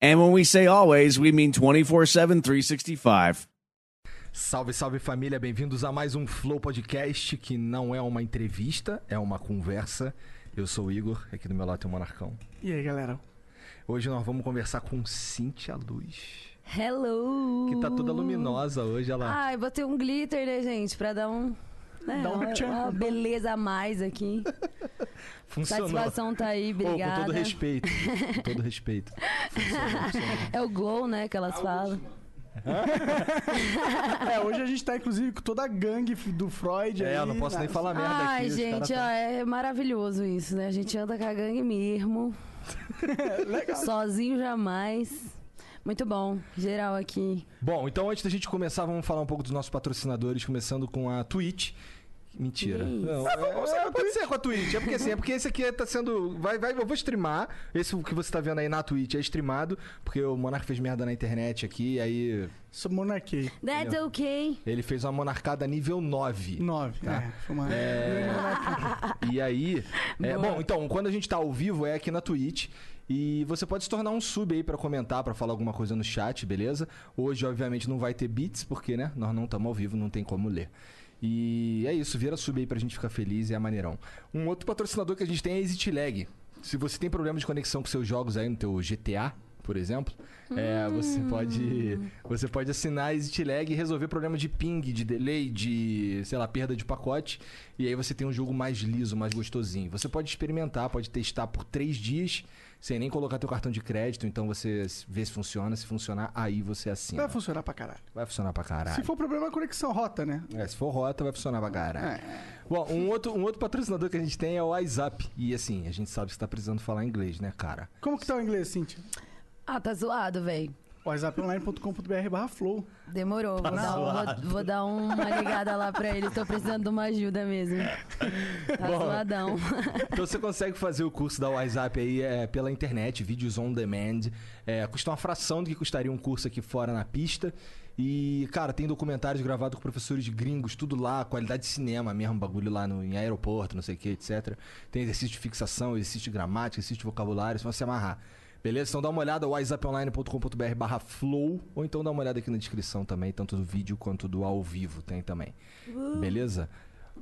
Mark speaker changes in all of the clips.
Speaker 1: And when we say always, we mean 24 7, 365.
Speaker 2: Salve, salve família, bem-vindos a mais um Flow Podcast que não é uma entrevista, é uma conversa. Eu sou o Igor, aqui do meu lado tem o Monarcão.
Speaker 3: E aí, galera?
Speaker 2: Hoje nós vamos conversar com Cintia Luz,
Speaker 4: Hello!
Speaker 2: que tá toda luminosa hoje, ela.
Speaker 4: Ai, botei um glitter, né, gente? Pra dar um. Né,
Speaker 3: Dá um
Speaker 4: uma,
Speaker 3: tchan.
Speaker 4: uma beleza a mais aqui.
Speaker 2: funcionou.
Speaker 4: Satisfação tá aí, obrigada.
Speaker 2: com todo respeito, com todo respeito. Funcionou, funcionou.
Speaker 4: É o glow, né, que elas falam.
Speaker 3: É, hoje a gente tá, inclusive, com toda a gangue do Freud
Speaker 2: É,
Speaker 3: aí.
Speaker 2: eu não posso nem falar merda
Speaker 4: Ai,
Speaker 2: aqui. os
Speaker 4: gente,
Speaker 2: caras
Speaker 4: ó,
Speaker 2: tá-
Speaker 4: é maravilhoso isso, né? A gente anda com a gangue mesmo.
Speaker 3: Legal.
Speaker 4: Sozinho jamais. Muito bom, geral aqui.
Speaker 2: Bom, então antes da gente começar, vamos falar um pouco dos nossos patrocinadores, começando com a Twitch. Mentira.
Speaker 4: Isso?
Speaker 2: Não, é, é, pode ser com a Twitch. É porque assim, é porque esse aqui tá sendo. Vai, vai, eu vou streamar. Esse que você tá vendo aí na Twitch é streamado, porque o Monark fez merda na internet aqui, aí
Speaker 3: Sou monarquei.
Speaker 4: That's okay.
Speaker 2: ele fez uma monarcada nível 9.
Speaker 3: Nove.
Speaker 2: Tá.
Speaker 3: É, foi uma...
Speaker 2: E aí. é, bom, então, quando a gente tá ao vivo é aqui na Twitch. E você pode se tornar um sub aí pra comentar, pra falar alguma coisa no chat, beleza? Hoje, obviamente, não vai ter beats, porque, né? Nós não estamos ao vivo, não tem como ler. E é isso, vira sub aí pra gente ficar feliz e é maneirão. Um outro patrocinador que a gente tem é a ExitLag. Se você tem problema de conexão com seus jogos aí no teu GTA, por exemplo, é, você pode você pode assinar a ExitLag e resolver problema de ping, de delay, de, sei lá, perda de pacote. E aí você tem um jogo mais liso, mais gostosinho. Você pode experimentar, pode testar por três dias, sem nem colocar teu cartão de crédito. Então você vê se funciona. Se funcionar, aí você assina.
Speaker 3: Vai funcionar pra caralho.
Speaker 2: Vai funcionar pra caralho.
Speaker 3: Se for problema, a conexão rota, né?
Speaker 2: É, se for rota, vai funcionar pra caralho.
Speaker 3: É.
Speaker 2: Bom, um outro, um outro patrocinador que a gente tem é o WhatsApp. E assim, a gente sabe que você tá precisando falar inglês, né, cara?
Speaker 3: Como que tá o inglês, Cintia?
Speaker 4: Ah, tá zoado, velho.
Speaker 3: whatsapponline.com.br barra flow.
Speaker 4: Demorou. Vou, dar, vou, vou dar uma ligada lá pra eles. Tô precisando de uma ajuda mesmo. Tá
Speaker 2: Bom.
Speaker 4: zoadão.
Speaker 2: Então você consegue fazer o curso da WhatsApp aí é, pela internet, vídeos on demand. É, custa uma fração do que custaria um curso aqui fora na pista. E, cara, tem documentários gravados com professores gringos, tudo lá, qualidade de cinema mesmo, bagulho lá no, em aeroporto, não sei o que, etc. Tem exercício de fixação, exercício de gramática, exercício de vocabulário, só você amarrar. Beleza? Então dá uma olhada, whatsapponline.com.br barra flow, ou então dá uma olhada aqui na descrição também, tanto do vídeo quanto do ao vivo tem também. Beleza?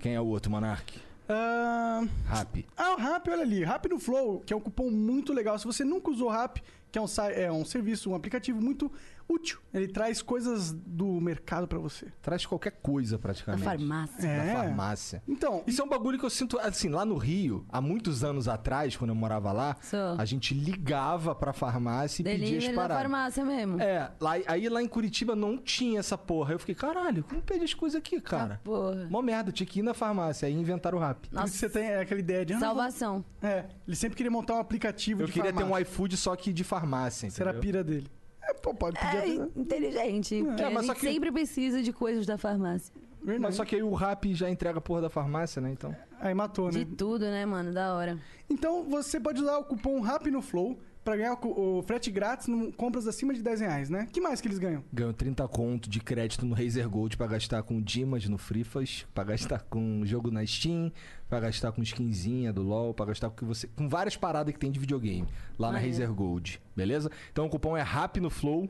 Speaker 2: Quem é o outro, Monark?
Speaker 3: Ah,
Speaker 2: Rap.
Speaker 3: ah, o Rap, olha ali. Rap no Flow, que é um cupom muito legal. Se você nunca usou Rap, que é um, sai- é um serviço, um aplicativo muito útil. Ele traz coisas do mercado pra você.
Speaker 2: Traz qualquer coisa
Speaker 4: Na
Speaker 2: praticamente.
Speaker 4: farmácia.
Speaker 2: Da
Speaker 3: É.
Speaker 2: farmácia.
Speaker 3: Então,
Speaker 2: Isso é um bagulho que eu sinto, assim, lá no Rio, há muitos anos atrás, quando eu morava lá,
Speaker 4: Sou.
Speaker 2: a gente ligava pra farmácia e pedia
Speaker 4: Delivery
Speaker 2: as
Speaker 4: na
Speaker 2: paradas.
Speaker 4: farmácia mesmo.
Speaker 2: É, lá, aí lá em Curitiba não tinha essa porra. Eu fiquei, caralho, como pede as coisas aqui, cara?
Speaker 4: Ah, porra.
Speaker 2: Mó merda, tinha que ir na farmácia, aí inventaram o rap.
Speaker 3: por
Speaker 4: Nossa,
Speaker 3: você tem aquela ideia de... ah,
Speaker 4: salvação.
Speaker 3: vou- É, ele sempre queria montar um aplicativo
Speaker 2: Eu
Speaker 3: de
Speaker 2: queria ter um
Speaker 3: farmácia.
Speaker 2: iFood só que de farmácia,
Speaker 3: Será a
Speaker 2: entendeu?
Speaker 3: pira dele. É, pô, pode pedir...
Speaker 4: É inteligente. porque
Speaker 2: É,
Speaker 4: a
Speaker 2: mas só
Speaker 4: gente
Speaker 2: que-
Speaker 4: sempre precisa de coisas da farmácia.
Speaker 3: Verdade.
Speaker 2: Mas só que aí o rap já entrega a porra da farmácia, né? Então.
Speaker 3: Aí matou, né?
Speaker 4: De tudo, né, mano? Da hora.
Speaker 3: Então você pode usar o cupom RAP no Flow pra ganhar o, o frete grátis em compras acima de 10 reais, né? que mais que eles ganham?
Speaker 2: Ganhou 30 conto de crédito no Razer Gold pra gastar com Dimas no Frifas, pra gastar com jogo na Steam, pra gastar com skinzinha do LoL, pra gastar com que você, com várias paradas que tem de videogame lá na
Speaker 4: Maneiro.
Speaker 2: Razer Gold, beleza? Então o cupom é RAP no Flow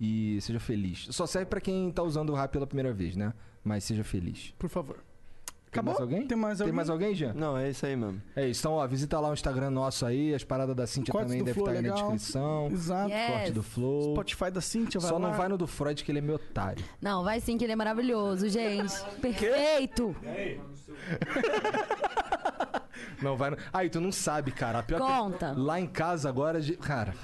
Speaker 2: e seja feliz. Só serve pra quem tá usando o RAP pela primeira vez, né? Mas seja feliz.
Speaker 3: Por favor. Acabou?
Speaker 2: mais alguém?
Speaker 3: Tem mais
Speaker 2: Tem
Speaker 3: alguém?
Speaker 2: mais alguém, Jean?
Speaker 5: Não, é isso aí mesmo.
Speaker 2: É isso. Então, ó, visita lá o Instagram nosso aí. As paradas da Cintia também devem estar aí na descrição.
Speaker 3: Exato.
Speaker 4: Yeah.
Speaker 2: Corte do Flow.
Speaker 3: Spotify da Cintia, vai
Speaker 2: Só
Speaker 3: lá.
Speaker 2: não vai no do Freud, que ele é meu otário.
Speaker 4: Não, vai sim, que ele é maravilhoso, gente. Perfeito.
Speaker 2: Não vai no... Aí, tu não sabe, cara. A pior que-
Speaker 4: Conta.
Speaker 2: Lá em casa agora, de- cara.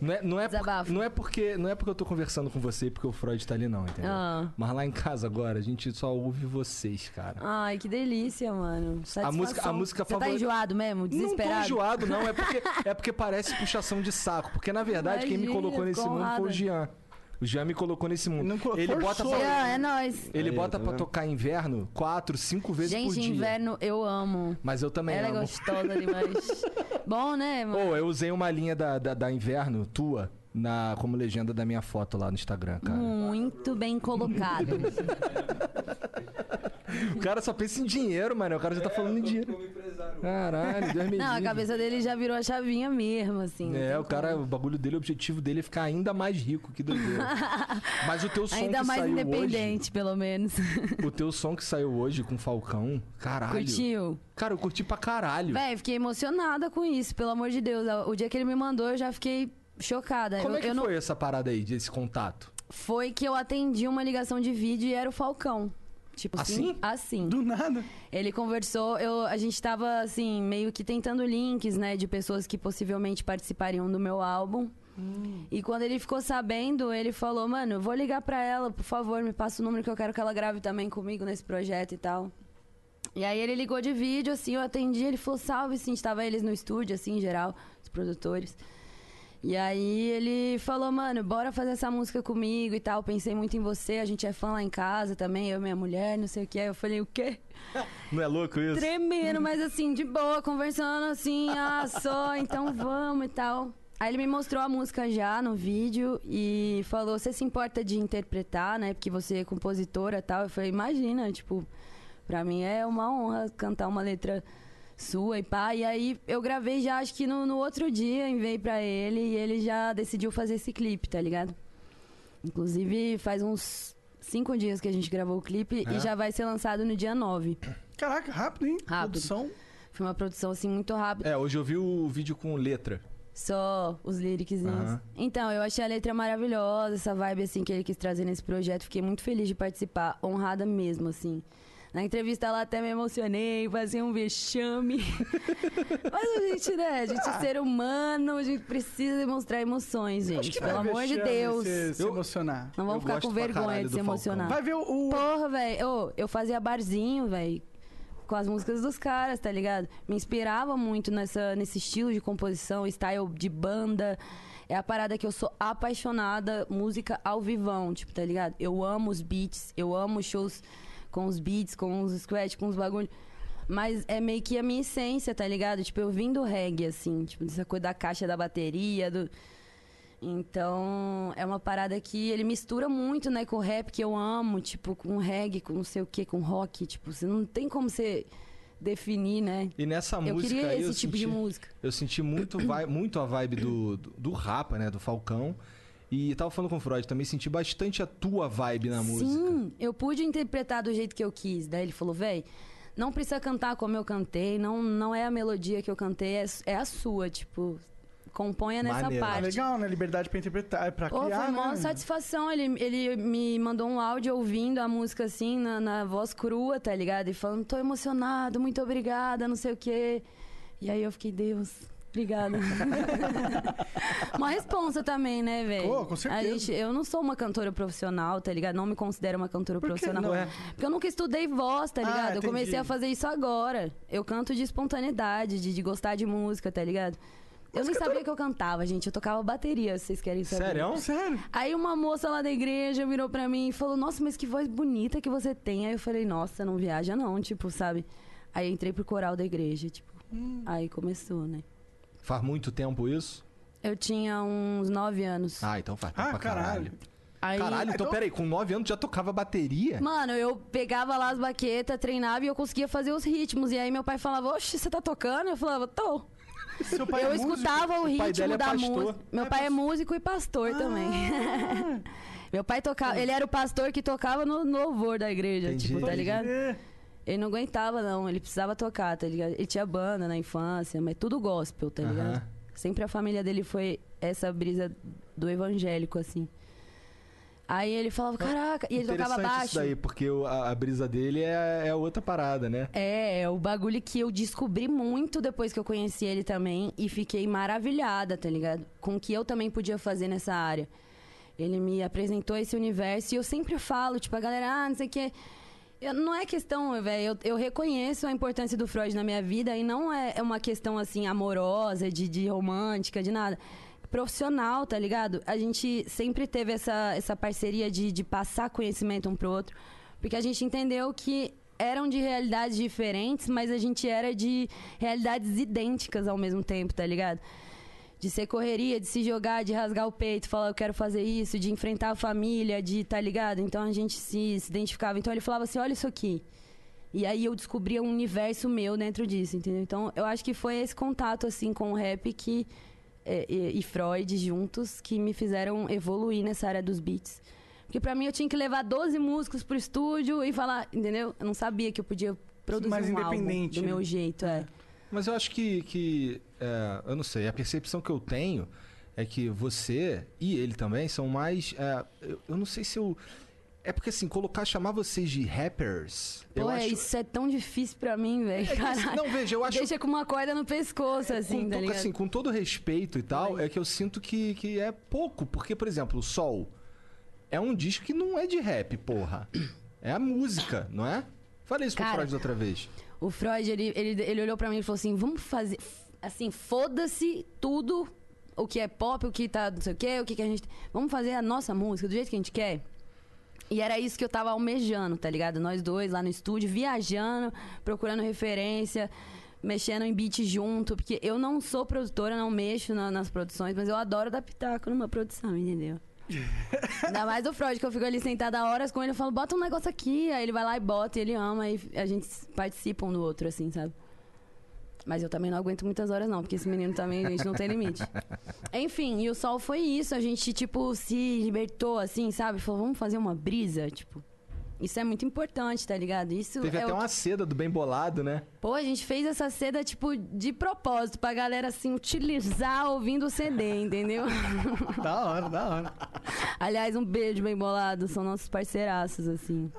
Speaker 2: Não é, não, é por- não, é porque, não é porque eu tô conversando com você porque o Freud tá ali, não, entendeu?
Speaker 4: Ah.
Speaker 2: Mas lá em casa agora, a gente só ouve vocês, cara.
Speaker 4: Ai, que delícia, mano.
Speaker 2: A música- a música
Speaker 4: Você tá
Speaker 2: favorita-
Speaker 4: enjoado mesmo?
Speaker 2: Não tô
Speaker 4: Desesperado?
Speaker 2: enjoado, não. É porque, é porque parece puxação de saco. Porque, na verdade, quem me
Speaker 4: Imagina,
Speaker 2: colocou nesse mundo foi o Jean. O Jean me colocou nesse mundo.
Speaker 3: Não colocou,
Speaker 2: ele bota pra,
Speaker 4: Jean, é nóis.
Speaker 2: ele
Speaker 5: Aí,
Speaker 2: bota
Speaker 5: tá
Speaker 2: pra
Speaker 5: vendo?
Speaker 2: tocar inverno quatro, cinco vezes por
Speaker 4: Gente,
Speaker 2: dia.
Speaker 4: inverno eu amo.
Speaker 2: Mas eu também
Speaker 4: Ela é
Speaker 2: amo.
Speaker 4: gostosa demais. Bom, né, mano?
Speaker 2: Pô, eu usei uma linha da, da, da inverno tua na, como legenda da minha foto lá no Instagram, cara.
Speaker 4: Muito bem colocado.
Speaker 2: O cara só pensa em dinheiro, mano. O cara já tá falando em dinheiro. Caralho, Deus me
Speaker 4: Não, a cabeça dele já virou a chavinha mesmo, assim.
Speaker 2: É, o cara,
Speaker 4: como.
Speaker 2: o bagulho dele, o objetivo dele é ficar ainda mais rico, que doideira. Mas o teu som
Speaker 4: Ainda
Speaker 2: que
Speaker 4: mais
Speaker 2: saiu
Speaker 4: independente, pelo menos.
Speaker 2: hoje, o teu som que saiu hoje com o Falcão, caralho.
Speaker 4: Curtiu?
Speaker 2: Cara, eu curti pra caralho.
Speaker 4: Véi, fiquei emocionada com isso, pelo amor de Deus. O dia que ele me mandou, eu já fiquei chocada.
Speaker 2: Como
Speaker 4: eu,
Speaker 2: é que
Speaker 4: eu não-
Speaker 2: foi essa parada aí, desse contato?
Speaker 4: Foi que eu atendi uma ligação de vídeo e era o Falcão. Tipo assim?
Speaker 2: Assim?
Speaker 4: Assim.
Speaker 3: Do nada.
Speaker 4: Ele conversou, eu, a gente tava assim, meio que tentando links, né, de pessoas que possivelmente participariam do meu álbum. E quando ele ficou sabendo, ele falou, mano, eu vou ligar pra ela, por favor, me passa o número que eu quero que ela grave também comigo nesse projeto e tal. E aí ele ligou de vídeo, assim, eu atendi, ele falou, salve, assim, estava eles no estúdio, assim, em geral, os produtores. E aí ele falou, mano, bora fazer essa música comigo e tal. Pensei muito em você, a gente é fã lá em casa também, eu e minha mulher, não sei o que. Eu falei, o quê?
Speaker 2: Não é louco isso?
Speaker 4: Tremendo, mas assim, de boa, conversando assim, ah, só, então vamos e tal. Aí ele me mostrou a música já no vídeo e falou: Você se importa de interpretar, né? Porque você é compositora e tal. Eu falei: Imagina, tipo, pra mim é uma honra cantar uma letra sua e pá. E aí eu gravei já, acho que no, no outro dia, enviei pra ele e ele já decidiu fazer esse clipe, tá ligado? Inclusive, faz uns cinco dias que a gente gravou o clipe
Speaker 2: É?
Speaker 4: e já vai ser lançado no dia 9.
Speaker 3: Caraca, rápido, hein?
Speaker 4: Rápido.
Speaker 3: Produção.
Speaker 4: Foi uma produção assim muito rápida.
Speaker 2: É, hoje eu vi o vídeo com letra.
Speaker 4: Só os lyriczinhos.
Speaker 2: Aham.
Speaker 4: Então, eu achei a letra maravilhosa, essa vibe assim que ele quis trazer nesse projeto. Fiquei muito feliz de participar, honrada mesmo, assim. Na entrevista lá até me emocionei, fazia um vexame. Mas a gente, né? A gente é ser humano, a gente precisa demonstrar emoções, gente. Pelo amor de Deus.
Speaker 3: Se, se
Speaker 2: Eu-
Speaker 3: emocionar.
Speaker 4: Não vamos
Speaker 2: Eu
Speaker 4: ficar com vergonha de se
Speaker 2: Falcão.
Speaker 4: emocionar.
Speaker 3: Vai ver o. o-
Speaker 4: Porra, velho. Ô, eu fazia barzinho, velho. Com as músicas dos caras, tá ligado? Me inspirava muito nessa, nesse estilo de composição, style de banda. É a parada que eu sou apaixonada, música ao vivão, tipo, tá ligado? Eu amo os beats, eu amo shows com os beats, com os scratch, com os bagulho. Mas é meio que a minha essência, tá ligado? Tipo, eu vim do reggae, assim, tipo, dessa coisa da caixa da bateria, do... Então, é uma parada que ele mistura muito, né, com o rap que eu amo, tipo, com reggae, com não sei o que, com rock, tipo, você não tem como você definir, né?
Speaker 2: E nessa
Speaker 4: eu
Speaker 2: música
Speaker 4: queria esse
Speaker 2: eu
Speaker 4: tipo
Speaker 2: senti,
Speaker 4: de música.
Speaker 2: eu senti muito, vai, muito a vibe do, do, do rapa, né? Do Falcão. E tava falando com o Freud, também senti bastante a tua vibe na música.
Speaker 4: Sim, eu pude interpretar do jeito que eu quis. Daí ele falou, véi, não precisa cantar como eu cantei, não, não é a melodia que eu cantei, é, é a sua, tipo, componha nessa
Speaker 2: Maneiro.
Speaker 3: Ah,
Speaker 4: parte.
Speaker 3: legal, né? Liberdade pra interpretar, pra
Speaker 4: Pô,
Speaker 3: criar,
Speaker 4: foi uma
Speaker 3: né?
Speaker 4: satisfação. Ele, ele me mandou um áudio ouvindo a música assim, na, na voz crua, tá ligado? E falando, tô emocionado, muito obrigada, não sei o quê. E aí eu fiquei, Deus, obrigada. uma responsa também, né, velho?
Speaker 3: Pô, com certeza.
Speaker 4: A gente- eu não sou uma cantora profissional, tá ligado? Não me considero uma cantora
Speaker 3: Por que
Speaker 4: profissional.
Speaker 3: não?
Speaker 2: Ué.
Speaker 4: Porque eu nunca estudei voz, tá
Speaker 3: Ah,
Speaker 4: ligado? eu
Speaker 3: entendi.
Speaker 4: comecei a fazer isso agora. Eu canto de espontaneidade, de, de gostar de música, tá ligado? Eu nem sabia que eu cantava, gente. Eu tocava bateria, se vocês querem saber.
Speaker 2: Sério?
Speaker 3: Sério?
Speaker 4: Aí uma moça lá da igreja virou pra mim e falou: Nossa, mas que voz bonita que você tem. Aí eu falei: Nossa, não viaja não, tipo, sabe? Aí eu entrei pro coral da igreja, tipo.
Speaker 3: Hum.
Speaker 4: Aí começou, né?
Speaker 2: Faz muito tempo isso?
Speaker 4: Eu tinha uns nove anos.
Speaker 2: Ah, então faz tempo
Speaker 3: Ah,
Speaker 2: pra caralho.
Speaker 3: caralho.
Speaker 4: Aí,
Speaker 2: Caralho, então
Speaker 3: Então-
Speaker 2: peraí, com 9 anos já tocava bateria?
Speaker 4: Mano, eu pegava lá as baquetas, treinava e eu conseguia fazer os ritmos. E aí meu pai falava: Oxe, você tá tocando? Eu falava: Tô.
Speaker 3: Seu pai
Speaker 4: eu
Speaker 3: é
Speaker 4: escutava o ritmo
Speaker 2: é
Speaker 4: da
Speaker 2: pastor.
Speaker 4: música. Meu
Speaker 3: Ah,
Speaker 4: pai é músico e pastor também.
Speaker 3: Ah,
Speaker 4: meu pai tocava. Ele era o pastor que tocava no louvor da igreja,
Speaker 2: Entendi.
Speaker 4: tipo, tá ligado?
Speaker 3: é.
Speaker 4: Ele não aguentava, não. Ele precisava tocar, tá ligado? Ele tinha banda na infância, mas tudo gospel, tá ligado?
Speaker 2: Aham.
Speaker 4: Sempre a família dele foi essa brisa do evangélico, assim. Aí ele falava, caraca, e ele tocava baixo.
Speaker 2: isso daí, porque a, a brisa dele é, é outra parada, né?
Speaker 4: É, é o bagulho que eu descobri muito depois que eu conheci ele também e fiquei maravilhada, tá ligado? Com o que eu também podia fazer nessa área. Ele me apresentou esse universo e eu sempre falo, tipo, a galera, ah, não sei o quê. Eu- não é questão, velho, eu, eu reconheço a importância do Freud na minha vida e não é, é uma questão, assim, amorosa, de, de romântica, de nada. Profissional, tá ligado? A gente sempre teve essa, essa parceria de, de passar conhecimento um pro outro, porque a gente entendeu que eram de realidades diferentes, mas a gente era de realidades idênticas ao mesmo tempo, tá ligado? De ser correria, de se jogar, de rasgar o peito, falar eu quero fazer isso, de enfrentar a família, de tá ligado? Então a gente se, se identificava. Então ele falava assim: olha isso aqui. E aí eu descobria um universo meu dentro disso, entendeu? Então eu acho que foi esse contato assim com o rap que é, e, e Freud juntos que me fizeram evoluir nessa área dos beats. Porque pra mim eu tinha que levar 12 músicos pro estúdio e falar, entendeu? Eu não sabia que eu podia produzir
Speaker 3: Mais
Speaker 4: um álbum
Speaker 3: independente,
Speaker 4: do
Speaker 3: né?
Speaker 4: meu jeito, é.
Speaker 2: Mas eu acho que, que é, eu não sei, a percepção que eu tenho é que você e ele também são mais. é, eu, eu não sei se eu. É porque assim, colocar, chamar vocês de rappers. eu
Speaker 4: Pô,
Speaker 2: acho.
Speaker 4: isso é tão difícil pra mim, velho.
Speaker 2: É assim,
Speaker 4: Caralho.
Speaker 2: não, veja, eu acho.
Speaker 4: Deixa com uma corda no pescoço, assim,
Speaker 2: com,
Speaker 4: tá ligado?
Speaker 2: assim, com todo respeito e tal, é que eu sinto que, que é pouco. Porque, por exemplo, o Sol é um disco que não é de rap, porra. É a música, não é? Falei isso com o
Speaker 4: Cara,
Speaker 2: Freud outra vez.
Speaker 4: O Freud, ele, ele, ele olhou pra mim e falou assim: vamos fazer. Assim, foda-se tudo o que é pop, o que tá não sei o quê, o que, que a gente. Vamos fazer a nossa música do jeito que a gente quer. E era isso que eu tava almejando, tá ligado? Nós dois lá no estúdio, viajando, procurando referência, mexendo em beat junto. Porque eu não sou produtora, não mexo na- nas produções, mas eu adoro dar pitaco numa produção, entendeu? Ainda mais o Freud, que eu fico ali sentada horas com ele, eu falo, bota um negócio aqui. Aí ele vai lá e bota, e ele ama, e a gente participa um do outro, assim, sabe? Mas eu também não aguento muitas horas, não, porque esse menino também, a gente não tem limite. Enfim, e o sol foi isso, a gente, tipo, se libertou, assim, sabe? Falou, vamos fazer uma brisa, tipo. Isso é muito importante, tá ligado? Isso
Speaker 2: Teve
Speaker 4: é
Speaker 2: até
Speaker 4: o
Speaker 2: uma seda do bem bolado, né?
Speaker 4: Pô, a gente fez essa seda, tipo, de propósito, pra galera, assim, utilizar ouvindo o CD, entendeu?
Speaker 3: Da hora, da hora.
Speaker 4: Aliás, um beijo bem bolado, são nossos parceiraços, assim.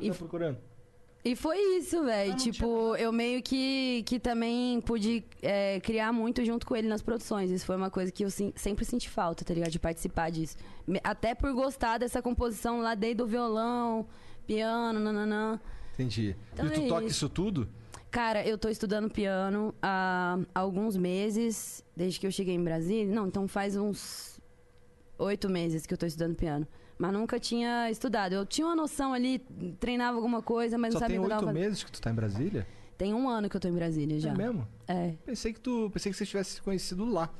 Speaker 2: E... Tá procurando?
Speaker 4: E foi isso, velho. Tipo, eu meio que, que também pude é, criar muito junto com ele nas produções. Isso foi uma coisa que eu sim- sempre senti falta, tá ligado? De participar disso. Até por gostar dessa composição lá desde o violão, piano, nananã.
Speaker 2: Entendi.
Speaker 4: Então
Speaker 2: e tu
Speaker 4: é
Speaker 2: toca
Speaker 4: isso.
Speaker 2: isso tudo?
Speaker 4: Cara, eu tô estudando piano há alguns meses, desde que eu cheguei em Brasília. Não, então faz uns oito meses que eu tô estudando piano. Mas nunca tinha estudado. Eu tinha uma noção ali, treinava alguma coisa, mas
Speaker 2: Só
Speaker 4: não sabia
Speaker 2: tem oito meses que tu tá em Brasília?
Speaker 4: Tem um ano que eu tô em Brasília já.
Speaker 2: É mesmo?
Speaker 4: É.
Speaker 2: Pensei que tu. Pensei que você tivesse se conhecido lá.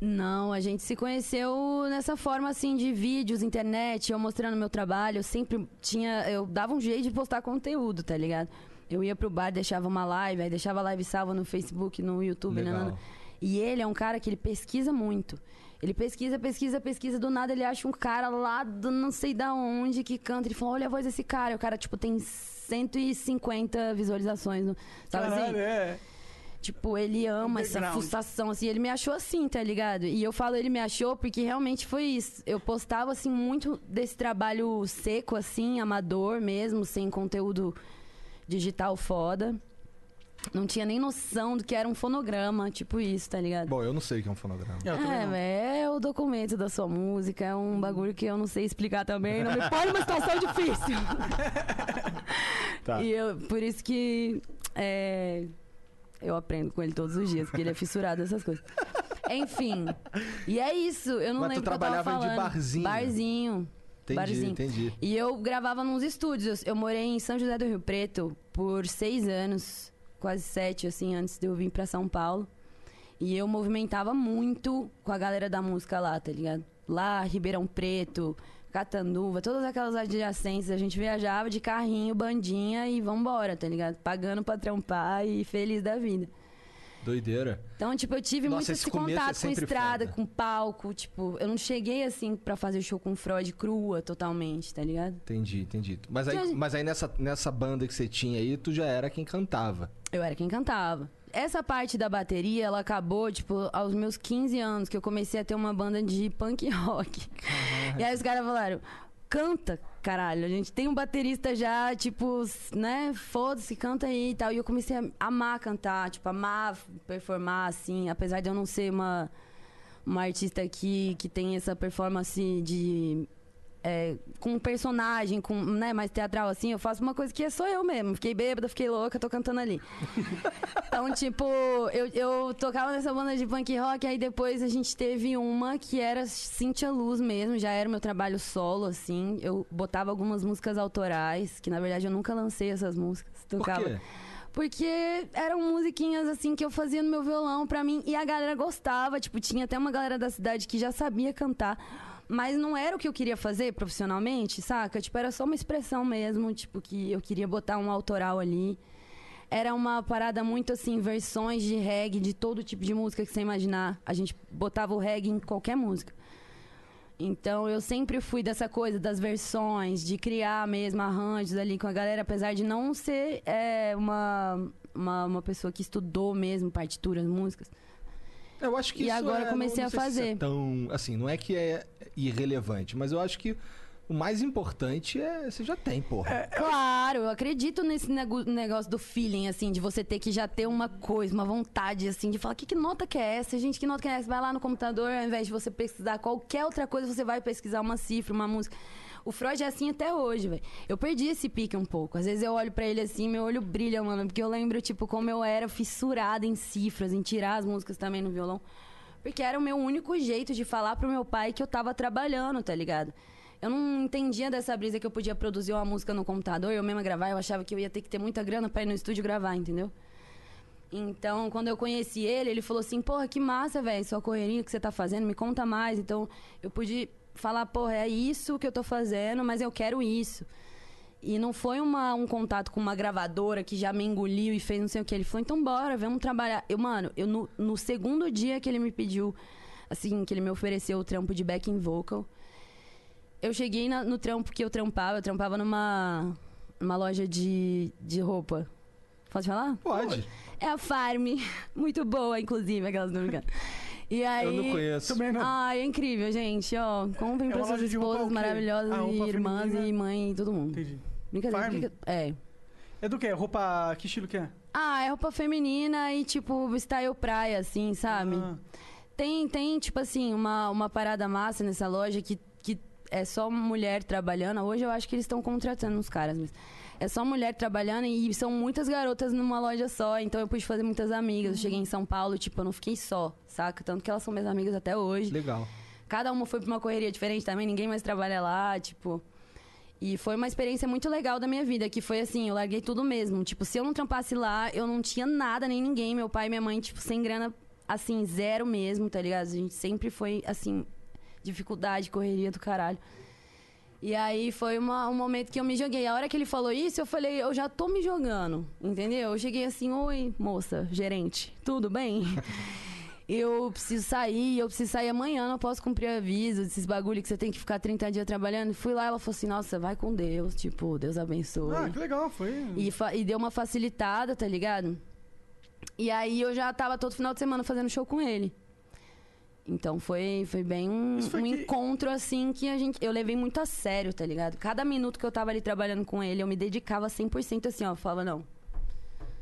Speaker 4: Não, a gente se conheceu nessa forma assim de vídeos, internet, eu mostrando meu trabalho. Eu sempre tinha. Eu dava um jeito de postar conteúdo, tá ligado? Eu ia pro bar, deixava uma live, aí deixava a live salva no Facebook, no YouTube,
Speaker 2: Legal.
Speaker 4: nanana. E ele é um cara que ele pesquisa muito. Ele pesquisa, pesquisa, pesquisa, do nada ele acha um cara lá do não sei da onde que canta. Ele fala, olha a voz desse cara. E o cara, tipo, tem 150 visualizações. No, sabe assim?
Speaker 3: Caralho, é.
Speaker 4: Tipo, ele ama essa fustação, assim. Ele me achou assim, tá ligado? E eu falo ele me achou porque realmente foi isso. Eu postava, assim, muito desse trabalho seco, assim, amador mesmo, sem conteúdo digital foda. Não tinha nem noção do que era um fonograma, tipo isso, tá ligado?
Speaker 2: Bom, eu não sei o que é um fonograma.
Speaker 4: É, é o documento da sua música, é um bagulho que eu não sei explicar também, não me põe numa situação difícil.
Speaker 2: Tá.
Speaker 4: E eu, por isso que é, eu aprendo com ele todos os dias, porque ele é fissurado nessas coisas. Enfim, e é isso, eu não
Speaker 2: Mas tu
Speaker 4: lembro o que eu tava
Speaker 2: trabalhava de barzinho?
Speaker 4: Barzinho.
Speaker 2: Entendi,
Speaker 4: barzinho.
Speaker 2: entendi.
Speaker 4: E eu gravava nos estúdios. Eu morei em São José do Rio Preto por seis anos, quase sete, assim, antes de eu vir pra São Paulo. E eu movimentava muito com a galera da música lá, tá ligado? Lá, Ribeirão Preto, Catanduva, todas aquelas adjacências. A gente viajava de carrinho, bandinha e vambora, tá ligado? Pagando pra trampar e feliz da vida.
Speaker 2: Doideira.
Speaker 4: Então, tipo, eu tive
Speaker 2: Nossa,
Speaker 4: muito
Speaker 2: esse é
Speaker 4: contato com
Speaker 2: sempre
Speaker 4: estrada,
Speaker 2: foda.
Speaker 4: com palco, tipo, eu não cheguei assim pra fazer show com Freud crua totalmente, tá ligado?
Speaker 2: Entendi, entendi. Mas
Speaker 4: a
Speaker 2: aí,
Speaker 4: gente-
Speaker 2: mas aí nessa, nessa banda que você tinha aí, tu já era quem cantava.
Speaker 4: Eu era quem cantava. Essa parte da bateria, ela acabou, tipo, aos meus 15 anos, que eu comecei a ter uma banda de punk rock. E aí os caras falaram, canta, caralho. A gente tem um baterista já, tipo, né? Foda-se, canta aí e tal. E eu comecei a amar cantar, tipo, amar performar, assim. Apesar de eu não ser uma, uma artista que, que tem essa performance de... é, com um personagem, com, né, mais teatral assim, eu faço uma coisa que é só eu mesmo. Fiquei bêbada, fiquei louca, tô cantando ali. Então, tipo, eu, eu tocava nessa banda de punk rock, aí depois a gente teve uma que era Cintia Luz mesmo, já era o meu trabalho solo, assim. Eu botava algumas músicas autorais, que na verdade eu nunca lancei essas músicas. Tocava.
Speaker 2: Por quê?
Speaker 4: Porque eram musiquinhas assim que eu fazia no meu violão pra mim e a galera gostava, tipo, tinha até uma galera da cidade que já sabia cantar, mas não era o que eu queria fazer profissionalmente, saca? Tipo, era só uma expressão mesmo, tipo, que eu queria botar um autoral ali. Era uma parada muito assim, versões de reggae, de todo tipo de música que você imaginar. A gente botava o reggae em qualquer música. Então eu sempre fui dessa coisa das versões, de criar mesmo arranjos ali com a galera, apesar de não ser é, uma, uma, uma pessoa que estudou mesmo partituras, músicas.
Speaker 2: Eu acho que
Speaker 4: E
Speaker 2: isso
Speaker 4: agora
Speaker 2: é,
Speaker 4: comecei
Speaker 2: não, não
Speaker 4: a
Speaker 2: sei se isso é
Speaker 4: fazer.
Speaker 2: tão, assim, não é que é irrelevante, mas eu acho que o mais importante é você já tem, porra.
Speaker 4: Claro, eu acredito nesse nego- negócio do feeling, assim, de você ter que já ter uma coisa, uma vontade, assim, de falar que, que nota que é essa, gente, que nota que é essa? Vai lá no computador, ao invés de você pesquisar qualquer outra coisa, você vai pesquisar uma cifra, uma música. O Freud é assim até hoje, velho. Eu perdi esse pique um pouco. Às vezes eu olho pra ele assim, meu olho brilha, mano, porque eu lembro, tipo, como eu era fissurada em cifras, em tirar as músicas também no violão. Porque era o meu único jeito de falar pro meu pai que eu tava trabalhando, tá ligado? Eu não entendia dessa brisa que eu podia produzir uma música no computador, eu mesma gravar, eu achava que eu ia ter que ter muita grana pra ir no estúdio gravar, entendeu? Então, quando eu conheci ele, ele falou assim: Porra, que massa, velho, sua correria que você tá fazendo, me conta mais. Então, eu pude falar: Porra, é isso que eu tô fazendo, mas eu quero isso. E não foi uma, um contato com uma gravadora que já me engoliu e fez não sei o que. Ele falou: Então, bora, vamos trabalhar. Eu, mano, eu, no, no segundo dia que ele me pediu, assim, que ele me ofereceu o trampo de backing vocal, eu cheguei na- no trampo que eu trampava, eu trampava numa, numa loja de, de roupa. Posso falar?
Speaker 2: Pode.
Speaker 4: É a Farm. Muito boa, inclusive, aquelas brincando. E aí.
Speaker 2: Eu não conheço.
Speaker 3: Também não.
Speaker 4: Ai, é incrível, gente. Ó, comprem
Speaker 3: É
Speaker 4: pra suas esposas maravilhosas
Speaker 3: Ah,
Speaker 4: e irmãs
Speaker 3: feminina.
Speaker 4: e mãe e todo mundo.
Speaker 3: Entendi.
Speaker 4: Brincadeira.
Speaker 3: Farm?
Speaker 4: É.
Speaker 3: É do quê? Roupa. Que estilo que é?
Speaker 4: Ah, é roupa feminina e, tipo, style praia, assim, sabe?
Speaker 3: Ah,
Speaker 4: Tem, tem, tipo assim, uma, uma parada massa nessa loja que, que é só mulher trabalhando. Hoje eu acho que eles estão contratando uns caras, mas é só mulher trabalhando e são muitas garotas numa loja só. Então eu pude fazer muitas amigas. Eu cheguei em São Paulo, tipo, eu não fiquei só, saca? Tanto que elas são minhas amigas até hoje.
Speaker 2: Legal.
Speaker 4: Cada uma foi pra uma correria diferente também, ninguém mais trabalha lá, tipo. E foi uma experiência muito legal da minha vida, que foi assim, eu larguei tudo mesmo. Tipo, se eu não trampasse lá, eu não tinha nada, nem ninguém. Meu pai e minha mãe, tipo, sem grana, assim, zero mesmo, tá ligado? A gente sempre foi, assim, dificuldade, correria do caralho. E aí foi uma- um momento que eu me joguei. A hora que ele falou isso, eu falei, eu já tô me jogando, entendeu? Eu cheguei assim, oi, moça, gerente, tudo bem? eu preciso sair, eu preciso sair amanhã, não posso cumprir aviso, esses bagulho que você tem que ficar 30 dias trabalhando. Fui lá, ela falou assim, nossa, vai com Deus, tipo, Deus abençoe.
Speaker 3: Ah, que legal, foi.
Speaker 4: E, e deu uma facilitada, tá ligado? E aí eu já tava todo final de semana fazendo show com ele. Então foi, foi bem um,
Speaker 3: foi
Speaker 4: um
Speaker 3: que-
Speaker 4: encontro assim que a gente, eu levei muito a sério, tá ligado? Cada minuto que eu tava ali trabalhando com ele, eu me dedicava 100% assim, ó. Eu falava, não,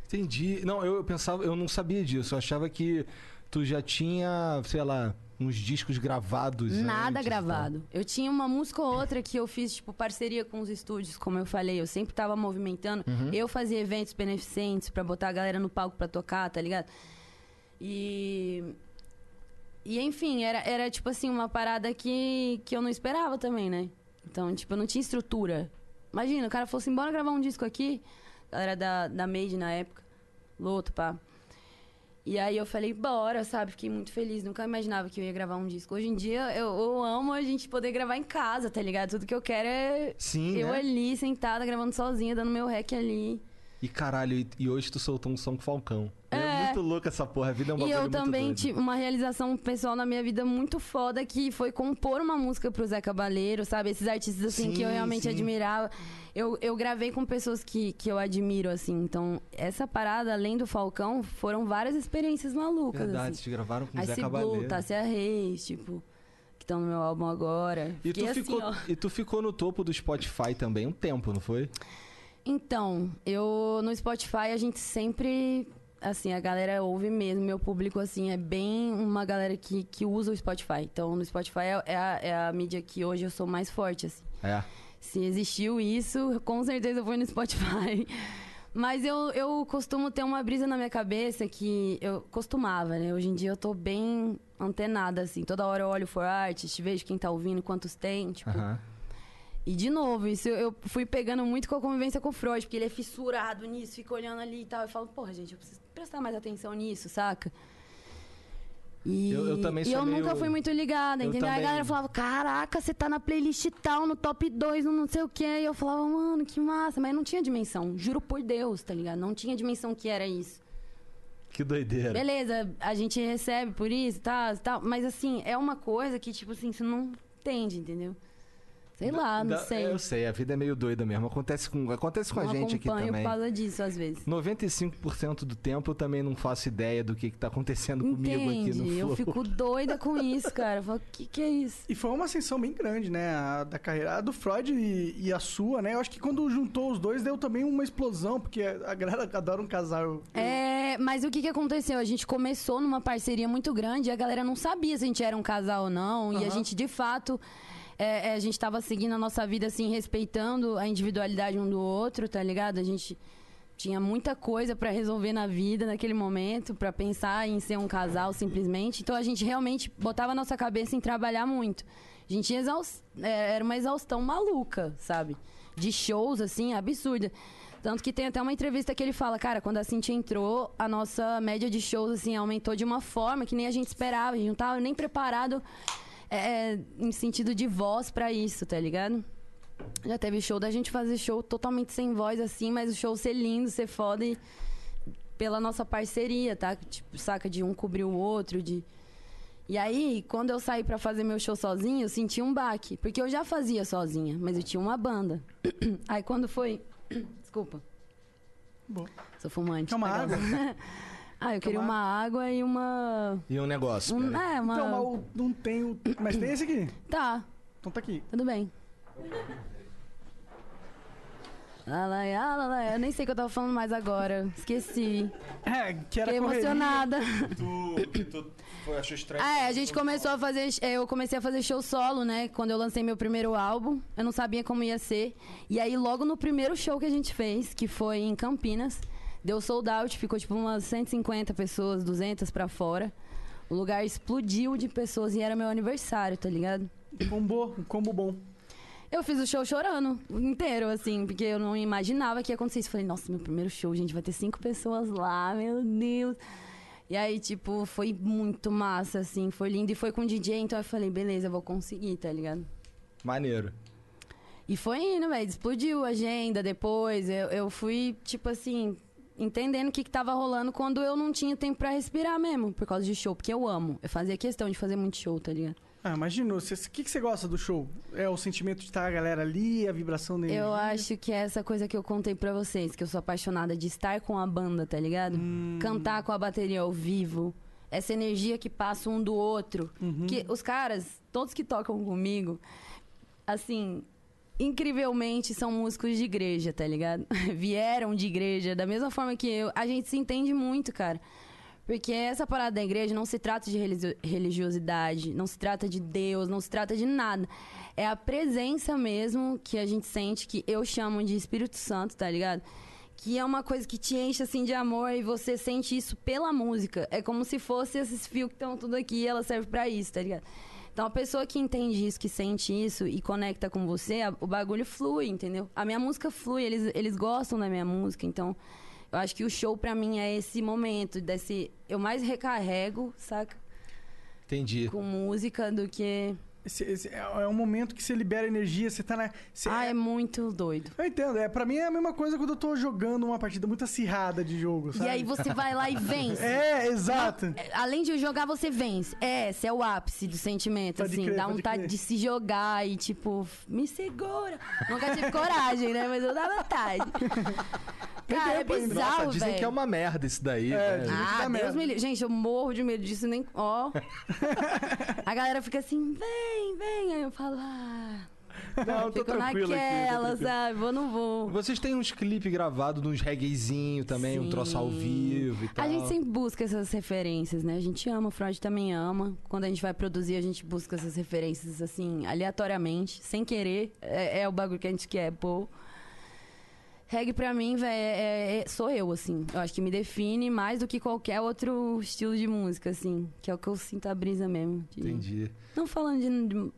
Speaker 2: Entendi. Não, eu pensava, eu não sabia disso. Eu achava que tu já tinha, sei lá, uns discos gravados.
Speaker 4: Nada
Speaker 2: antes,
Speaker 4: gravado. Eu tinha uma música ou outra que eu fiz, tipo, parceria com os estúdios, como eu falei. Eu sempre tava movimentando. Eu fazia eventos beneficentes pra botar a galera no palco pra tocar, tá ligado? E. E enfim, era, era tipo assim, uma parada que, que eu não esperava também, né? Então, tipo, eu não tinha estrutura. Imagina, o cara falou assim: bora gravar um disco aqui. Galera da, da Made na época. Loto, pá. E aí eu falei, bora, sabe? Fiquei muito feliz. Nunca imaginava que eu ia gravar um disco. Hoje em dia, eu, eu amo a gente poder gravar em casa, tá ligado? Tudo que eu quero é
Speaker 2: Sim,
Speaker 4: eu
Speaker 2: né?
Speaker 4: ali, sentada, gravando sozinha, dando meu rec ali.
Speaker 2: E caralho, e, e hoje tu soltou um som com o Falcão.
Speaker 4: É.
Speaker 2: muito louco essa porra. A vida é um
Speaker 4: E eu também
Speaker 2: doido.
Speaker 4: tive uma realização pessoal na minha vida muito foda que foi compor uma música pro Zé Cabaleiro, sabe? Esses artistas assim que eu
Speaker 2: Sim,
Speaker 4: realmente
Speaker 2: sim.
Speaker 4: admirava. Eu, eu gravei com pessoas que, que eu admiro, assim. Então, essa parada, além do Falcão, foram várias experiências malucas.
Speaker 2: Verdade,
Speaker 4: assim.
Speaker 2: vocês gravaram com o Zé
Speaker 4: Ice
Speaker 2: Cabaleiro.
Speaker 4: Tássia Reis, tipo, que estão no meu álbum agora.
Speaker 2: E tu,
Speaker 4: assim,
Speaker 2: ficou, e tu ficou no topo do Spotify também um tempo, não foi?
Speaker 4: Então, eu no Spotify a gente sempre. Assim, a galera ouve mesmo. Meu público, assim, é bem uma galera que, que usa o Spotify. Então, no Spotify é, é a, é a mídia que hoje eu sou mais forte, assim.
Speaker 2: É.
Speaker 4: Se existiu isso, com certeza foi no Spotify. Mas eu, eu costumo ter uma brisa na minha cabeça que eu costumava, né? Hoje em dia eu tô bem antenada, assim. Toda hora eu olho for artist, vejo quem tá ouvindo, quantos tem, tipo. E de novo, isso eu fui pegando muito com a convivência com o Freud, porque ele é fissurado nisso, fica olhando ali e tal. Eu falo, porra, gente, eu preciso prestar mais atenção nisso, saca? E
Speaker 2: Eu- eu também
Speaker 4: e eu
Speaker 2: meio-
Speaker 4: nunca fui muito ligada,
Speaker 2: Eu
Speaker 4: entendeu? Aí
Speaker 2: também.
Speaker 4: a galera falava, caraca, você tá na playlist tal, no top 2, no não sei o quê. E eu falava, mano, que massa. Mas não tinha dimensão, juro por Deus, tá ligado? Não tinha dimensão que era isso.
Speaker 2: Que doideira.
Speaker 4: Beleza, a gente recebe por isso, tá, tá, mas assim, é uma coisa que, tipo assim, você não entende, entendeu? Sei lá, não
Speaker 2: Da-
Speaker 4: sei.
Speaker 2: Eu sei, a vida é meio doida mesmo. Acontece com, acontece com a
Speaker 4: não
Speaker 2: gente aqui
Speaker 4: acompanho
Speaker 2: também.
Speaker 4: por causa disso, às vezes.
Speaker 2: 95% do tempo eu também não faço ideia do que, que tá acontecendo comigo aqui no? Flow.
Speaker 4: Eu fico doida com isso, cara. Eu falo, o que, que é isso?
Speaker 3: E foi uma ascensão bem grande, né? A da carreira a do Freud e, e a sua, né? Eu acho que quando juntou os dois deu também uma explosão, porque a galera adora um casal.
Speaker 4: É, mas o que, que aconteceu? A gente começou numa parceria muito grande e a galera não sabia se a gente era um casal ou não. E a gente, de fato, é, é, a gente tava seguindo a nossa vida, assim, respeitando a individualidade um do outro, tá ligado? A gente tinha muita coisa pra resolver na vida naquele momento, pra pensar em ser um casal simplesmente. Então a gente realmente botava a nossa cabeça em trabalhar muito. A gente é, era uma exaustão maluca, sabe? De shows, assim, absurda. Tanto que tem até uma entrevista que ele fala, cara, quando a Cintia entrou, a nossa média de shows, assim, aumentou de uma forma que nem a gente esperava. A gente não tava nem preparado é, em sentido de voz pra isso, tá ligado? Já teve show da gente fazer show totalmente sem voz, assim, mas o show ser lindo, ser foda e pela nossa parceria, tá? Tipo, saca? De um cobrir o outro, de... E aí, quando eu saí pra fazer meu show sozinha, eu senti um baque. Porque eu já fazia sozinha, mas eu tinha uma banda. Aí quando foi... Desculpa.
Speaker 3: Bom.
Speaker 4: Sou fumante.
Speaker 3: Uma
Speaker 4: tá
Speaker 3: água?
Speaker 4: ah, eu queria
Speaker 3: uma
Speaker 4: uma água e uma...
Speaker 2: E um negócio.
Speaker 4: Um, é, uma...
Speaker 3: Então, mas o- não tem o. Mas tem esse aqui.
Speaker 4: Tá,
Speaker 3: Então tá aqui.
Speaker 4: tudo bem. Lá, lá, lá, lá, lá. Eu nem sei o que eu tava falando mais agora. Esqueci.
Speaker 3: É, que era
Speaker 4: Fiquei
Speaker 3: correria.
Speaker 4: emocionada.
Speaker 2: Tu, tu foi, achou estranho?
Speaker 4: Ah, é, a gente começou a fazer. Eu comecei a fazer show solo, né? Quando eu lancei meu primeiro álbum. Eu não sabia como ia ser. E aí, logo no primeiro show que a gente fez, que foi em Campinas, deu sold out, ficou tipo umas 150 pessoas, 200 pra fora. O lugar explodiu de pessoas e era meu aniversário, tá ligado?
Speaker 3: Combou, um combo bom.
Speaker 4: Eu fiz o show chorando inteiro, assim, porque eu não imaginava que ia acontecer isso. Falei, nossa, meu primeiro show, gente, vai ter cinco pessoas lá, meu Deus. E aí, tipo, foi muito massa, assim, foi lindo. E foi com o DJ, então eu falei, beleza, eu vou conseguir, tá ligado?
Speaker 2: Maneiro.
Speaker 4: E foi indo, velho, explodiu a agenda depois. Eu, eu fui, tipo assim, entendendo o que, que tava rolando quando eu não tinha tempo pra respirar mesmo, por causa de show, porque eu amo. Eu fazia questão de fazer muito show, tá ligado?
Speaker 3: Ah, imagina, o que, que você gosta do show? É o sentimento de estar a galera ali, a vibração da
Speaker 4: Eu acho que é essa coisa que eu contei pra vocês, que eu sou apaixonada de estar com a banda, tá ligado?
Speaker 3: Hum.
Speaker 4: Cantar com a bateria ao vivo. Essa energia que passa um do outro.
Speaker 3: Uhum.
Speaker 4: Que os caras, todos que tocam comigo, assim, incrivelmente são músicos de igreja, tá ligado? Vieram de igreja, da mesma forma que eu. A gente se entende muito, cara. Porque essa parada da igreja não se trata de religio- religiosidade, não se trata de Deus, não se trata de nada. É a presença mesmo que a gente sente, que eu chamo de Espírito Santo, tá ligado? Que é uma coisa que te enche assim de amor e você sente isso pela música. É como se fosse esses fios que estão tudo aqui ela serve pra isso, tá ligado? Então a pessoa que entende isso, que sente isso e conecta com você, a- o bagulho flui, entendeu? A minha música flui, eles, eles gostam da minha música, então eu acho que o show pra mim é esse momento, desse. Eu mais recarrego, saca?
Speaker 2: Entendi.
Speaker 4: Com música do que.
Speaker 3: Esse- esse é é um momento que você libera energia, você tá na. você-
Speaker 4: Ah, é muito doido.
Speaker 3: Eu entendo, é, pra mim é a mesma coisa quando eu tô jogando uma partida muito acirrada de jogo, sabe?
Speaker 4: E aí você vai lá e vence.
Speaker 3: É, exato.
Speaker 4: É, Além de jogar, você vence. É, esse é o ápice do sentimento,
Speaker 3: Pode
Speaker 4: assim.
Speaker 3: crer,
Speaker 4: dá vontade
Speaker 3: crer.
Speaker 4: de se jogar e, tipo, me segura. Nunca tive coragem, né? Mas eu dá vontade. Cara, é
Speaker 3: tempo ainda.
Speaker 4: bizarro,
Speaker 2: Nossa, dizem
Speaker 4: velho.
Speaker 2: que é uma merda isso daí.
Speaker 3: É,
Speaker 2: velho.
Speaker 3: dizem que dá
Speaker 4: Ah, Deus
Speaker 3: merda.
Speaker 4: me livre. Gente, eu morro de medo disso, nem. Ó. A galera fica assim, vem, vem. Aí eu falo, ah.
Speaker 2: Não, tô
Speaker 4: Fico
Speaker 2: tranquilo aqui. tô
Speaker 4: naquela,
Speaker 2: tranquilo.
Speaker 4: sabe? Vou, não vou.
Speaker 2: Vocês têm uns clipes gravados, uns reguezinho também, um troço ao vivo e tal.
Speaker 4: A gente sempre busca essas referências, né? A gente ama, o Freud também ama. Quando a gente vai produzir, a gente busca essas referências, assim, aleatoriamente, sem querer. É, é o bagulho que a gente quer pôr. Reggae pra mim, velho, é, é- sou eu, assim. Eu acho que me define mais do que qualquer outro estilo de música, assim. Que é o que eu sinto a brisa mesmo. de-
Speaker 2: Entendi.
Speaker 4: Não falando de,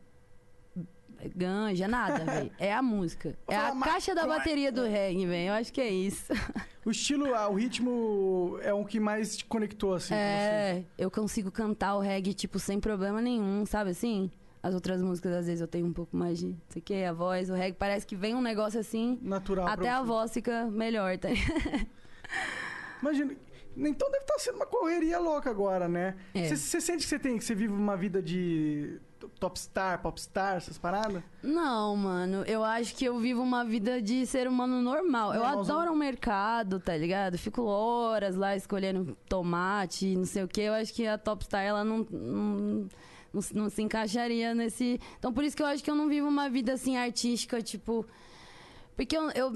Speaker 4: de ganja, nada, velho. É a música. É a caixa da bateria do reggae, velho. Eu acho que é isso.
Speaker 3: O estilo, ah, o ritmo é o que mais te conectou, assim. com você.
Speaker 4: É, eu consigo cantar o reggae, tipo, sem problema nenhum, sabe assim? As outras músicas, às vezes, eu tenho um pouco mais de. Não sei o que, a voz, o reggae, parece que vem um negócio assim.
Speaker 3: Natural.
Speaker 4: Até a voz fica melhor, tá?
Speaker 3: Imagina. Então deve estar sendo uma correria louca agora, né?
Speaker 4: É.
Speaker 3: Você você sente que você tem, que você vive uma vida de top star, popstar, essas paradas?
Speaker 4: Não, mano, eu acho que eu vivo uma vida de ser humano normal. Eu
Speaker 3: Normalzão.
Speaker 4: adoro o mercado, tá ligado? Fico horas lá escolhendo tomate, não sei o que. Eu acho que a Topstar, ela não, não, não, não se encaixaria nesse. Então, por isso que eu acho que eu não vivo uma vida assim artística, tipo. Porque eu, eu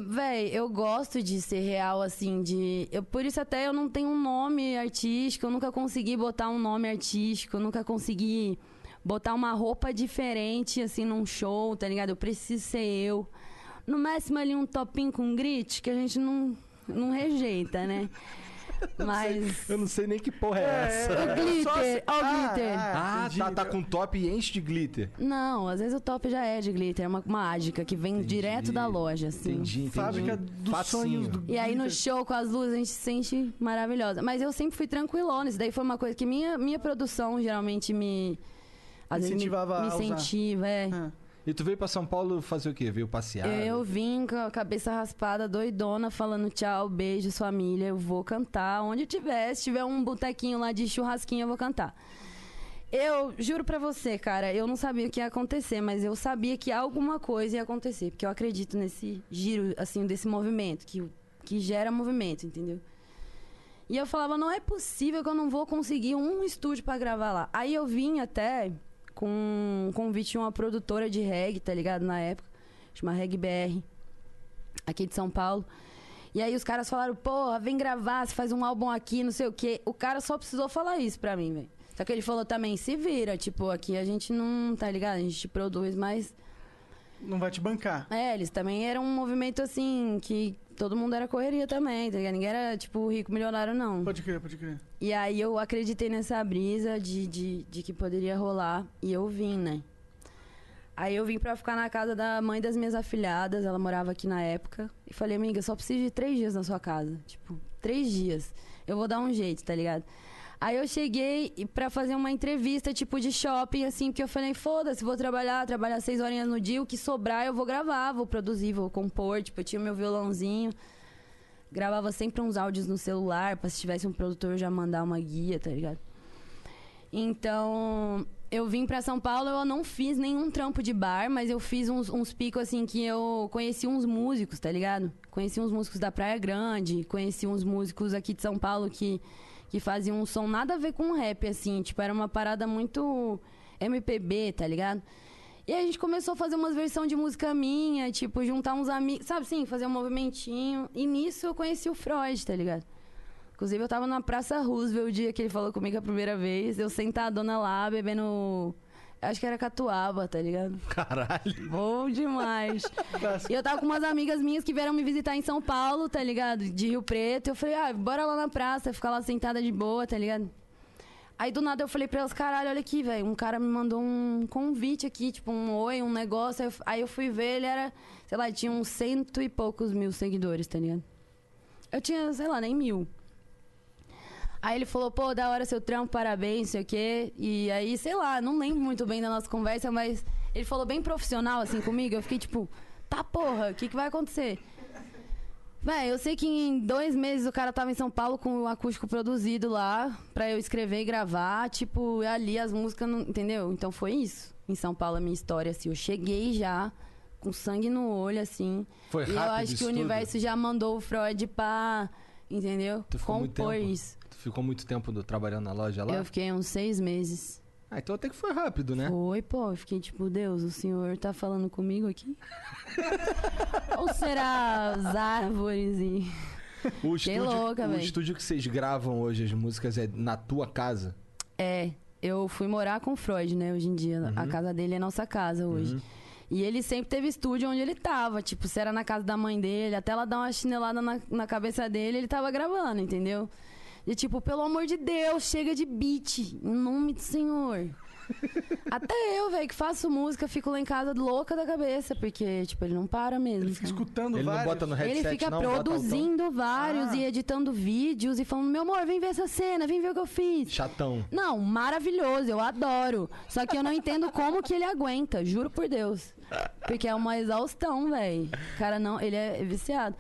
Speaker 4: eu gosto de ser real, assim, de. Eu, por isso até eu não tenho um nome artístico, eu nunca consegui botar um nome artístico, eu nunca consegui botar uma roupa diferente, assim, num show, tá ligado? Eu preciso ser eu. No máximo ali um topinho com grit, que a gente não, não rejeita, né? Mas.
Speaker 2: Eu não sei nem que porra é, essa.
Speaker 4: O glitter, ó o glitter.
Speaker 2: Ah,
Speaker 3: entendi.
Speaker 2: tá, tá com top e enche de glitter.
Speaker 4: Não, às vezes o top já é de glitter, é uma mágica que vem
Speaker 2: Entendi.
Speaker 4: direto da loja, assim.
Speaker 2: Entendi, entendi.
Speaker 3: Fábrica dos
Speaker 2: Facinho.
Speaker 3: sonhos do
Speaker 4: E aí no show com as luzes a gente se sente maravilhosa. Mas eu sempre fui tranquilona. Isso daí foi uma coisa que minha, minha produção geralmente me. Às vezes me-
Speaker 3: Incentivava
Speaker 4: me,
Speaker 3: a usar.
Speaker 4: incentiva, é.
Speaker 3: Ah.
Speaker 2: E tu veio pra São Paulo fazer o quê? Veio passear?
Speaker 4: Eu vim com a cabeça raspada, doidona, falando tchau, beijos, família. Eu vou cantar onde tiver. Se tiver um botequinho lá de churrasquinho, eu vou cantar. Eu juro pra você, cara, eu não sabia o que ia acontecer, mas eu sabia que alguma coisa ia acontecer, porque eu acredito nesse giro, assim, desse movimento, que, que gera movimento, entendeu? E eu falava, não é possível que eu não vou conseguir um estúdio pra gravar lá. Aí eu vim até com um convite de uma produtora de reggae, tá ligado? Na época, chama Reggae BR, aqui de São Paulo. E aí os caras falaram, porra, vem gravar, você faz um álbum aqui, não sei o quê. O cara só precisou falar isso pra mim, velho. Só que ele falou também, se vira, tipo, aqui a gente não, tá ligado? A gente produz, mas
Speaker 3: Não vai te bancar.
Speaker 4: é, eles também eram um movimento assim, que todo mundo era correria também, tá ligado? Ninguém era, tipo, rico, milionário, não.
Speaker 3: Pode crer, pode crer.
Speaker 4: E aí eu acreditei nessa brisa de, de, de que poderia rolar e eu vim, né? Aí eu vim pra ficar na casa da mãe das minhas afilhadas, ela morava aqui na época. E falei, amiga, só preciso de três dias na sua casa. Tipo, três dias. Eu vou dar um jeito, tá ligado? Aí eu cheguei pra fazer uma entrevista, tipo, de shopping, assim, porque eu falei, foda-se, vou trabalhar, trabalhar seis horinhas no dia, o que sobrar eu vou gravar, vou produzir, vou compor. Tipo, eu tinha meu violãozinho. Gravava sempre uns áudios no celular, pra se tivesse um produtor já mandar uma guia, tá ligado? Então, eu vim pra São Paulo, eu não fiz nenhum trampo de bar, mas eu fiz uns, uns picos assim que eu conheci uns músicos, tá ligado? Conheci uns músicos da Praia Grande, conheci uns músicos aqui de São Paulo que, que faziam um som nada a ver com rap, assim, tipo, era uma parada muito MPB, tá ligado? E a gente começou a fazer umas versões de música minha, tipo, juntar uns amigos, sabe assim, fazer um movimentinho. E nisso eu conheci o Freud, tá ligado? Inclusive, eu tava na Praça Roosevelt o dia que ele falou comigo a primeira vez. Eu sentadona lá, bebendo. Acho que era catuaba, tá ligado?
Speaker 2: Caralho.
Speaker 4: Bom demais. e eu tava com umas amigas minhas que vieram me visitar em São Paulo, tá ligado? De Rio Preto. Eu falei, ah, bora lá na praça, ficar lá sentada de boa, tá ligado? Aí do nada eu falei pra elas, caralho, olha aqui, velho. Um cara me mandou um convite aqui, tipo, um oi, um negócio. Aí eu, aí eu fui ver, ele era, sei lá, tinha uns cento e poucos mil seguidores, tá ligado? Eu tinha, sei lá, nem mil. Aí ele falou, pô, da hora seu trampo, parabéns, sei o quê. E aí, sei lá, não lembro muito bem da nossa conversa, mas ele falou bem profissional, assim, comigo. Eu fiquei tipo, tá porra, o que, que vai acontecer? Véi, eu sei que em dois meses o cara tava em São Paulo com o acústico produzido lá, pra eu escrever e gravar, tipo, ali as músicas, não, entendeu? Então foi isso. Em São Paulo, a minha história, assim. Eu cheguei já, com sangue no olho, assim.
Speaker 2: Foi
Speaker 4: e eu
Speaker 2: rápido
Speaker 4: acho que o universo já mandou o Freud pra, entendeu?
Speaker 2: Tu ficou muito
Speaker 4: Compor
Speaker 2: tempo?
Speaker 4: isso.
Speaker 2: Ficou muito tempo do- trabalhando na loja lá?
Speaker 4: Eu fiquei uns seis meses.
Speaker 2: Ah, então até que foi rápido, né?
Speaker 4: Foi, pô, eu fiquei tipo, Deus, o senhor tá falando comigo aqui? Ou será as árvores e.
Speaker 2: O estúdio,
Speaker 4: louca,
Speaker 2: o
Speaker 4: véi.
Speaker 2: estúdio que vocês gravam hoje, as músicas, é na tua casa?
Speaker 4: É, eu fui morar com o Freud, né, hoje em dia.
Speaker 2: Uhum.
Speaker 4: A casa dele é nossa casa hoje. E ele sempre teve estúdio onde ele tava. Tipo, se era na casa da mãe dele, até ela dar uma chinelada na, na cabeça dele, ele tava gravando, entendeu? E tipo, pelo amor de Deus, chega de beat, em nome do Senhor. Até eu, velho, que faço música, fico lá em casa louca da cabeça, porque, tipo, ele não para mesmo.
Speaker 3: Ele fica escutando
Speaker 2: Ele não
Speaker 3: vários.
Speaker 2: bota no headset,
Speaker 4: Ele fica
Speaker 2: não?
Speaker 4: Produzindo vários
Speaker 3: Ah.
Speaker 4: e editando vídeos e falando, meu amor, vem ver essa cena, vem ver o que eu fiz.
Speaker 2: Chatão.
Speaker 4: Não, maravilhoso, eu adoro. Só que eu não entendo como que ele aguenta, juro por Deus. Porque é uma exaustão, velho. O cara não, ele é viciado.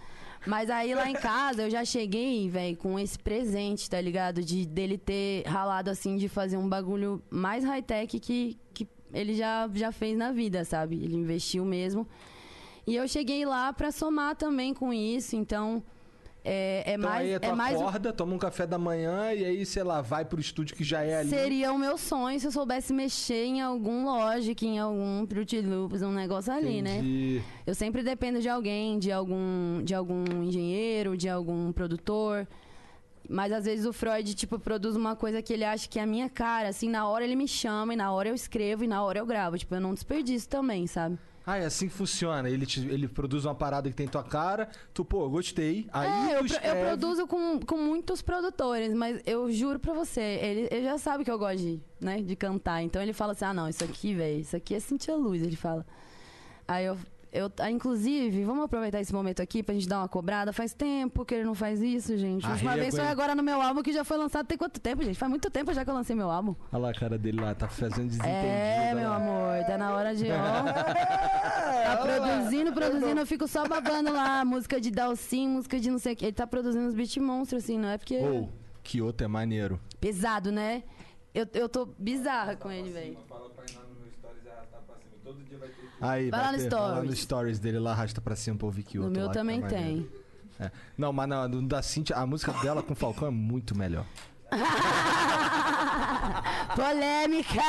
Speaker 4: Mas aí lá em casa eu já cheguei, velho, com esse presente, tá ligado? De dele ter ralado assim de fazer um bagulho mais high-tech que, que ele já, já fez na vida, sabe? Ele investiu mesmo. E eu cheguei lá pra somar também com isso, então é, é
Speaker 2: Então
Speaker 4: mais
Speaker 2: aí tu
Speaker 4: é mais um-
Speaker 2: acorda, toma um café da manhã e aí, sei lá, vai pro estúdio que já é ali.
Speaker 4: Seria o meu sonho se eu soubesse mexer em algum Logic, em algum Fruit Loops, um negócio ali, né?
Speaker 2: Entendi.
Speaker 4: Eu sempre dependo de alguém, de algum, de algum engenheiro, de algum produtor. Mas às vezes o Freud, tipo, produz uma coisa que ele acha que é a minha cara, assim, na hora ele me chama, e na hora eu escrevo, e na hora eu gravo. Tipo, eu não desperdiço também, sabe?
Speaker 2: Ah, é assim que funciona. Ele, te- ele produz uma parada que tem tua cara, tu, pô, gostei. Aí
Speaker 4: é, eu, pro- eu
Speaker 2: escreve.
Speaker 4: produzo com, com muitos produtores, mas eu juro pra você, ele, ele já sabe que eu gosto de, né, de cantar. Então ele fala assim: ah, não, isso aqui, velho, isso aqui é Cintia Luz, ele fala. Aí eu. Eu, ah, inclusive, vamos aproveitar esse momento aqui pra gente dar uma cobrada. Faz tempo que ele não faz isso, gente. A última
Speaker 2: Arrego,
Speaker 4: vez foi agora no meu álbum que já foi lançado tem quanto tempo, gente? Faz muito tempo já que eu lancei meu álbum.
Speaker 2: Olha lá a cara dele lá, tá fazendo desentendido.
Speaker 4: É, meu
Speaker 2: lá.
Speaker 4: amor, tá na hora de. Tá produzindo, produzindo, eu fico só babando lá. Música de Dalcin, música de não sei o que. Ele tá produzindo uns beat monstros, assim, não é porque.
Speaker 2: Ou, que outro é maneiro.
Speaker 4: Pesado, né? Eu, eu tô bizarra com ele, velho.
Speaker 5: Fala pra ir lá no meu stories e arrastar pra cima. Todo dia vai.
Speaker 2: Aí,
Speaker 4: Vai lá no
Speaker 2: ter, vai lá no
Speaker 4: stories.
Speaker 2: stories dele lá, arrasta pra cima pra ouvir que
Speaker 4: No
Speaker 2: outro.
Speaker 4: meu
Speaker 2: lá tá
Speaker 4: também
Speaker 2: maneiro.
Speaker 4: tem.
Speaker 2: É. Não, mas na, do- da Cintia, a música dela com o Falcão é muito melhor.
Speaker 4: Polêmica!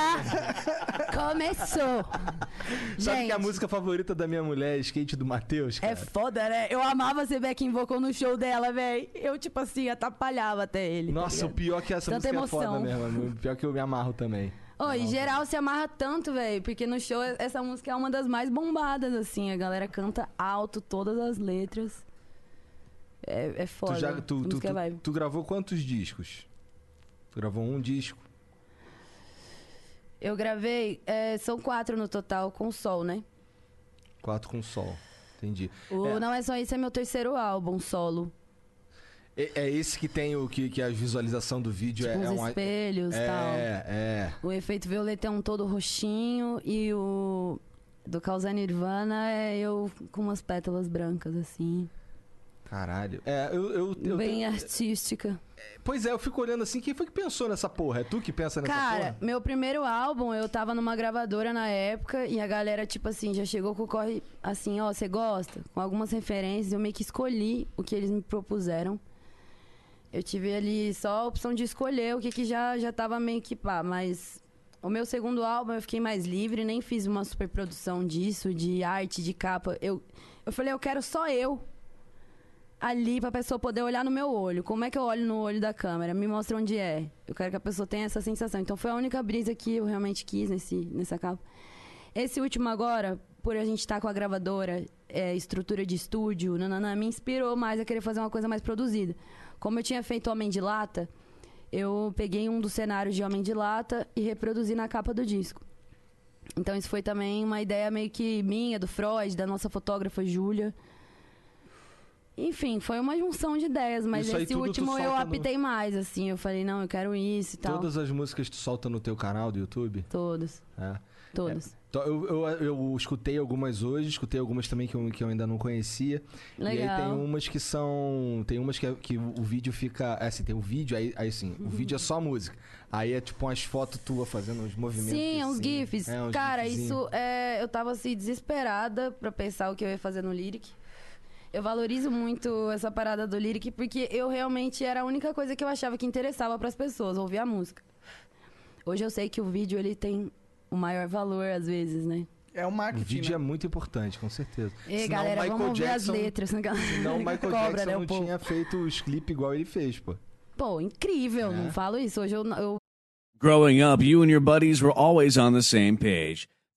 Speaker 4: Começou!
Speaker 2: Sabe
Speaker 4: Gente,
Speaker 2: que a música favorita da minha mulher é Skate do Matheus, cara?
Speaker 4: é foda, né? Eu amava ser backing vocal no show dela, velho. Eu, tipo assim, atrapalhava até ele. tá
Speaker 2: Nossa, o
Speaker 4: ligado?
Speaker 2: pior que essa
Speaker 4: Tanta
Speaker 2: música é foda
Speaker 4: emoção.
Speaker 2: mesmo. O pior que eu me amarro também.
Speaker 4: Ô, em geral se amarra tanto, velho, porque no show essa música é uma das mais bombadas, assim. A galera canta alto todas as letras. É, é foda.
Speaker 2: Tu, já, tu, tu,
Speaker 4: é
Speaker 2: tu- gravou quantos discos? Tu gravou um disco.
Speaker 4: Eu gravei, é, são quatro no total, com sol, né?
Speaker 2: Quatro com sol. Entendi.
Speaker 4: O
Speaker 2: É.
Speaker 4: Não É Só Isso é meu terceiro álbum solo.
Speaker 2: É, é esse que tem o que, que a visualização do vídeo
Speaker 4: Tipo,
Speaker 2: é, é
Speaker 4: uns
Speaker 2: um.
Speaker 4: espelhos e
Speaker 2: é,
Speaker 4: tal.
Speaker 2: é.
Speaker 4: O efeito violeta é um todo roxinho e o do Causa Nirvana é eu com umas pétalas brancas, assim.
Speaker 2: Caralho. É, eu. eu, eu
Speaker 4: bem artística.
Speaker 2: Pois é, eu fico olhando assim, quem foi que pensou nessa porra? É tu que pensa nessa
Speaker 4: Cara,
Speaker 2: porra?
Speaker 4: meu primeiro álbum, eu tava numa gravadora na época e a galera, tipo assim, já chegou com o corre assim, ó, você gosta? Com algumas referências, eu meio que escolhi o que eles me propuseram. Eu tive ali só a opção de escolher o que, que já, já tava meio que pá, mas o meu segundo álbum eu fiquei mais livre, nem fiz uma super produção disso, de arte, de capa. Eu, eu falei, eu quero só eu ali pra pessoa poder olhar no meu olho. Como é que eu olho no olho da câmera? Me mostra onde é. Eu quero que a pessoa tenha essa sensação. Então foi a única brisa que eu realmente quis nesse, nessa capa. Esse último agora, por a gente estar com a gravadora, é, estrutura de estúdio, nanana, me inspirou mais a querer fazer uma coisa mais produzida. Como eu tinha feito Homem de Lata, eu peguei um dos cenários de Homem de Lata e reproduzi na capa do disco. Então isso foi também uma ideia meio que minha, do Freud, da nossa fotógrafa Júlia. Enfim, foi uma junção de ideias, mas
Speaker 2: Isso
Speaker 4: esse último eu
Speaker 2: solta no-
Speaker 4: apitei mais, assim. Eu falei, não, eu quero isso e tal.
Speaker 2: Todas as músicas tu solta no teu canal do YouTube?
Speaker 4: Todos,
Speaker 2: É.
Speaker 4: todos.
Speaker 2: Então, Eu, eu, eu escutei algumas hoje, escutei algumas também que eu, que eu ainda não conhecia. E aí
Speaker 4: Legal.
Speaker 2: tem umas que são. Tem umas que, é- que o vídeo fica. É assim, tem o vídeo, aí, aí assim, o vídeo é só música. Aí é tipo umas fotos tuas fazendo uns movimentos.
Speaker 4: Sim, é uns
Speaker 2: assim.
Speaker 4: GIFs.
Speaker 2: É, uns
Speaker 4: Cara,
Speaker 2: gifzinhos.
Speaker 4: isso é. Eu tava assim, desesperada pra pensar o que eu ia fazer no Lyric. Eu valorizo muito essa parada do Lyric porque eu realmente era a única coisa que eu achava que interessava pras pessoas, ouvir a música. Hoje eu sei que o vídeo ele tem o maior valor às vezes, né?
Speaker 3: É o
Speaker 2: O
Speaker 3: marketing.
Speaker 2: vídeo
Speaker 3: né?
Speaker 2: é muito importante, com certeza.
Speaker 4: E
Speaker 2: Senão
Speaker 4: galera,
Speaker 2: o Michael
Speaker 4: vamos ouvir
Speaker 2: Jackson,
Speaker 4: as letras. né?
Speaker 2: Senão o Michael
Speaker 4: Cobra,
Speaker 2: Jackson
Speaker 4: né,
Speaker 2: não
Speaker 4: o povo.
Speaker 2: tinha feito os clipes igual ele fez, pô.
Speaker 4: Pô, incrível,
Speaker 2: É.
Speaker 4: não falo isso. Hoje eu, eu
Speaker 1: Growing up, you and your buddies were always on the same page.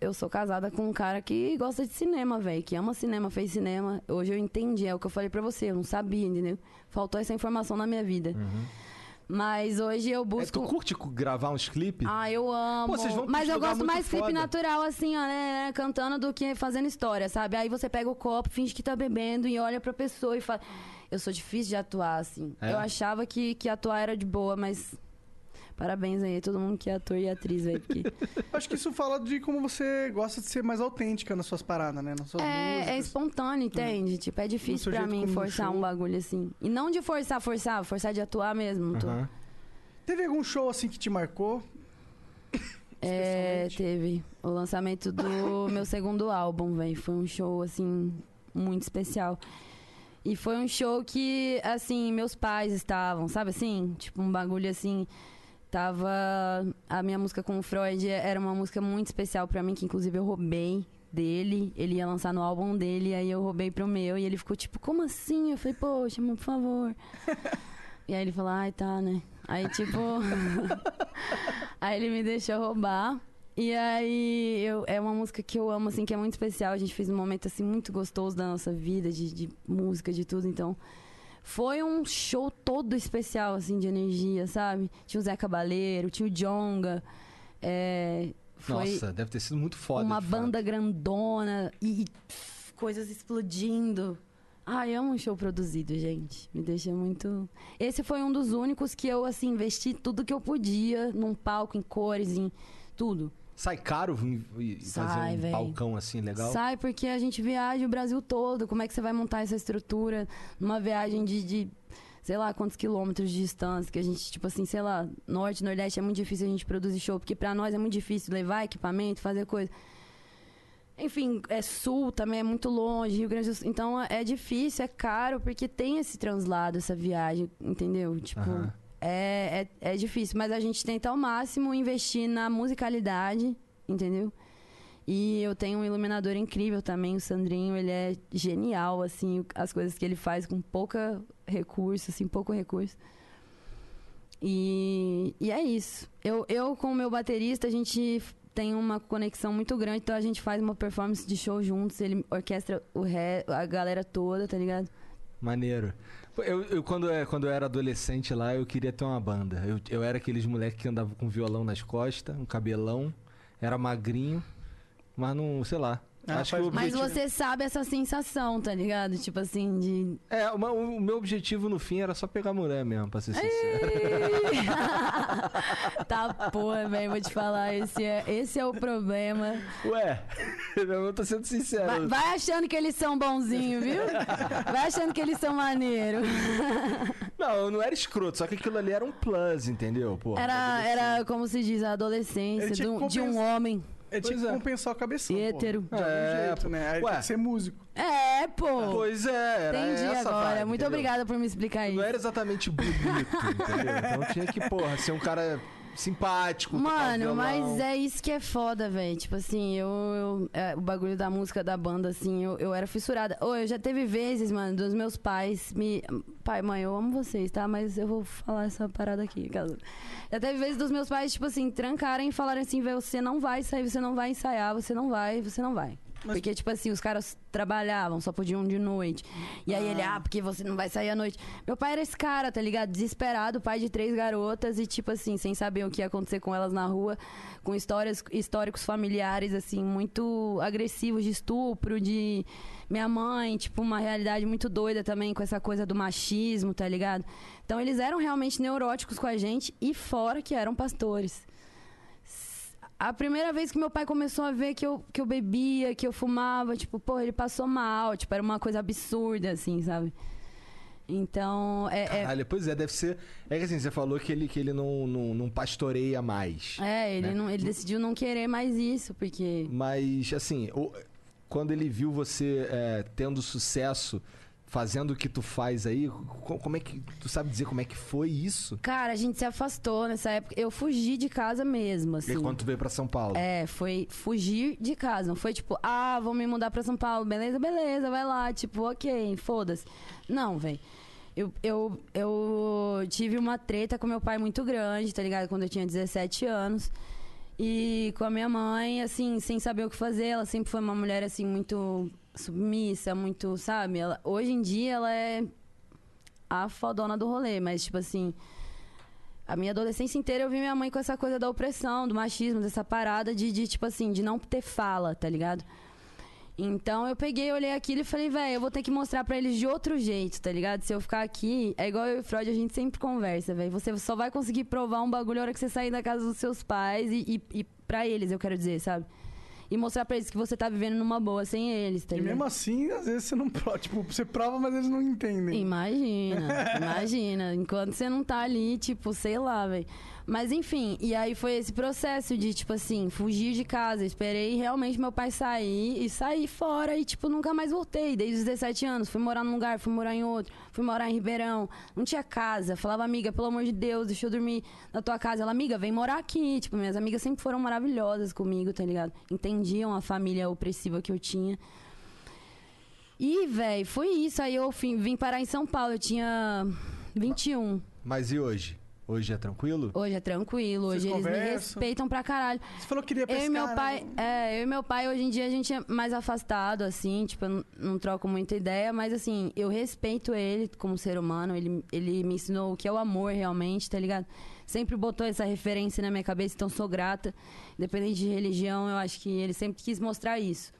Speaker 4: eu sou casada com um cara que gosta de cinema, velho. Que ama cinema, fez cinema. Hoje eu entendi, é o que eu falei pra você. Eu não sabia, entendeu? Faltou essa informação na minha vida. Mas hoje eu
Speaker 2: É,
Speaker 4: busco.
Speaker 2: tu curte cu- gravar uns clipes?
Speaker 4: Ah, eu amo.
Speaker 2: Pô, vocês vão
Speaker 4: Mas eu gosto mais clipe
Speaker 2: foda.
Speaker 4: natural, assim, ó, né, né, Cantando do que fazendo história, sabe? Aí você pega o copo, finge que tá bebendo e olha pra pessoa e fala. Eu sou difícil de atuar, assim.
Speaker 2: É?
Speaker 4: Eu achava que, que atuar era de boa, mas. Parabéns aí, todo mundo que é ator e atriz, velho. Porque
Speaker 3: Acho que isso fala de como você gosta de ser mais autêntica nas suas paradas, né? Nas suas
Speaker 4: é, é
Speaker 3: músicas.
Speaker 4: espontâneo, entende? Tipo, é difícil pra mim forçar um bagulho assim. E não de forçar, forçar, forçar de atuar mesmo. tô-
Speaker 2: Aham.
Speaker 3: Teve algum show assim que te marcou?
Speaker 4: É, teve o lançamento do meu segundo álbum, velho. Foi um show, assim, muito especial. E foi um show que, assim, meus pais estavam, sabe assim? Tipo, um bagulho assim. Tava. A minha música com o Freud era uma música muito especial pra mim, que inclusive eu roubei dele. Ele ia lançar no álbum dele, aí eu roubei pro meu. E ele ficou tipo, como assim? Eu falei, poxa, mas por favor. e aí ele falou, ai, tá, né? Aí, tipo. aí ele me deixou roubar. E aí, eu, é uma música que eu amo, assim, que é muito especial. A gente fez um momento, assim, muito gostoso da nossa vida, de, de música, de tudo. Então, foi um show todo especial, assim, de energia, sabe? Tinha o Zé Cabaleiro, tinha o Jonga. É,
Speaker 2: Nossa, deve ter sido muito foda.
Speaker 4: uma banda grandona e, e, pff, coisas explodindo. Ai, amo um show produzido, gente. Me deixa muito. Esse foi um dos únicos que eu, assim, investi tudo que eu podia num palco, em cores, em tudo.
Speaker 2: Sai caro e
Speaker 4: Sai,
Speaker 2: fazer um
Speaker 4: véi.
Speaker 2: balcão assim legal?
Speaker 4: Sai porque a gente viaja o Brasil todo. Como é que você vai montar essa estrutura numa viagem de, de sei lá, quantos quilômetros de distância? Que a gente, tipo assim, sei lá, norte, nordeste é muito difícil a gente produzir show, porque pra nós é muito difícil levar equipamento, fazer coisa. Enfim, é sul também, é muito longe, Rio Grande do Sul. Então é difícil, é caro, porque tem esse translado, essa viagem, entendeu? Tipo. É, é, é difícil, mas a gente tenta ao máximo investir na musicalidade, entendeu? E eu tenho um iluminador incrível também, o Sandrinho, ele é genial, assim, as coisas que ele faz com pouca recurso, assim, pouco recurso. E, e é isso. Eu, eu com o meu baterista, a gente tem uma conexão muito grande, então a gente faz uma performance de show juntos, ele orquestra o ré, a galera toda, tá ligado?
Speaker 2: Maneiro. Eu, eu, quando, é, quando eu era adolescente lá, eu queria ter uma banda. Eu, eu era aqueles moleques que andavam com violão nas costas, um cabelão, era magrinho, mas não, sei lá.
Speaker 3: Ah,
Speaker 2: acho que o
Speaker 4: Mas
Speaker 2: objetivo...
Speaker 4: você sabe essa sensação, tá ligado? Tipo assim, de.
Speaker 2: É, o, o meu objetivo no fim era só pegar mulher mesmo, pra ser sincero.
Speaker 4: tá, porra, velho, vou te falar, esse é, esse é o problema.
Speaker 2: Ué, eu tô sendo sincero.
Speaker 4: Vai, vai achando que eles são bonzinhos, viu? Vai achando que eles são maneiros.
Speaker 2: Não, eu não era escroto, só que aquilo ali era um plus, entendeu? Pô,
Speaker 4: Era, era como se diz, a adolescência de, um- de um homem.
Speaker 3: É tipo
Speaker 2: Pois é.
Speaker 3: compensar o cabeção.
Speaker 4: Hétero.
Speaker 3: Pô. De algum
Speaker 2: É,
Speaker 3: jeito,
Speaker 2: pô.
Speaker 3: né? Aí
Speaker 2: Ué.
Speaker 3: tem que ser músico.
Speaker 4: É, pô.
Speaker 2: Pois é, era
Speaker 4: Entendi
Speaker 2: essa
Speaker 4: agora.
Speaker 2: vibe,
Speaker 4: Muito
Speaker 2: entendeu?
Speaker 4: obrigada por me explicar isso.
Speaker 2: Não era exatamente bonito, entendeu? Então tinha que, porra, ser um cara simpático.
Speaker 4: Mano, mas é isso que é foda, velho. Tipo assim, eu. eu- é, o bagulho da música da banda, assim, eu, eu era fissurada. Ô, eu já teve vezes, mano, dos meus pais me. Pai, mãe, eu amo vocês, tá? Mas eu vou falar essa parada aqui. Já teve vezes dos meus pais, tipo assim, trancarem e falarem assim, velho, você não vai sair, você não vai ensaiar, você não vai, você não vai. Porque, tipo assim, os caras trabalhavam, só podiam de noite. E aí ele, ah, porque você não vai sair à noite. Meu pai era esse cara, tá ligado? Desesperado, pai de três garotas e, tipo assim, sem saber o que ia acontecer com elas na rua, com histórias, históricos familiares, assim, muito agressivos de estupro, de minha mãe, tipo, uma realidade muito doida também com essa coisa do machismo, tá ligado? Então eles eram realmente neuróticos com a gente e fora que eram pastores. A primeira vez que meu pai começou a ver que eu, que eu bebia, que eu fumava, tipo, pô, ele passou mal, tipo, era uma coisa absurda, assim, sabe? Então, é. é-
Speaker 2: Caralho, pois é, deve ser. É que assim, você falou que ele, que ele não, não, não pastoreia mais.
Speaker 4: É, ele,
Speaker 2: né?
Speaker 4: não, ele decidiu não querer mais isso, porque.
Speaker 2: Mas, assim, quando ele viu você é, tendo sucesso, fazendo o que tu faz aí, co- como é que. Tu sabe dizer como é que foi isso?
Speaker 4: Cara, a gente se afastou nessa época. Eu fugi de casa mesmo,
Speaker 2: E
Speaker 4: assim.
Speaker 2: quando tu veio pra São Paulo?
Speaker 4: É, foi fugir de casa. Não foi tipo, ah, vou me mudar pra São Paulo. Beleza, beleza, vai lá. Tipo, ok, foda-se. Não, velho. Eu, eu, eu tive uma treta com meu pai muito grande, tá ligado? Quando eu tinha 17 anos. E com a minha mãe, assim, sem saber o que fazer. Ela sempre foi uma mulher, assim, muito submissa, muito, sabe? Ela, hoje em dia ela é a fodona do rolê, mas, tipo assim. A minha adolescência inteira eu vi minha mãe com essa coisa da opressão, do machismo, dessa parada de, de tipo assim, de não ter fala, tá ligado? Então eu peguei, olhei aquilo e falei, velho, eu vou ter que mostrar pra eles de outro jeito, tá ligado? Se eu ficar aqui, é igual eu e o Freud, a gente sempre conversa, velho. Você só vai conseguir provar um bagulho na hora que você sair da casa dos seus pais e, e, e pra eles, eu quero dizer, sabe? E mostrar pra eles que você tá vivendo numa boa sem eles, tá
Speaker 3: E
Speaker 4: ligado?
Speaker 3: mesmo assim, às vezes você não prova. Tipo, você prova, mas eles não entendem.
Speaker 4: Imagina, imagina. Enquanto você não tá ali, tipo, sei lá, velho. Mas enfim, e aí foi esse processo de, tipo assim, fugir de casa. Esperei realmente meu pai sair e sair fora e, tipo, nunca mais voltei. Desde os 17 anos. Fui morar num lugar, fui morar em outro, fui morar em Ribeirão. Não tinha casa. Falava, amiga, pelo amor de Deus, deixa eu dormir na tua casa. Ela, amiga, vem morar aqui. Tipo, minhas amigas sempre foram maravilhosas comigo, tá ligado? Entendiam a família opressiva que eu tinha. E, velho, foi isso. Aí eu fim- vim parar em São Paulo. Eu tinha 21.
Speaker 2: Mas e hoje? Hoje é tranquilo?
Speaker 4: Hoje é tranquilo.
Speaker 3: Vocês
Speaker 4: Hoje eles me
Speaker 3: conversam?
Speaker 4: respeitam pra caralho.
Speaker 3: Você falou que queria pescar,
Speaker 4: Eu e meu
Speaker 3: né?
Speaker 4: pai, é, eu e meu pai, hoje em dia a gente é mais afastado, assim, tipo, eu não, não troco muita ideia, mas assim, eu respeito ele como ser humano, ele, ele me ensinou o que é o amor realmente, tá ligado? Sempre botou essa referência na minha cabeça, então sou grata. Independente de religião, eu acho que ele sempre quis mostrar isso.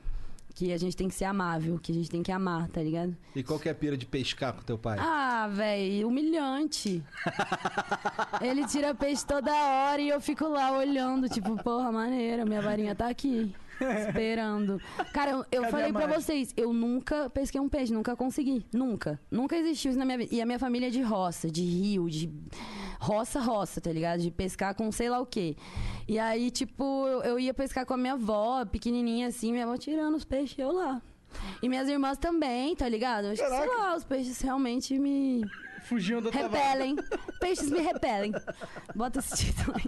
Speaker 4: Que a gente tem que ser amável, que a gente tem que amar, tá ligado?
Speaker 2: E qual que é a pira de pescar com teu pai?
Speaker 4: Ah, velho, humilhante. Ele tira peixe toda hora e eu fico lá olhando, tipo, porra, maneira, minha varinha tá aqui. Esperando. Cara, eu, eu falei pra vocês, eu nunca pesquei um peixe, nunca consegui. Nunca. Nunca existiu isso na minha vida. E a minha família é de roça, de rio, de roça, roça, tá ligado? De pescar com sei lá o quê. E aí, tipo, eu, eu ia pescar com a minha avó, pequenininha assim, minha avó tirando os peixes, eu lá. E minhas irmãs também, tá ligado? Acho que, sei lá, os peixes realmente me
Speaker 3: Fugiam da tua
Speaker 4: repelem. Peixes me repelem. Bota esse título aí.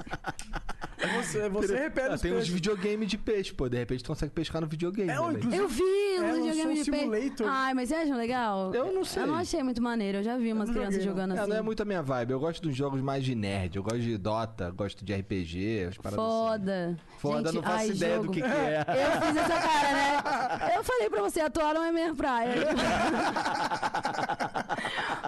Speaker 3: Você, você repele
Speaker 2: Ah,
Speaker 3: os
Speaker 2: tem uns
Speaker 3: peixes.
Speaker 2: videogame de peixe, pô. De repente tu consegue pescar no videogame.
Speaker 3: É,
Speaker 2: né, velho?
Speaker 3: inclusive-
Speaker 4: Eu vi
Speaker 3: É,
Speaker 4: um videogame de peixe.
Speaker 3: simulator.
Speaker 4: Ai, mas vocês acham legal?
Speaker 2: Eu não sei.
Speaker 4: Eu não achei muito maneiro. Eu já vi umas
Speaker 3: não
Speaker 4: crianças
Speaker 3: joguei, não.
Speaker 4: jogando
Speaker 2: É,
Speaker 4: assim.
Speaker 2: não é muito a minha vibe. Eu gosto dos jogos mais de nerd. Eu gosto de Dota, gosto de RPG, as paradas assim.
Speaker 4: Foda.
Speaker 2: Foda,
Speaker 4: Gente,
Speaker 2: não faço
Speaker 4: ai,
Speaker 2: ideia
Speaker 4: jogo.
Speaker 2: do que, que é.
Speaker 4: Eu fiz essa cara, né? Eu falei pra você, atuar não é minha praia.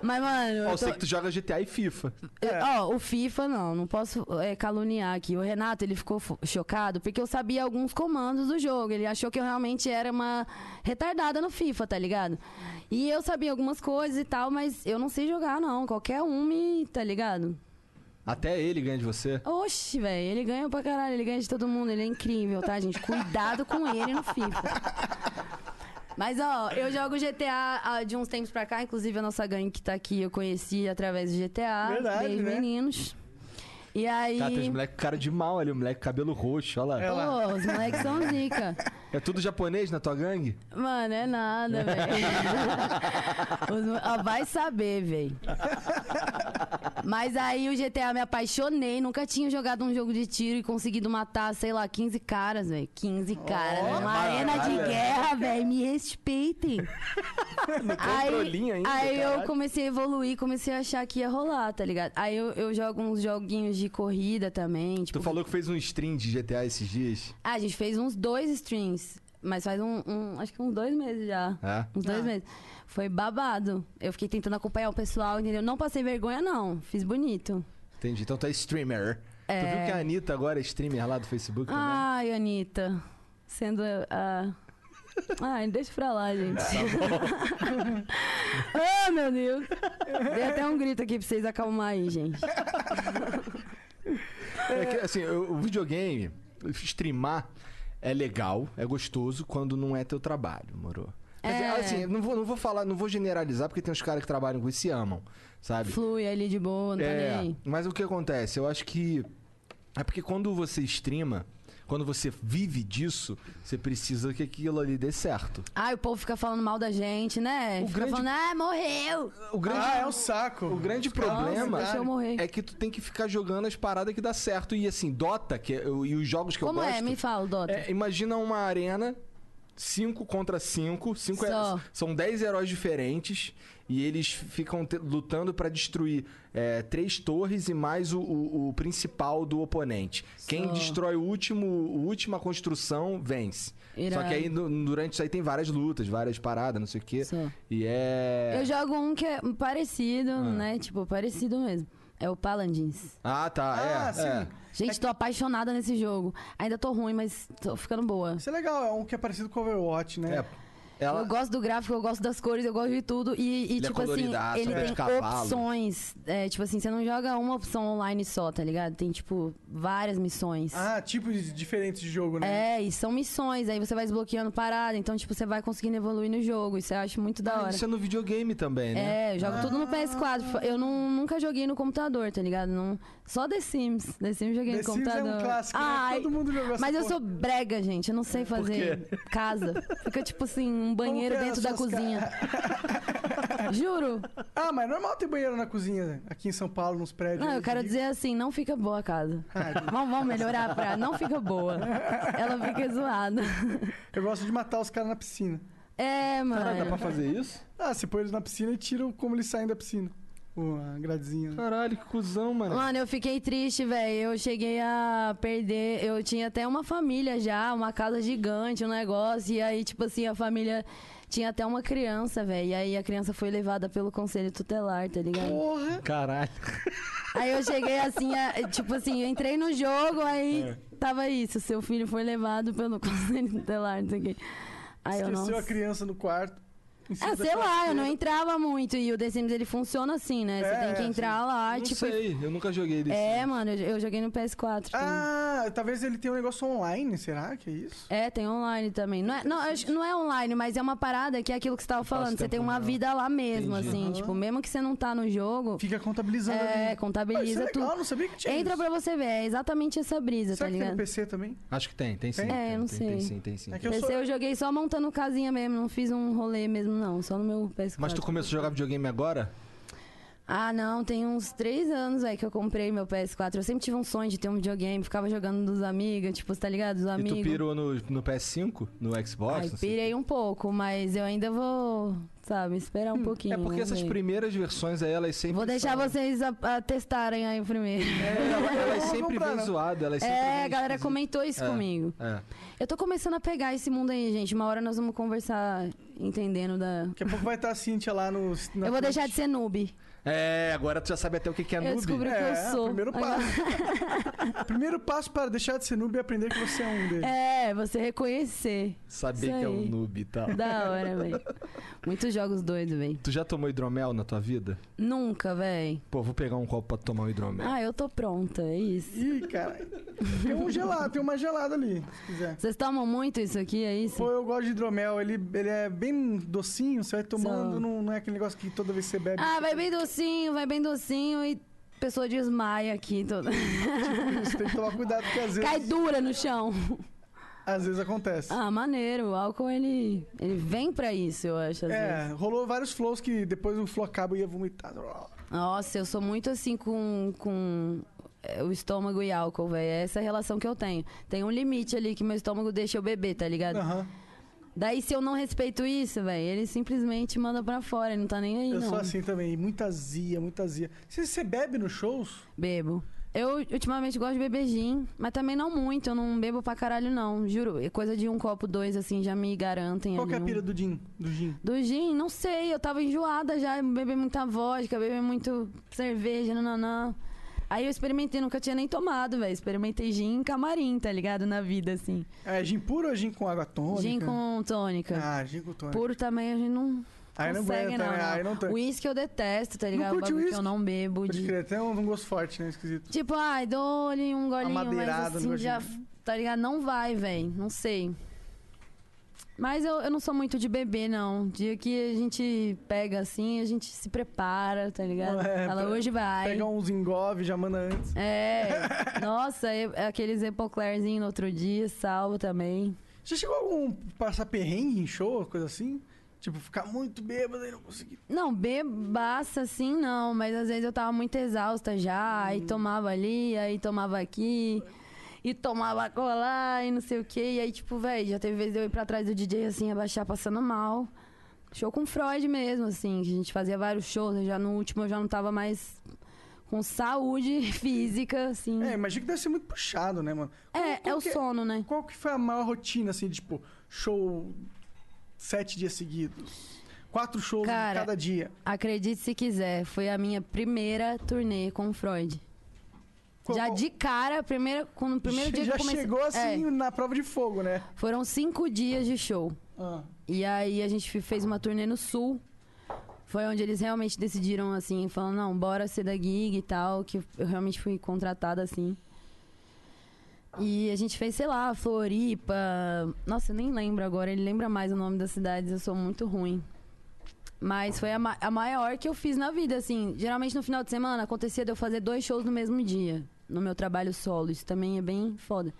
Speaker 4: Mas, mano, Eu
Speaker 2: eu sei
Speaker 4: tô...
Speaker 2: que tu joga GTA e FIFA.
Speaker 4: eu- Ó, o FIFA não, não posso é, caluniar aqui. O Renato, ele ficou chocado porque eu sabia alguns comandos do jogo. Ele achou que eu realmente era uma retardada no FIFA, tá ligado? E eu sabia algumas coisas e tal, mas eu não sei jogar, não. Qualquer um me, tá ligado?
Speaker 2: Até ele ganha de você.
Speaker 4: Oxe, velho, ele ganha pra caralho, ele ganha de todo mundo, ele é incrível, tá, gente? Cuidado com ele no FIFA. Mas, ó, eu jogo GTA ah, de uns tempos pra cá, inclusive a nossa gangue que tá aqui eu conheci através do GTA.
Speaker 3: Verdade,
Speaker 4: Beijo,
Speaker 3: né?
Speaker 4: meninos. E aí.
Speaker 2: Cara, tem os moleques com cara de mal ali, o moleque com cabelo roxo, olha lá.
Speaker 3: É lá.
Speaker 4: Pô, os moleques são zica.
Speaker 2: É tudo japonês na tua gangue?
Speaker 4: Mano, é nada, velho. Vai saber, velho. Mas aí o GTA me apaixonei. Nunca tinha jogado um jogo de tiro e conseguido matar, sei lá, 15 caras, velho. 15 caras.
Speaker 3: Ó,
Speaker 4: Uma arena de
Speaker 2: caralho.
Speaker 4: guerra, velho. Me respeitem. aí
Speaker 2: ainda,
Speaker 4: aí eu comecei a evoluir, comecei a achar que ia rolar, tá ligado? Aí eu, eu jogo uns joguinhos de corrida também. Tipo,
Speaker 2: Tu falou que fez um stream de GTA esses dias.
Speaker 4: ah, a gente fez uns dois streams. Mas faz um, um- Acho que uns dois meses já.
Speaker 2: É?
Speaker 4: Uns dois
Speaker 3: Ah.
Speaker 4: meses. Foi babado. Eu fiquei tentando acompanhar o pessoal, entendeu? Não passei vergonha, não. Fiz bonito.
Speaker 2: Entendi. Então tu é streamer. Tu
Speaker 4: É.
Speaker 2: viu que a Anitta agora é streamer lá do Facebook também?
Speaker 4: Ai, Anitta. Sendo a. Ai, deixa pra lá, gente. oh, meu Deus. Dei até um grito aqui pra vocês acalmar aí, gente.
Speaker 2: É que, assim, o, videogame, streamar é legal, é gostoso quando não é teu trabalho, moro? Quer dizer,
Speaker 4: É.
Speaker 2: assim, não vou, não vou falar, não vou generalizar, porque tem uns caras que trabalham com isso e se amam, sabe?
Speaker 4: Flui ali de boa, não tá nem
Speaker 2: É,
Speaker 4: aí.
Speaker 2: mas o que acontece? Eu acho que. É porque quando você streama, quando você vive disso, você precisa que aquilo ali dê certo.
Speaker 4: Ai, o povo fica falando mal da gente, né?
Speaker 2: O
Speaker 4: fica
Speaker 2: grande-
Speaker 4: falando, ah, morreu.
Speaker 2: O grande,
Speaker 3: Ah, é um saco.
Speaker 2: o grande
Speaker 3: Os caras-
Speaker 2: problema
Speaker 4: deixa eu morrer.
Speaker 2: é que tu tem que ficar jogando as paradas que dá certo. E assim, Dota, que é- e os jogos que
Speaker 4: Como
Speaker 2: eu
Speaker 4: é?
Speaker 2: gosto.
Speaker 4: Me fala, Dota.
Speaker 2: É, imagina uma arena 5 contra 5. Cinco é-
Speaker 4: Só.
Speaker 2: são 10 heróis diferentes. E eles ficam lutando pra destruir é, três torres e mais o, o- o principal do oponente. Quem
Speaker 4: Só.
Speaker 2: destrói o último, a última construção vence. Só que aí no- durante isso aí tem várias lutas, várias paradas, não sei o quê.
Speaker 4: Só.
Speaker 2: E é.
Speaker 4: Eu jogo um que é parecido,
Speaker 2: Ah.
Speaker 4: né? Tipo, parecido mesmo. É o Paladins.
Speaker 2: Ah, tá.
Speaker 3: Ah,
Speaker 2: é,
Speaker 3: sim.
Speaker 2: é.
Speaker 4: Gente, tô apaixonada nesse jogo. Ainda tô ruim, mas tô ficando boa.
Speaker 3: Isso é legal, é um que é parecido com Overwatch, né?
Speaker 2: É. Ela,
Speaker 4: Eu gosto do gráfico, eu gosto das cores, eu gosto de tudo. E, e,
Speaker 2: Ele é
Speaker 4: tipo assim,
Speaker 2: coloridaço,
Speaker 4: ele
Speaker 2: pé de
Speaker 4: tem
Speaker 2: cavalo.
Speaker 4: opções. É, tipo assim, você não joga uma opção online só, tá ligado? Tem, tipo, várias missões.
Speaker 3: Ah, tipos diferentes de jogo, né?
Speaker 4: É, e são missões, aí você vai desbloqueando parada, então, tipo, você vai conseguindo evoluir no jogo. Isso eu acho muito da
Speaker 2: Ah,
Speaker 4: hora.
Speaker 2: isso é no videogame também, né?
Speaker 4: É, eu jogo tudo no PS4. Eu não, nunca joguei no computador, tá ligado? Não, só The Sims. The Sims eu joguei
Speaker 3: The
Speaker 4: no
Speaker 3: Sims é
Speaker 4: computador.
Speaker 3: um clássico, né?
Speaker 4: Ai,
Speaker 3: Todo mundo jogou
Speaker 4: Mas eu
Speaker 3: porra.
Speaker 4: sou brega, gente. Eu não sei fazer casa. Fica tipo assim, um banheiro
Speaker 3: é
Speaker 4: dentro da cozinha. Juro.
Speaker 3: Ah, mas é normal ter banheiro na cozinha aqui em São Paulo, nos prédios.
Speaker 4: Não, eu quero dizer assim, não fica boa a casa. Vamos, vamos melhorar pra não fica boa. Ela fica zoada.
Speaker 3: Eu gosto de matar os caras na piscina.
Speaker 4: É, mano.
Speaker 2: Caralho, dá pra fazer isso?
Speaker 3: Ah, você põe eles na piscina e tira como eles saem da piscina. O, a gradezinha.
Speaker 2: Caralho, que cuzão, mano.
Speaker 4: Mano, eu fiquei triste, velho. Eu cheguei a perder. Eu tinha até uma família já, uma casa gigante, um negócio. E aí, tipo assim, a família tinha até uma criança, velho. E aí a criança foi levada pelo conselho tutelar, tá ligado?
Speaker 3: Porra!
Speaker 2: Caralho.
Speaker 4: Aí eu cheguei assim, a- tipo assim, eu entrei no jogo, aí tava isso. Seu filho foi levado pelo conselho tutelar, não sei o quê. Aí eu,
Speaker 3: Esqueceu
Speaker 4: nossa.
Speaker 3: a criança no quarto. Em cima
Speaker 4: Ah, sei lá, eu não entrava muito. E o The Sims, ele funciona assim, né? Você
Speaker 3: É,
Speaker 4: tem que
Speaker 3: é,
Speaker 4: entrar lá,
Speaker 2: Não
Speaker 4: tipo.
Speaker 2: sei, eu nunca joguei desse.
Speaker 4: É, mano, eu, eu joguei no PS4. também.
Speaker 3: Ah, talvez ele tenha um negócio online, será que é isso?
Speaker 4: É, tem online também. Não é, não, não é online, mas é uma parada que é aquilo que você tava falando. Você tem uma vida lá mesmo,
Speaker 2: Entendi.
Speaker 4: assim. Tipo, mesmo que você não tá no jogo,
Speaker 3: Fica contabilizando
Speaker 4: é,
Speaker 3: ali. Ah,
Speaker 4: contabiliza
Speaker 3: isso é legal,
Speaker 4: tudo.
Speaker 3: não sabia que tinha
Speaker 4: Entra
Speaker 3: isso.
Speaker 4: pra você ver, é exatamente essa brisa,
Speaker 3: Será
Speaker 4: tá
Speaker 3: que tem no
Speaker 4: ligado?
Speaker 3: PC também?
Speaker 2: Acho que tem, tem sim.
Speaker 3: Tem?
Speaker 4: É,
Speaker 2: tem,
Speaker 4: eu não
Speaker 2: tem,
Speaker 4: sei.
Speaker 2: Tem sim, tem sim.
Speaker 3: É que eu
Speaker 4: PC
Speaker 3: sou-
Speaker 4: eu joguei só montando casinha mesmo, não fiz um rolê mesmo, não. Só no meu PS4.
Speaker 2: Mas tu começou a jogar videogame agora?
Speaker 4: Ah, não, tem uns três anos aí que eu comprei meu PS4. Eu sempre tive um sonho de ter um videogame, ficava jogando dos amigos, tipo, tá ligado? Dos
Speaker 2: E tu
Speaker 4: amigos.
Speaker 2: pirou no, no PS5? No Xbox?
Speaker 4: Ai, pirei um pouco, mas eu ainda vou, sabe, esperar um pouquinho.
Speaker 2: É porque essas
Speaker 4: ver.
Speaker 2: primeiras versões aí, elas sempre
Speaker 4: Vou deixar
Speaker 2: são...
Speaker 4: vocês a, a testarem aí primeiro.
Speaker 2: É, ela- elas
Speaker 3: Vou
Speaker 2: sempre vêm
Speaker 3: não.
Speaker 2: zoadas, elas sempre
Speaker 4: É, a galera
Speaker 2: esquisitas.
Speaker 4: comentou isso
Speaker 2: É.
Speaker 4: comigo.
Speaker 2: É.
Speaker 4: Eu tô começando a pegar esse mundo aí, gente. Uma hora nós vamos conversar entendendo da.
Speaker 3: Daqui a pouco vai estar a Cintia lá no.
Speaker 4: Eu vou deixar de ser noob.
Speaker 2: É, agora tu já sabe até o que que é
Speaker 4: Eu
Speaker 2: noob.
Speaker 4: descobri o que
Speaker 3: É,
Speaker 4: eu sou.
Speaker 3: primeiro passo. primeiro passo para deixar de ser noob é aprender que você é um deles.
Speaker 4: É, você reconhecer.
Speaker 2: Saber que é um noob e tal.
Speaker 4: Da hora, velho. Muitos jogos doidos, velho.
Speaker 2: Tu já tomou hidromel na tua vida?
Speaker 4: Nunca, velho.
Speaker 2: Pô, vou pegar um copo pra tomar um hidromel.
Speaker 4: Ah, eu tô pronta, é isso.
Speaker 3: Ih, cara. Tem um gelado, tem uma gelada ali, se quiser.
Speaker 4: Vocês tomam muito isso aqui, é isso?
Speaker 3: Pô, eu gosto de hidromel, ele, ele é bem docinho, você vai tomando, não, não é aquele negócio que toda vez que você bebe.
Speaker 4: Ah, vai bem docinho, vai bem docinho e a pessoa desmaia aqui toda.
Speaker 3: Você tem que tomar cuidado, porque às vezes,
Speaker 4: Cai dura no chão.
Speaker 3: às vezes acontece.
Speaker 4: Ah, maneiro. O álcool, ele, ele vem pra isso, eu acho,
Speaker 3: é,
Speaker 4: vezes.
Speaker 3: rolou vários flows que depois o flow acaba e ia vomitar.
Speaker 4: Nossa, eu sou muito assim com, com é, o estômago e álcool, velho. É essa a relação que eu tenho. Tem um limite ali que meu estômago deixa eu beber, tá ligado?
Speaker 3: Aham.
Speaker 4: Daí, se eu não respeito isso, velho, ele simplesmente manda pra fora, ele não tá nem aí,
Speaker 3: Eu
Speaker 4: não.
Speaker 3: sou assim também, muita azia, muita azia. Você, você bebe nos shows?
Speaker 4: Bebo. Eu ultimamente gosto de beber gin, mas também não muito, eu não bebo pra caralho, não. Juro, é coisa de um copo, dois, assim, já me garantem.
Speaker 3: Qual que é a
Speaker 4: ali um-
Speaker 3: pira do gin? Do gin?
Speaker 4: Do gin, não sei, eu tava enjoada já, beber muita vodka, beber muito cerveja, nananã. Aí eu experimentei, nunca tinha nem tomado, velho. Experimentei gin em camarim, tá ligado? Na vida, assim.
Speaker 3: É gin puro ou gin com água tônica?
Speaker 4: Gin com tônica.
Speaker 3: Ah, gin com tônica.
Speaker 4: Puro também a gente não
Speaker 3: Aí não
Speaker 4: consegue, não.
Speaker 3: né? Aí não
Speaker 4: não.
Speaker 3: tem.
Speaker 4: Uísque eu detesto, tá ligado?
Speaker 3: curte
Speaker 4: O bagulho que eu não bebo.
Speaker 3: Pode
Speaker 4: De...
Speaker 3: crer, tem um, um gosto forte, né? Esquisito.
Speaker 4: Tipo, ai, dou-lhe um golinho, mas assim, já, tá ligado? Não vai, velho. Não sei. Mas eu, eu não sou muito de beber, não. Dia que a gente pega assim, a gente se prepara, tá ligado?
Speaker 3: É,
Speaker 4: Fala, hoje vai.
Speaker 3: Pega uns engove, já manda antes.
Speaker 4: É. Nossa, eu- aqueles epoclerzinho no outro dia, salvo também.
Speaker 3: Já chegou algum passar perrengue em show, coisa assim? Tipo, ficar muito bêbado e não conseguir.
Speaker 4: Não, bebaça assim não, mas às vezes eu tava muito exausta já, aí tomava ali, aí tomava aqui, e tomava colar e não sei o que, e aí tipo, velho, já teve vezes eu ir pra trás do DJ assim, abaixar passando mal. Show com Freud mesmo, assim, que a gente fazia vários shows, eu já no último eu já não tava mais com saúde física, assim.
Speaker 3: É, imagina que deve ser muito puxado, né, mano? Qual-
Speaker 4: É,
Speaker 3: qual
Speaker 4: é o
Speaker 3: que
Speaker 4: sono, né?
Speaker 3: Qual que foi a maior rotina, assim, tipo, show sete dias seguidos? Quatro shows
Speaker 4: Cara,
Speaker 3: cada dia.
Speaker 4: Acredite se quiser, foi a minha primeira turnê com o Freud. Já de cara, primeiro, quando o primeiro dia
Speaker 3: já
Speaker 4: que eu comecei...
Speaker 3: chegou assim
Speaker 4: É,
Speaker 3: na prova de fogo, né?
Speaker 4: foram cinco dias de show.
Speaker 3: Ah.
Speaker 4: E aí a gente fe- fez uma turnê no Sul. Foi onde eles realmente decidiram, assim, falando, não, bora ser da gig e tal, que eu realmente fui contratada, assim. E a gente fez, sei lá, Floripa. Nossa, eu nem lembro agora, ele lembra mais o nome das cidades, eu sou muito ruim. Mas foi a, ma- a maior que eu fiz na vida, assim. Geralmente no final de semana acontecia de eu fazer dois shows no mesmo dia, no meu trabalho solo. Isso também é bem foda.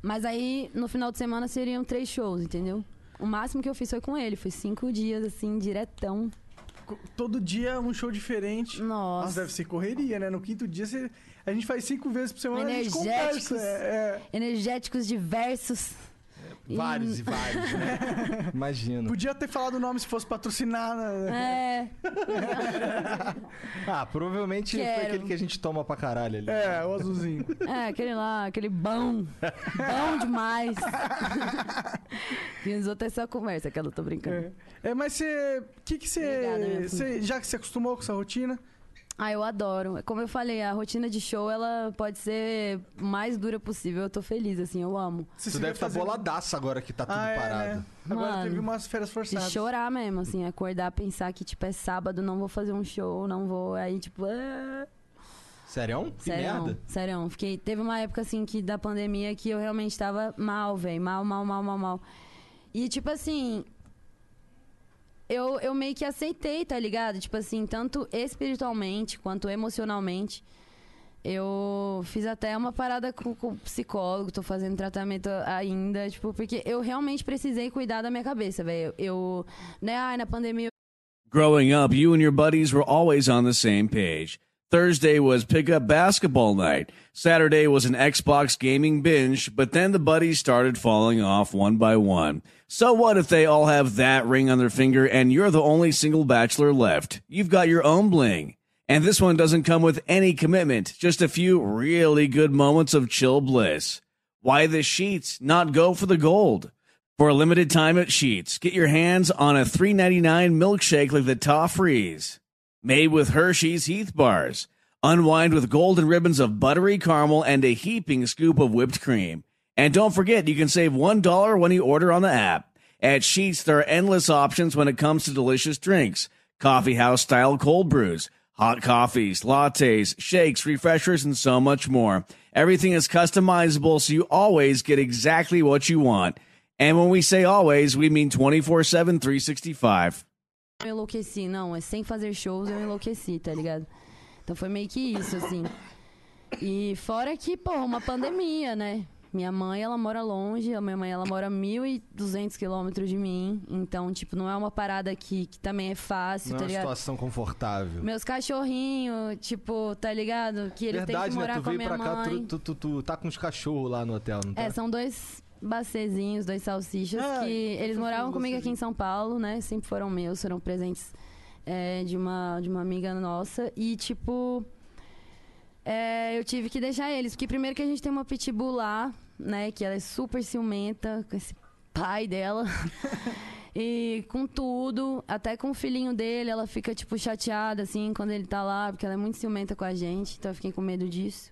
Speaker 4: Mas aí, no final de semana, seriam três shows, entendeu? O máximo que eu fiz foi com ele. Foi cinco dias, assim, diretão.
Speaker 3: Todo dia um show diferente.
Speaker 4: Nossa.
Speaker 3: Nossa, deve ser correria, né? No quinto dia você... a gente faz cinco vezes por semana a gente
Speaker 4: Energéticos.
Speaker 3: conversa. É, é.
Speaker 4: Energéticos diversos. E-
Speaker 2: Vários e vários, né? Imagino.
Speaker 3: Podia ter falado o nome se fosse patrocinar. Né?
Speaker 4: É,
Speaker 2: Ah, provavelmente foi
Speaker 4: Quero.
Speaker 2: aquele que a gente toma pra caralho ali.
Speaker 3: É, o azulzinho.
Speaker 4: é, aquele lá, aquele bom. Bom demais. e os outros é só conversa, que eu tô brincando.
Speaker 3: É, É, mas você. que que você- Já que você acostumou com essa rotina?
Speaker 4: Ah, eu adoro. Como eu falei, a rotina de show, ela pode ser mais dura possível. Eu tô feliz, assim, eu amo.
Speaker 3: Você
Speaker 2: Tu deve estar
Speaker 3: fazendo-
Speaker 2: boladaço agora que tá tudo
Speaker 3: Ah, é,
Speaker 2: parado.
Speaker 3: né? Agora
Speaker 4: Mano,
Speaker 3: teve umas férias
Speaker 4: De
Speaker 3: forçadas.
Speaker 4: chorar mesmo, assim, acordar, pensar que, tipo, é sábado, não vou fazer um show, não vou. Aí, tipo, ah...
Speaker 2: Sério? Que
Speaker 4: Sério,
Speaker 2: merda.
Speaker 4: sério. Fiquei, teve uma época assim que da pandemia que eu realmente tava mal, velho. Mal, mal, mal, mal, mal. E tipo assim. Eu, eu meio que aceitei, tá ligado? Tipo assim, tanto espiritualmente quanto emocionalmente. Eu fiz até uma parada com, com o psicólogo, tô fazendo tratamento ainda, tipo, porque eu realmente precisei cuidar da minha cabeça, velho. Eu, né, ai, na pandemia
Speaker 1: Growing up, you and your buddies were always on the same page. Thursday was pickup basketball night. Saturday was an Xbox gaming binge, but then the buddies started falling off one by one. So what if they all have that ring on their finger and you're the only single bachelor left? You've got your own bling. And this one doesn't come with any commitment, just a few really good moments of chill bliss. Why the sheets not go for the gold? For a limited time at Sheets, get your hands on a $3.99 milkshake like the Toffrees. Made with Hershey's Heath Bars. Unwind with golden ribbons of buttery caramel and a heaping scoop of whipped cream. And don't forget, you can save $1 when you order on the app. At Sheets, there are endless options when it comes to delicious drinks. Coffee house style cold brews, hot coffees, lattes, shakes, refreshers, and so much more. Everything is customizable so you always get exactly what you want. And when we say always, we mean 24 7, 365.
Speaker 4: Eu enlouqueci, não, sem fazer shows eu enlouqueci, tá ligado? Então foi meio que isso, assim. E fora que, pô, uma pandemia, né? Minha mãe, ela mora longe, a minha mãe, ela mora 1.200 quilômetros de mim. Então, tipo, não é uma parada que, que também é fácil,
Speaker 2: Não é
Speaker 4: tá
Speaker 2: uma
Speaker 4: ligado?
Speaker 2: situação confortável.
Speaker 4: Meus cachorrinhos, tipo, tá ligado? Que eles têm
Speaker 2: Verdade,
Speaker 4: que
Speaker 2: né?
Speaker 4: morar
Speaker 2: Tu
Speaker 4: com a
Speaker 2: veio
Speaker 4: minha
Speaker 2: pra cá,
Speaker 4: mãe.
Speaker 2: tu, tu, tu, tu tá com os cachorros lá no hotel, não tá?
Speaker 4: É, são dois bacezinhos, dois salsichas,
Speaker 3: Ah,
Speaker 4: que eles moravam comigo aqui em. São Paulo, né? Sempre foram meus, foram presentes é, de, uma, de uma amiga nossa. E, tipo, é, eu tive que deixar eles. Porque primeiro que a gente tem uma pitbull lá, né? Que ela é super ciumenta com esse pai dela. E com tudo, até com o filhinho dele, ela fica, tipo, chateada, assim, quando ele tá lá, porque ela é muito ciumenta com a gente, então eu fiquei com medo disso.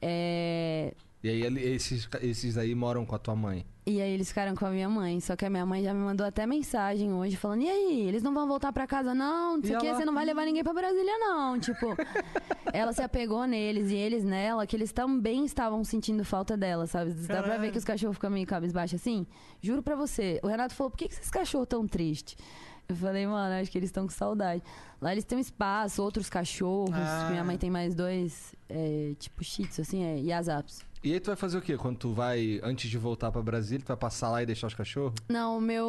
Speaker 4: É,
Speaker 2: E aí ele- esses, esses aí moram com a tua mãe.
Speaker 4: E aí eles ficaram com a minha mãe. Só que a minha mãe já me mandou até mensagem hoje falando: E aí, eles não vão voltar pra casa, não? Não sei
Speaker 2: E
Speaker 4: o que,
Speaker 2: ela?
Speaker 4: você não vai levar ninguém pra Brasília, não. Tipo, ela se apegou neles e eles nela, que eles também estavam sentindo falta dela, sabe? Dá pra
Speaker 3: Caralho.
Speaker 4: ver que os cachorros ficam meio cabisbaixos assim? Juro pra você. O Renato falou: Por que, que esses cachorros tão tristes? Eu falei, mano, acho que eles estão com saudade. Lá eles têm um espaço, outros cachorros.
Speaker 3: Ah.
Speaker 4: Minha mãe tem mais dois, é, tipo, shih tzu, assim, é, Yazaps.
Speaker 2: E aí tu vai fazer o quê? Quando tu vai, antes de voltar pra Brasília, tu vai passar lá e deixar os cachorros?
Speaker 4: Não, o meu,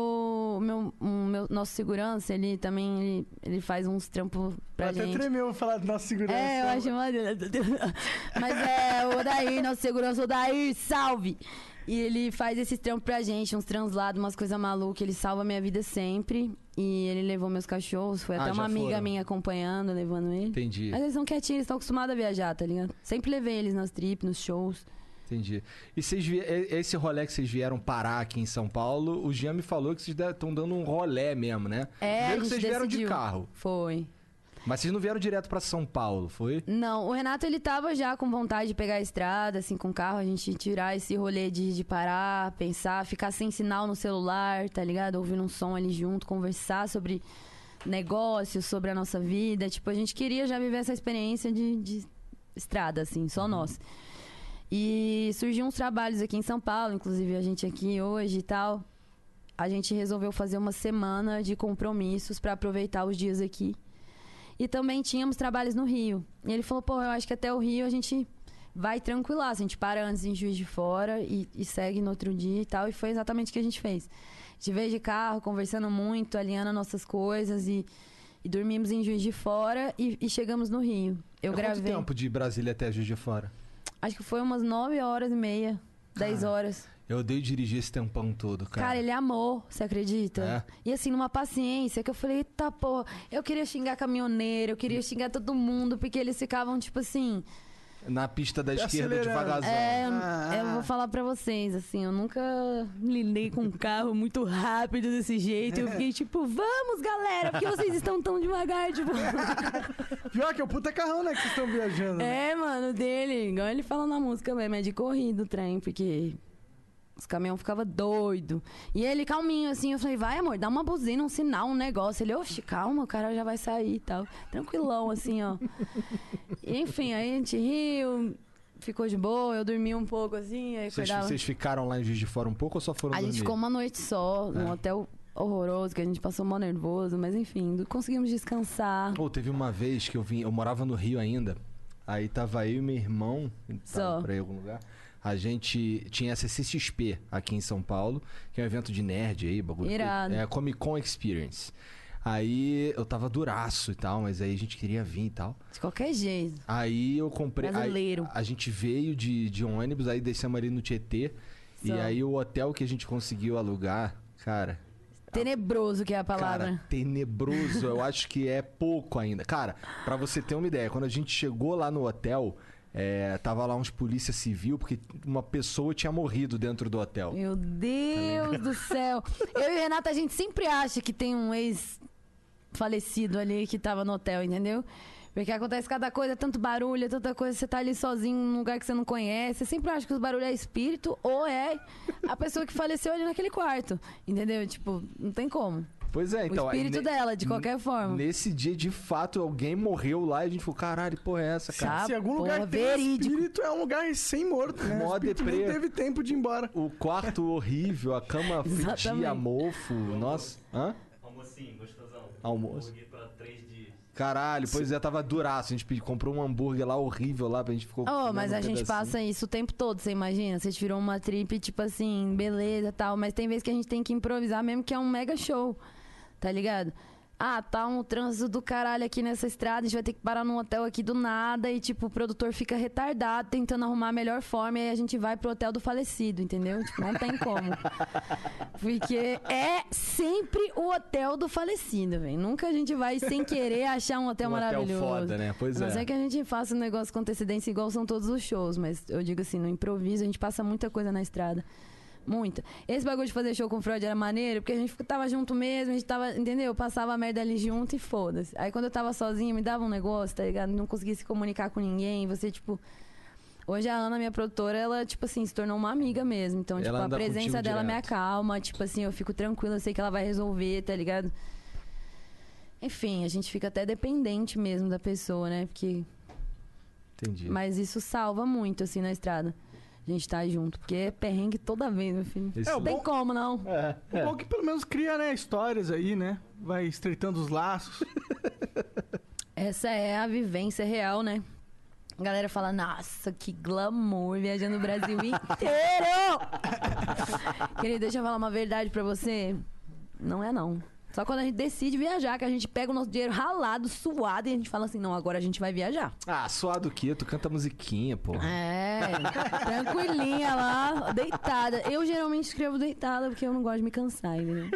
Speaker 4: o meu, meu nosso segurança, ele também ele, ele faz uns trampos pra
Speaker 3: Até
Speaker 4: gente.
Speaker 3: tremeu falar da nossa segurança.
Speaker 4: É, eu acho maneiro. Mas é, o Daí, nosso segurança, o Daí, salve! E ele faz esses trampos pra gente, uns translados, umas coisas malucas. Ele salva minha vida sempre. E ele levou meus cachorros. Foi
Speaker 2: Ah,
Speaker 4: até uma amiga
Speaker 2: foram.
Speaker 4: minha acompanhando, levando ele.
Speaker 2: Entendi,
Speaker 4: Mas eles são quietinhos, eles estão acostumados a viajar, tá ligado? Sempre levei eles nas trips, nos shows.
Speaker 2: Entendi. E vocês esse rolê que vocês vieram parar aqui em São Paulo, o Jean me falou que vocês estão dando um rolê mesmo, né?
Speaker 4: É,
Speaker 2: Primeiro que vocês vieram de
Speaker 4: decidiu.
Speaker 2: carro.
Speaker 4: Foi.
Speaker 2: Mas vocês não vieram direto pra São Paulo, foi?
Speaker 4: Não, o Renato ele tava já com vontade de pegar a estrada, assim, com o carro, a gente tirar esse rolê de, de parar, pensar, ficar sem sinal no celular, tá ligado? Ouvindo um som ali junto, conversar sobre negócios, sobre a nossa vida. Tipo, a gente queria já viver essa experiência de, de estrada, assim, só nós. E surgiu uns trabalhos aqui em São Paulo, inclusive a gente aqui hoje e tal. A gente resolveu fazer uma semana de compromissos pra aproveitar os dias aqui. E também tínhamos trabalhos no Rio. E ele falou, pô, eu acho que até o Rio a gente vai tranquilar. A gente para antes em Juiz de Fora e, e segue no outro dia e tal. E foi exatamente o que a gente fez. A gente veio de carro, conversando muito, alinhando nossas coisas e, e dormimos em Juiz de Fora e, e chegamos no Rio. Eu
Speaker 2: É
Speaker 4: gravei.
Speaker 2: Quanto tempo de Brasília até Juiz de Fora?
Speaker 4: Acho que foi umas 9 horas e meia, 10 horas.
Speaker 2: Eu odeio dirigir esse tempão todo, cara.
Speaker 4: Cara, ele amou, você acredita?
Speaker 2: É?
Speaker 4: E assim, numa paciência, que eu falei, eita porra, eu queria xingar caminhoneiro, eu queria xingar todo mundo, porque eles ficavam, tipo assim.
Speaker 2: Na pista da esquerda,
Speaker 3: acelerando.
Speaker 2: devagarzão.
Speaker 4: É, eu,
Speaker 3: Ah.
Speaker 4: eu vou falar pra vocês, assim, eu nunca lidei com um carro muito rápido desse jeito. Eu fiquei tipo, vamos, galera, porque vocês estão tão devagar, tipo.
Speaker 3: Pior que é o puta carrão, né, que vocês estão viajando. né?
Speaker 4: É, mano, dele. Igual ele fala na música mesmo, é de corrida o trem, porque os caminhões ficavam doido. E ele calminho, assim, eu falei, vai, amor, dá uma buzina, um sinal, um negócio. Ele, oxe, calma, o cara já vai sair e tal. Tranquilão, assim, ó. Enfim, aí a gente riu, ficou de boa, eu dormi um pouco, assim, aí
Speaker 2: Vocês, vocês ficaram lá em Juiz de Fora um pouco ou só foram
Speaker 4: A gente ficou uma noite só, num
Speaker 2: É.
Speaker 4: hotel horroroso, que a gente passou mó nervoso, mas enfim, conseguimos descansar.
Speaker 2: Pô, teve uma vez que eu vim, eu morava no Rio ainda. Aí tava eu e meu irmão,
Speaker 4: Só.
Speaker 2: pra ir em algum lugar. A gente tinha essa CCXP aqui em São Paulo, que é um evento de nerd aí, bagulho.
Speaker 4: Irado.
Speaker 2: É Comic Con Experience. Aí eu tava duraço e tal, mas aí a gente queria vir e tal.
Speaker 4: De qualquer jeito.
Speaker 2: Aí eu comprei.
Speaker 4: Brasileiro.
Speaker 2: a gente veio de, de ônibus, aí descemos ali no Tietê. E
Speaker 4: Só.
Speaker 2: aí o hotel que a gente conseguiu alugar, cara.
Speaker 4: Tenebroso que é a palavra.
Speaker 2: Cara, tenebroso, eu acho que é pouco ainda. Cara, pra você ter uma ideia, quando a gente chegou lá no hotel, é, tava lá uns polícia civil, porque uma pessoa tinha morrido dentro do hotel.
Speaker 4: Meu Deus do céu. Eu e Renata, a gente sempre acha que tem um ex falecido ali que tava no hotel, entendeu? Porque acontece cada coisa, é tanto barulho, é tanta coisa, você tá ali sozinho num lugar que você não conhece. Você sempre acha que os barulhos é espírito ou é a pessoa que faleceu ali naquele quarto. Entendeu? Tipo, não tem como.
Speaker 2: Pois é, então.
Speaker 4: o
Speaker 2: aí
Speaker 4: espírito
Speaker 2: ne-
Speaker 4: dela, de qualquer forma.
Speaker 2: Nesse dia, de fato, alguém morreu lá e a gente falou, caralho, porra é essa, cara?
Speaker 3: Se algum
Speaker 4: porra,
Speaker 3: lugar tem
Speaker 4: verídico.
Speaker 3: espírito, é um lugar recém-morto, né?
Speaker 2: Mó deprê.
Speaker 3: teve tempo de ir embora.
Speaker 2: O quarto horrível, a cama fedia, mofo. Nossa. Hã?
Speaker 5: Almocinho, gostosão.
Speaker 2: Almoço.
Speaker 5: Hambúrguer pra três dias.
Speaker 2: Caralho, pois é, tava duraço. A gente comprou um hambúrguer lá horrível lá, pra gente ficou.
Speaker 4: Oh, mas
Speaker 2: um
Speaker 4: a gente passa isso o tempo todo, você imagina? Você tirou uma trip, tipo assim, beleza tal, mas tem vezes que a gente tem que improvisar mesmo que é um mega show, tá ligado? Ah, tá um trânsito do caralho aqui nessa estrada, a gente vai ter que parar num hotel aqui do nada e, tipo, o produtor fica retardado tentando arrumar a melhor forma e aí a gente vai pro hotel do falecido, entendeu? Tipo, não tem como. Porque é sempre o hotel do falecido, velho. Nunca a gente vai sem querer achar um hotel
Speaker 2: Um hotel
Speaker 4: maravilhoso.
Speaker 2: foda, né? Pois
Speaker 4: A não
Speaker 2: é.
Speaker 4: que a gente faça um negócio com antecedência igual são todos os shows, mas eu digo assim, no improviso a gente passa muita coisa na estrada. Muita. Esse bagulho de fazer show com o Freud era maneiro, porque a gente tava junto mesmo, a gente tava, entendeu? Eu passava a merda ali junto e foda-se. Aí quando eu tava sozinha, me dava um negócio, tá ligado? Não conseguia se comunicar com ninguém, você, tipo. Hoje a Ana, minha produtora, ela, tipo assim, se tornou uma amiga mesmo. Então,
Speaker 2: Ela
Speaker 4: tipo, a presença dela me
Speaker 2: direto.
Speaker 4: acalma, tipo assim, eu fico tranquila, eu sei que ela vai resolver, tá ligado? Enfim, a gente fica até dependente mesmo da pessoa, né? Porque
Speaker 2: Entendi.
Speaker 4: mas isso salva muito, assim, na estrada. A gente tá junto. Porque é perrengue toda vez, meu filho.
Speaker 3: É,
Speaker 4: Não tem
Speaker 3: bom-
Speaker 4: como, não.
Speaker 2: É,
Speaker 3: O
Speaker 2: é.
Speaker 3: bom que pelo menos cria, né, histórias aí, né? Vai estreitando os laços.
Speaker 4: Essa é a vivência real, né? A galera fala, nossa, que glamour, viajando o Brasil inteiro! Querido, deixa eu falar uma verdade pra você. Não é, não. Só quando a gente decide viajar, que a gente pega o nosso dinheiro ralado, suado, e a gente fala assim, não, agora a gente vai viajar.
Speaker 2: Ah, suado o quê? Tu canta musiquinha, pô.
Speaker 4: É, tranquilinha lá, deitada. Eu geralmente escrevo deitada porque eu não gosto de me cansar, entendeu?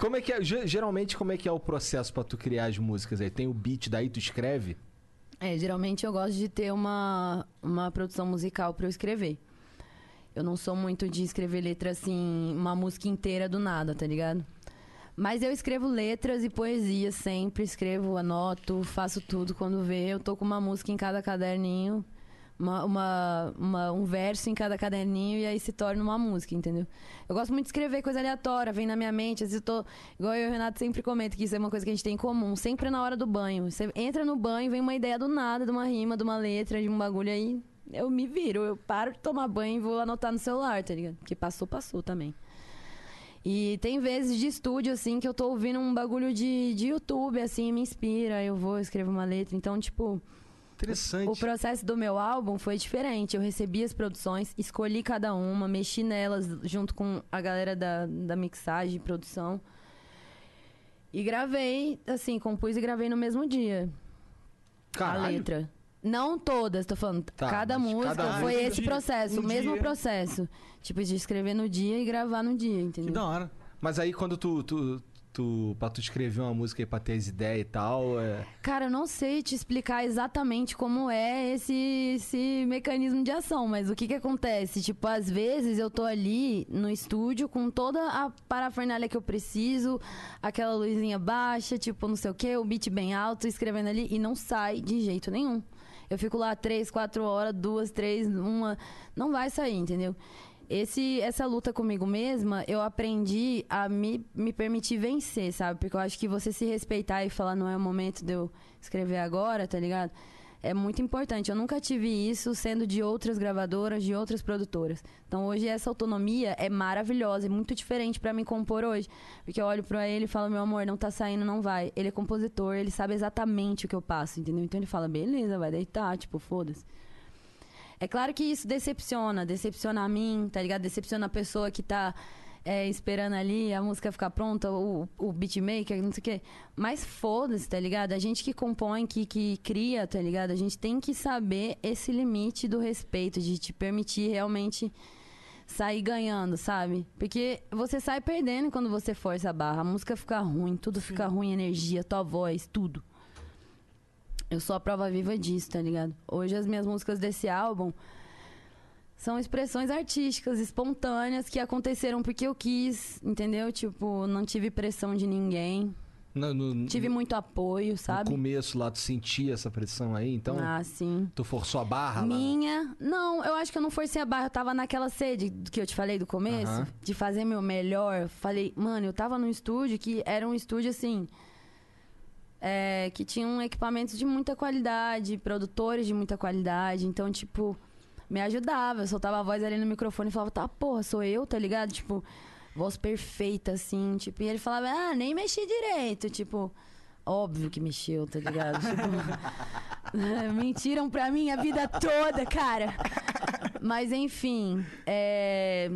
Speaker 2: Como é que é? ge- Geralmente, como é que é o processo pra tu criar as músicas aí? Tem o beat, daí tu escreve?
Speaker 4: É, geralmente eu gosto de ter uma, uma produção musical pra eu escrever. Eu não sou muito de escrever letra assim, uma música inteira do nada, tá ligado? Mas eu escrevo letras e poesia sempre, escrevo, anoto, faço tudo quando vê. Eu tô com uma música em cada caderninho, uma, uma- uma- um verso em cada caderninho e aí se torna uma música, entendeu? Eu gosto muito de escrever coisa aleatória, vem na minha mente. Às vezes eu tô. Igual eu e o Renato sempre comenta que isso é uma coisa que a gente tem em comum, sempre na hora do banho. Você entra no banho, vem uma ideia do nada, de uma rima, de uma letra, de um bagulho aí. Eu me viro, eu paro de tomar banho e vou anotar no celular, tá ligado? Porque passou, passou também. E tem vezes de estúdio, assim, que eu tô ouvindo um bagulho de, de YouTube, assim, me inspira, eu vou, escrevo uma letra. Então, tipo,
Speaker 2: Interessante.
Speaker 4: o processo do meu álbum foi diferente. Eu recebi as produções, escolhi cada uma, mexi nelas junto com a galera da, da mixagem e produção. E gravei, assim, compus e gravei no mesmo dia a
Speaker 2: Caralho.
Speaker 4: letra. Não todas, tô falando.
Speaker 2: Tá,
Speaker 4: cada música
Speaker 2: cada
Speaker 4: foi
Speaker 3: música
Speaker 4: esse processo,
Speaker 3: um
Speaker 4: o mesmo
Speaker 3: dia.
Speaker 4: processo. Tipo, de escrever no dia e gravar no dia,
Speaker 3: Que
Speaker 4: entendeu?
Speaker 3: da hora.
Speaker 2: Mas aí quando tu, tu, tu. Pra tu escrever uma música aí pra ter as ideias e tal, é.
Speaker 4: Cara, eu não sei te explicar exatamente como é esse, esse mecanismo de ação, mas o que que acontece? Tipo, às vezes eu tô ali no estúdio com toda a parafernália que eu preciso, aquela luzinha baixa, tipo, não sei o que, o beat bem alto, escrevendo ali, e não sai de jeito nenhum. Eu fico lá três, quatro horas, duas, três, uma. Não vai sair, entendeu? Esse, essa luta comigo mesma, eu aprendi a me, me permitir vencer, sabe? Porque eu acho que você se respeitar e falar, não é o momento de eu escrever agora, tá ligado? É muito importante. Eu nunca tive isso sendo de outras gravadoras, de outras produtoras. Então hoje essa autonomia é maravilhosa, é muito diferente pra mim compor hoje. Porque eu olho pra ele e falo, meu amor, não tá saindo, não vai. Ele é compositor, ele sabe exatamente o que eu passo, entendeu? Então ele fala, beleza, vai deitar, tipo, foda-se. É claro que isso decepciona, decepciona a mim, tá ligado? Decepciona a pessoa que tá é, esperando ali a música ficar pronta, o, o beatmaker, não sei o quê. Mas foda-se, tá ligado? A gente que compõe, que, que cria, tá ligado? A gente tem que saber esse limite do respeito, de te permitir realmente sair ganhando, sabe? Porque você sai perdendo quando você força a barra. A música fica ruim, tudo fica ruim, energia, tua voz, tudo. Eu sou a prova viva disso, tá ligado? Hoje as minhas músicas desse álbum são expressões artísticas, espontâneas, que aconteceram porque eu quis, entendeu? Tipo, não tive pressão de ninguém.
Speaker 2: No, no-
Speaker 4: Tive muito apoio,
Speaker 2: no
Speaker 4: sabe?
Speaker 2: começo lá, tu sentia essa pressão aí, então
Speaker 4: Ah, sim.
Speaker 2: tu forçou a barra lá?
Speaker 4: Minha. Não, eu acho que eu não forcei a barra. Eu tava naquela sede do que eu te falei do começo,
Speaker 2: Aham.
Speaker 4: de fazer meu melhor. Falei, mano, eu tava num estúdio que era um estúdio assim. é, que tinham equipamentos de muita qualidade, produtores de muita qualidade. Então, tipo, me ajudava. Eu soltava a voz ali no microfone e falava, tá, porra, sou eu, tá ligado? Tipo, voz perfeita, assim. Tipo, e ele falava, ah, nem mexi direito. Tipo, óbvio que mexeu, tá ligado? Tipo, mentiram pra mim a vida toda, cara. Mas enfim, é,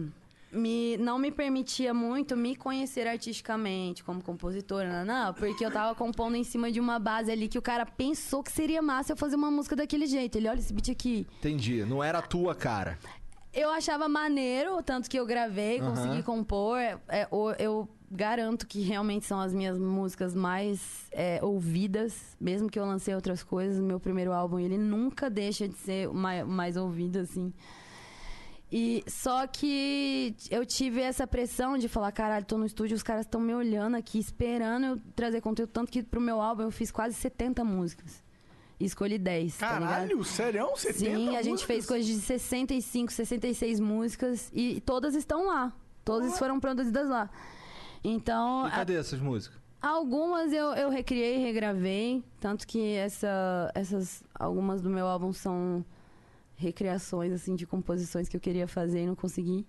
Speaker 4: me, não me permitia muito me conhecer artisticamente como compositora, não, não, porque eu tava compondo em cima de uma base ali que o cara pensou que seria massa eu fazer uma música daquele jeito. Ele olha esse beat aqui.
Speaker 2: Entendi. Não era a tua cara.
Speaker 4: Eu achava maneiro, tanto que eu gravei,
Speaker 2: Aham.
Speaker 4: consegui compor. É, eu garanto que realmente são as minhas músicas mais é, ouvidas, mesmo que eu lancei outras coisas. Meu primeiro álbum, ele nunca deixa de ser o mai- mais ouvido, assim. E só que eu tive essa pressão de falar, caralho, tô no estúdio, os caras estão me olhando aqui, esperando eu trazer conteúdo. Tanto que pro meu álbum eu fiz quase 70 músicas. E escolhi 10. tá?
Speaker 3: Caralho, sério? 70
Speaker 4: Sim, a gente
Speaker 3: músicas?
Speaker 4: fez coisa de 65, 66 músicas e todas estão lá. Todas foram produzidas lá. Então,
Speaker 2: E cadê essas músicas?
Speaker 4: a- algumas eu, eu recriei, regravei. Tanto que essa, essas. Algumas do meu álbum são recriações, assim, de composições que eu queria fazer e não consegui.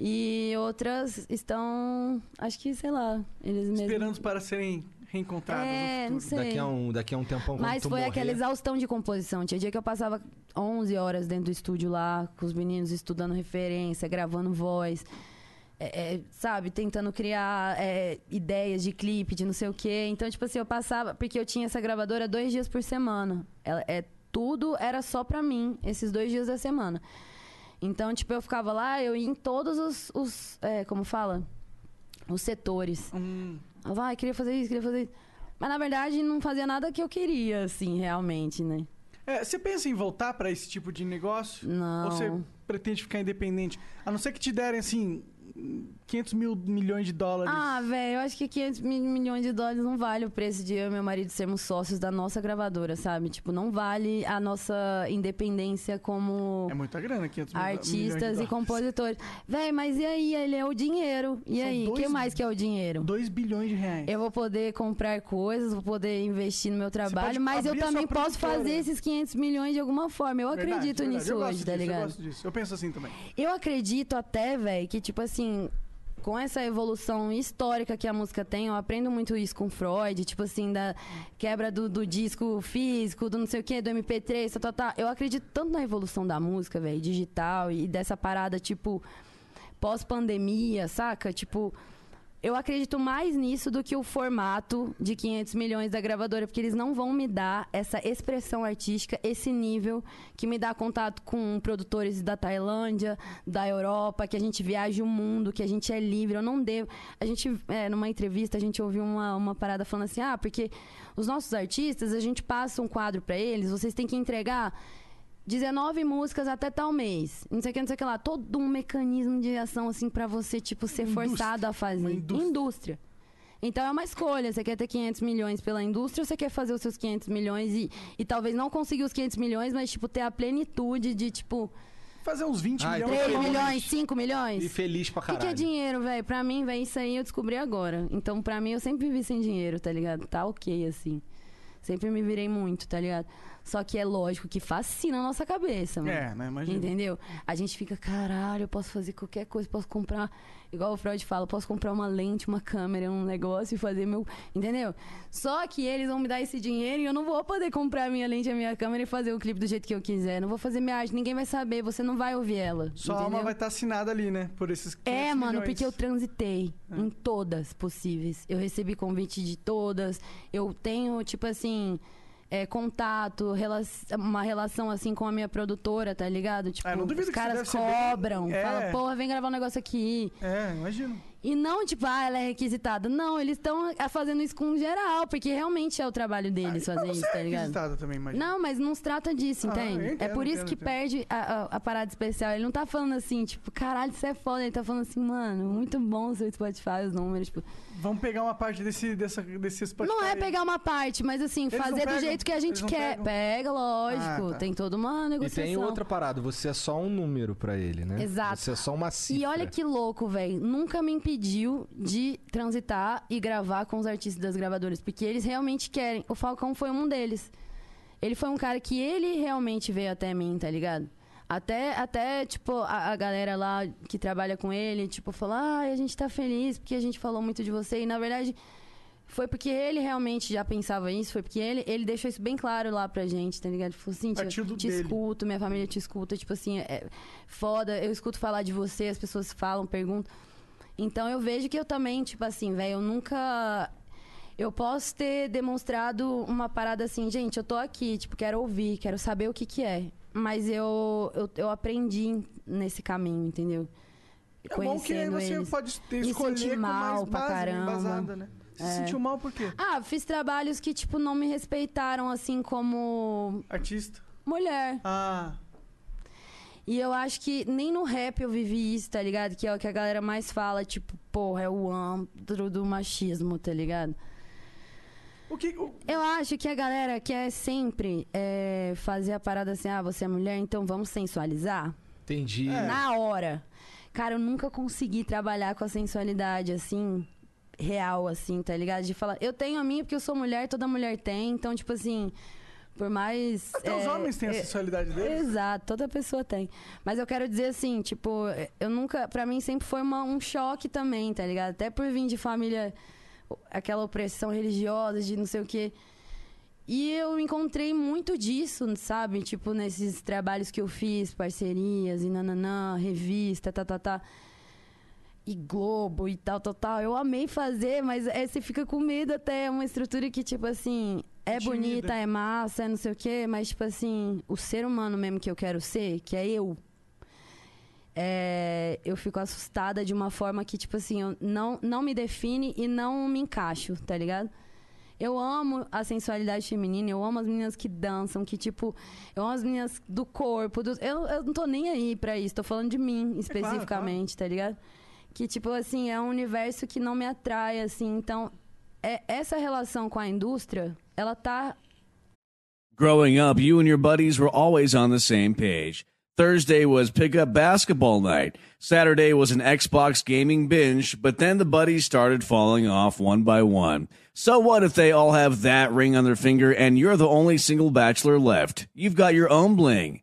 Speaker 4: E outras estão. Acho que, sei lá, eles mesmos.
Speaker 3: Esperando para serem reencontradas
Speaker 4: É,
Speaker 3: no
Speaker 4: não
Speaker 3: futuro.
Speaker 4: sei.
Speaker 2: Daqui a um, daqui a um tempão, quando
Speaker 4: Mas foi
Speaker 2: morrer...
Speaker 4: aquela exaustão de composição. Tinha dia que eu passava 11 horas dentro do estúdio lá, com os meninos estudando referência, gravando voz. é, é, sabe, tentando criar é, ideias de clipe, de não sei o quê. Então, tipo assim, eu passava. Porque eu tinha essa gravadora dois dias por semana. Ela, é, tudo era só pra mim, esses dois dias da semana. Então, tipo, eu ficava lá, eu ia em todos os. os é, como fala? Os setores.
Speaker 3: Hum,
Speaker 4: Eu vai, queria fazer isso, queria fazer isso. Mas na verdade não fazia nada que eu queria, assim, realmente, né?
Speaker 3: é, você pensa em voltar para esse tipo de negócio?
Speaker 4: Não.
Speaker 3: Ou você pretende ficar independente? A não ser que te derem, assim, 500 mil milhões de dólares.
Speaker 4: Ah, velho, eu acho que 500 mi- milhões de dólares não vale o preço de eu e meu marido sermos sócios da nossa gravadora, sabe? Tipo, não vale a nossa independência como
Speaker 3: É muita grana, 500 mil milhões de
Speaker 4: artistas e compositores. Véi, mas e aí? Ele é o dinheiro. E
Speaker 3: São
Speaker 4: aí? O que mais que é o dinheiro?
Speaker 3: 2 bilhões de reais.
Speaker 4: Eu vou poder comprar coisas, vou poder investir no meu trabalho, mas eu também posso fazer esses 500 milhões de alguma forma. Eu
Speaker 3: Verdade,
Speaker 4: acredito
Speaker 3: verdade.
Speaker 4: nisso
Speaker 3: Eu gosto
Speaker 4: hoje, tá
Speaker 3: disso,
Speaker 4: ligado?
Speaker 3: Eu gosto disso. Eu penso assim também.
Speaker 4: Eu acredito até, velho, que, tipo assim, com essa evolução histórica que a música tem, eu aprendo muito isso com Freud, tipo assim, da quebra do, do disco físico, do não sei o quê, do MP3, tá, tá, tá. Eu acredito tanto na evolução da música, velho, digital e dessa parada, tipo, pós-pandemia, saca? Tipo. Eu acredito mais nisso do que o formato de 500 milhões da gravadora, porque eles não vão me dar essa expressão artística, esse nível que me dá contato com produtores da Tailândia, da Europa, que a gente viaja o mundo, que a gente é livre. Eu não devo. A gente, é, numa entrevista, a gente ouviu uma, uma parada falando assim: ah, porque os nossos artistas, a gente passa um quadro pra eles, vocês têm que entregar 19 músicas até tal mês. Não sei o que, não sei o que lá. Todo um mecanismo de ação, assim, pra você, tipo, ser
Speaker 3: Indústria.
Speaker 4: forçado a fazer.
Speaker 3: Uma indústria.
Speaker 4: Então é uma escolha. Você quer ter 500 milhões pela indústria ou você quer fazer os seus 500 milhões e, e talvez não conseguir os 500 milhões, mas, tipo, ter a plenitude de, tipo,
Speaker 3: Fazer uns 20
Speaker 2: Ah, então
Speaker 3: milhões.
Speaker 4: 3
Speaker 3: pelo menos.
Speaker 4: milhões, 5 milhões?
Speaker 2: E feliz pra
Speaker 4: O que,
Speaker 2: caralho.
Speaker 4: que é dinheiro, velho? Pra mim, velho, isso aí eu descobri agora. Então, pra mim, eu sempre vivi sem dinheiro, tá ligado? Tá ok, assim. Sempre me virei muito, tá ligado? Só que é lógico que fascina a nossa cabeça, mano.
Speaker 3: É, né? Imagina.
Speaker 4: Entendeu? A gente fica, caralho, eu posso fazer qualquer coisa, posso comprar, igual o Freud fala, posso comprar uma lente, uma câmera, um negócio e fazer meu. Entendeu? Só que eles vão me dar esse dinheiro e eu não vou poder comprar a minha lente, a minha câmera e fazer o clipe do jeito que eu quiser. Não vou fazer minha arte, ninguém vai saber, você não vai ouvir ela.
Speaker 3: Sua
Speaker 4: entendeu?
Speaker 3: alma vai estar assinada ali, né? Por esses 500
Speaker 4: É, mano,
Speaker 3: milhões.
Speaker 4: porque eu transitei em todas possíveis. Eu recebi convite de todas. Eu tenho, tipo assim, é, contato, rela- uma relação assim com a minha produtora, tá ligado? Tipo,
Speaker 3: duvido
Speaker 4: os caras
Speaker 3: ser bem-
Speaker 4: cobram.
Speaker 3: É.
Speaker 4: Fala, porra, vem gravar um negócio aqui.
Speaker 3: É, imagino.
Speaker 4: E não, tipo, ah, ela é requisitada. Não, eles estão fazendo isso com geral, porque realmente é o trabalho deles
Speaker 3: Ah,
Speaker 4: fazer isso,
Speaker 3: você
Speaker 4: tá
Speaker 3: é
Speaker 4: ligado?
Speaker 3: requisitado também, imagina.
Speaker 4: Não, mas não se trata disso,
Speaker 3: Ah,
Speaker 4: entende?
Speaker 3: eu entendo,
Speaker 4: é por isso
Speaker 3: entendo,
Speaker 4: que
Speaker 3: entendo.
Speaker 4: perde a, a- a parada especial. Ele não tá falando assim, tipo, caralho, isso é foda. Ele tá falando assim, mano, muito bom o seu Spotify, os números, tipo.
Speaker 3: Vamos pegar uma parte desse, dessa, desse Spotify.
Speaker 4: Não é pegar uma parte, mas assim,
Speaker 3: Eles
Speaker 4: fazer do jeito que a gente quer.
Speaker 3: pegam?
Speaker 4: Pega, lógico.
Speaker 3: Ah, tá.
Speaker 4: Tem toda uma
Speaker 2: E
Speaker 4: negociação.
Speaker 2: tem outra parada, você é só um número pra ele, né?
Speaker 4: Exato.
Speaker 2: Você é só uma cifra.
Speaker 4: E olha que louco, velho. Nunca me impediu de transitar e gravar com os artistas das gravadoras. Porque eles realmente querem. O Falcão foi um deles. Ele foi um cara que ele realmente veio até mim, tá ligado? Até, até tipo, a, a galera lá que trabalha com ele, tipo, falou: ah, a gente tá feliz porque a gente falou muito de você. E na verdade. Foi porque ele realmente já pensava isso, foi porque ele, ele deixou isso bem claro lá pra gente, tá ligado? Falou assim, te
Speaker 3: dele.
Speaker 4: escuto, minha família te escuta, tipo assim, é foda, eu escuto falar de você, as pessoas falam, perguntam. Então eu vejo que eu também, tipo assim, velho, eu nunca. Eu posso ter demonstrado uma parada assim, gente, eu tô aqui, tipo, quero ouvir, quero saber o que que é. Mas eu, eu, eu aprendi nesse caminho, entendeu?
Speaker 3: É bom que aí
Speaker 4: Conhecendo
Speaker 3: você
Speaker 4: eles.
Speaker 3: pode ter,
Speaker 4: Me
Speaker 3: escolher
Speaker 4: mal
Speaker 3: mais
Speaker 4: pra
Speaker 3: base,
Speaker 4: caramba.
Speaker 3: embasada, né? Você
Speaker 4: É.
Speaker 3: se sentiu mal por quê?
Speaker 4: Ah, fiz trabalhos que, tipo, não me respeitaram, assim, como
Speaker 3: Artista.
Speaker 4: mulher.
Speaker 3: Ah,
Speaker 4: E eu acho que nem no rap eu vivi isso, tá ligado? Que é o que a galera mais fala, tipo, porra, é o antro do machismo, tá ligado?
Speaker 3: o que... o-
Speaker 4: Eu acho que a galera quer sempre é, fazer a parada assim, ah, você é mulher, então vamos sensualizar?
Speaker 2: Entendi.
Speaker 3: É.
Speaker 4: Na hora. Cara, eu nunca consegui trabalhar com a sensualidade, assim, real, assim, tá ligado? De falar, eu tenho a minha porque eu sou mulher, toda mulher tem, então, tipo assim, por mais...
Speaker 3: Até os
Speaker 4: é,
Speaker 3: homens têm a
Speaker 4: é,
Speaker 3: sensualidade deles.
Speaker 4: Exato, toda pessoa tem. Mas eu quero dizer assim, tipo, eu nunca. Pra mim sempre foi uma- um choque também, tá ligado? Até por vir de família, aquela opressão religiosa, de não sei o quê. E eu encontrei muito disso, sabe? Tipo, nesses trabalhos que eu fiz, parcerias e nananã, revista, tá, tá, tá. E Globo e tal, tal, tal. Eu amei fazer, mas é, você fica com medo até. É uma estrutura que, tipo assim, é
Speaker 3: Intimida.
Speaker 4: bonita, é massa, é não sei o quê, mas, tipo assim, o ser humano mesmo que eu quero ser, que é eu, é, eu fico assustada de uma forma que, tipo assim, eu não, não me define e não me encaixo, tá ligado? Eu amo a sensualidade feminina, eu amo as meninas que dançam, que, tipo, eu amo as meninas do corpo. do- eu, eu não tô nem aí pra isso, tô falando de mim especificamente, tá ligado? Que, tipo, assim, é um universo que não me atrai, assim. Então, é, essa relação com a indústria, ela tá
Speaker 1: Growing up, you and your buddies were always on the same page. Thursday was pickup basketball night. Saturday was an Xbox gaming binge, but then the buddies started falling off one by one. So what if they all have that ring on their finger and you're the only single bachelor left? You've got your own bling.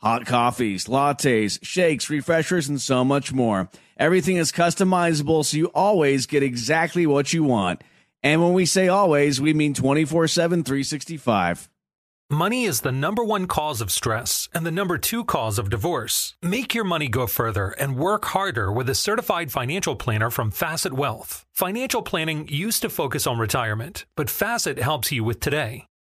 Speaker 1: hot coffees, lattes, shakes, refreshers, and so much more. Everything is customizable so you always get exactly what you want. And when we say always, we mean 24 7, 365.
Speaker 6: Money is the number one cause of stress and the number two cause of divorce. Make your money go further and work harder with a certified financial planner from Facet Wealth. Financial planning used to focus on retirement, but Facet helps you with today.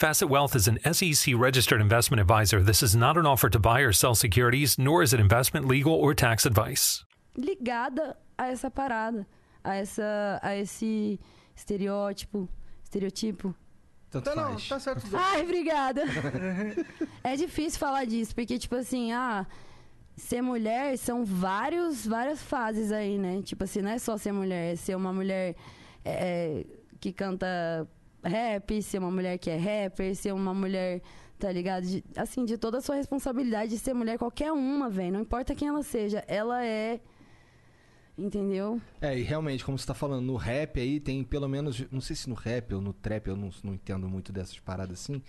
Speaker 6: Facet Wealth is an SEC registered investment advisor. This is not an offer to buy or sell securities, nor is it investment, legal, or tax advice.
Speaker 4: ligada a essa parada, a essa a esse estereótipo, estereotipo.
Speaker 2: Tanto
Speaker 3: Tá, não,
Speaker 2: faz.
Speaker 3: tá certo.
Speaker 4: Ai, obrigada. é difícil falar disso, porque, tipo assim, ah, ser mulher são vários, várias fases aí, né? Tipo assim, não é só ser mulher, é ser uma mulher é, que canta rap, ser uma mulher que é rapper, ser uma mulher, tá ligado? De- assim, de toda a sua responsabilidade de ser mulher, qualquer uma, velho. Não importa quem ela seja, ela é. Entendeu?
Speaker 2: É, e realmente, como você tá falando, no rap aí tem pelo menos. Não sei se no rap ou no trap, eu não, não entendo muito dessas paradas assim.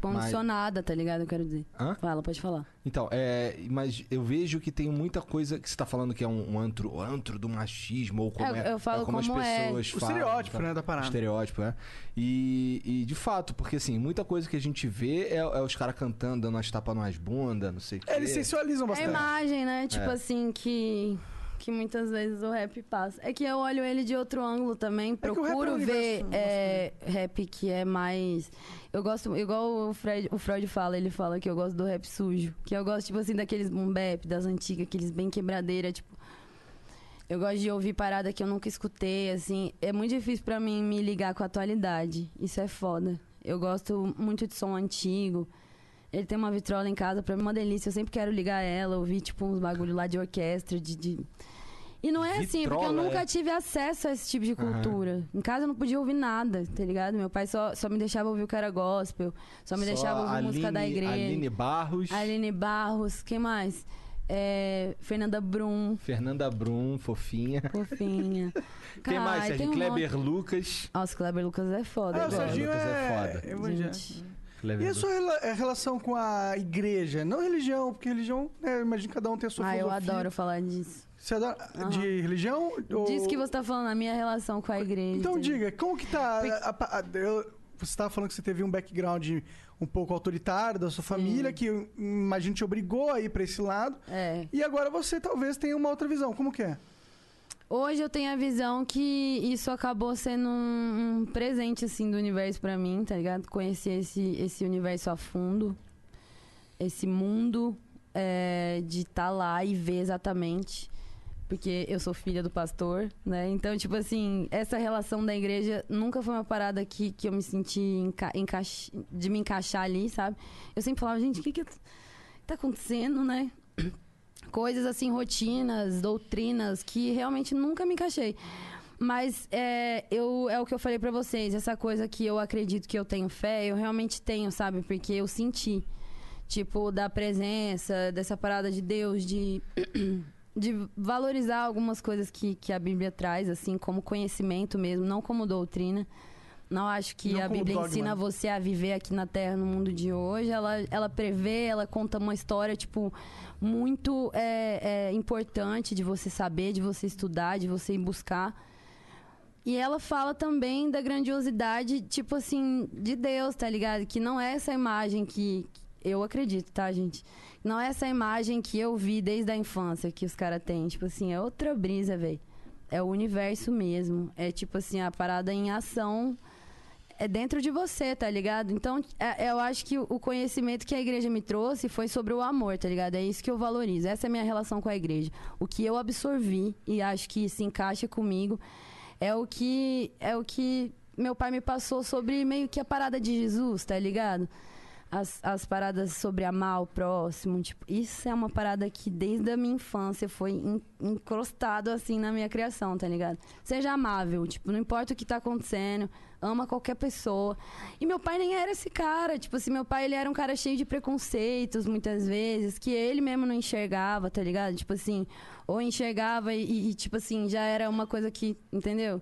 Speaker 4: Condicionada, tá ligado? Eu quero dizer.
Speaker 2: Hã?
Speaker 4: Fala, pode falar.
Speaker 2: Então, é. Mas eu vejo que tem muita coisa que você tá falando que é um, um antro, antro do machismo, ou como
Speaker 4: É,
Speaker 2: é.
Speaker 4: eu falo
Speaker 2: como,
Speaker 4: como
Speaker 2: as
Speaker 4: é.
Speaker 2: pessoas
Speaker 3: O
Speaker 2: falam.
Speaker 3: estereótipo,
Speaker 2: tá?
Speaker 3: né, da parada.
Speaker 2: O estereótipo, é. E, e de fato, porque assim, muita coisa que a gente vê é, é os caras cantando, dando umas tapas nas bundas, não sei o quê.
Speaker 3: É, eles sensualizam
Speaker 4: É a
Speaker 3: bastante.
Speaker 4: imagem, né? Tipo
Speaker 2: É.
Speaker 4: assim, que, que muitas vezes o rap passa. É que eu olho ele de outro ângulo também.
Speaker 3: é um
Speaker 4: Procuro ver
Speaker 3: universo
Speaker 4: é, rap que é mais. Eu gosto, igual o Fred, o Freud fala, ele fala que eu gosto do rap sujo. Que eu gosto, tipo assim, daqueles boom bap, das antigas, aqueles bem quebradeira, tipo. Eu gosto de ouvir parada que eu nunca escutei, assim. É muito difícil pra mim me ligar com a atualidade. Isso é foda. Eu gosto muito de som antigo. Ele tem uma vitrola em casa, pra mim é uma delícia. Eu sempre quero ligar ela, ouvir, tipo, uns bagulho lá de orquestra, de... de- E não é assim, porque eu
Speaker 2: Vitrola,
Speaker 4: nunca
Speaker 2: é?
Speaker 4: tive acesso a esse tipo de cultura. Em casa eu não podia ouvir nada, tá ligado? Meu pai só, só me deixava ouvir o que era gospel, só me deixava ouvir música da igreja.
Speaker 2: Aline Barros,
Speaker 4: Aline Barros, quem mais? É, Fernanda Brum,
Speaker 2: Fernanda Brum, fofinha.
Speaker 4: fofinha.
Speaker 2: Quem mais,
Speaker 4: Ai,
Speaker 2: Sérgio?
Speaker 4: tem um
Speaker 2: Kleber
Speaker 4: monte.
Speaker 2: Lucas.
Speaker 4: Nossa, Kleber Lucas é foda.
Speaker 3: Ah, o. Serginho
Speaker 2: Lucas é
Speaker 3: é,
Speaker 2: foda.
Speaker 3: evangélico.
Speaker 4: Gente.
Speaker 3: E a
Speaker 2: Lucas.
Speaker 3: sua rela- a relação com a igreja? Não religião, porque religião, né, eu imagino que cada um tem a sua
Speaker 4: Ah, eu
Speaker 3: filosofia.
Speaker 4: adoro falar disso.
Speaker 3: Você adora
Speaker 4: Aham.
Speaker 3: de religião? Ou...
Speaker 4: Diz que você tá falando a minha relação com a igreja.
Speaker 3: Então
Speaker 4: entendeu?
Speaker 3: diga, como que tá... a- a- a- eu- você estava falando que você teve um background um pouco autoritário da sua família, que eu imagino te obrigou a ir pra esse lado.
Speaker 4: É.
Speaker 3: E agora você talvez tenha uma outra visão. Como que é?
Speaker 4: Hoje eu tenho a visão que isso acabou sendo um, um presente, assim, do universo pra mim, tá ligado? Conhecer esse, esse universo a fundo, esse mundo é, de estar lá e ver exatamente. Porque eu sou filha do pastor, né? Então, tipo assim, essa relação da igreja nunca foi uma parada que, que eu me senti enca encaix- de me encaixar ali, sabe? Eu sempre falava, gente, o que que tá acontecendo, né? Coisas assim, rotinas, doutrinas que realmente nunca me encaixei. Mas é, eu, é o que eu falei pra vocês, essa coisa que eu acredito que eu tenho fé, eu realmente tenho, sabe? Porque eu senti, tipo, da presença, dessa parada de Deus, de, de valorizar algumas coisas que, que a Bíblia traz, assim, como conhecimento mesmo, não como doutrina. Não acho que
Speaker 3: Não
Speaker 4: a Bíblia
Speaker 3: dogma,
Speaker 4: ensina você a viver aqui na Terra, no mundo de hoje. Ela, ela prevê, ela conta uma história, tipo, muito é, é, importante de você saber, de você estudar, de você buscar. E ela fala também da grandiosidade, tipo assim, de Deus, tá ligado? Que não é essa imagem que. Eu acredito, tá, gente? Não é essa imagem que eu vi desde a infância que os caras têm. Tipo assim, é outra brisa, velho. É o universo mesmo. É tipo assim, a parada em ação é dentro de você, tá ligado? Então, é- eu acho que o conhecimento que a igreja me trouxe foi sobre o amor, tá ligado? É isso que eu valorizo. Essa é a minha relação com a igreja. O que eu absorvi e acho que se encaixa comigo é o que é o que meu pai me passou sobre meio que a parada de Jesus, tá ligado? As, as paradas sobre amar o próximo, tipo, isso é uma parada que desde a minha infância foi en- encrostado assim na minha criação, tá ligado? Seja amável, tipo, não importa o que tá acontecendo, ama qualquer pessoa. E meu pai nem era esse cara, tipo assim, meu pai ele era um cara cheio de preconceitos muitas vezes, que ele mesmo não enxergava, tá ligado? Tipo assim, ou enxergava e, e, tipo assim, já era uma coisa que, entendeu?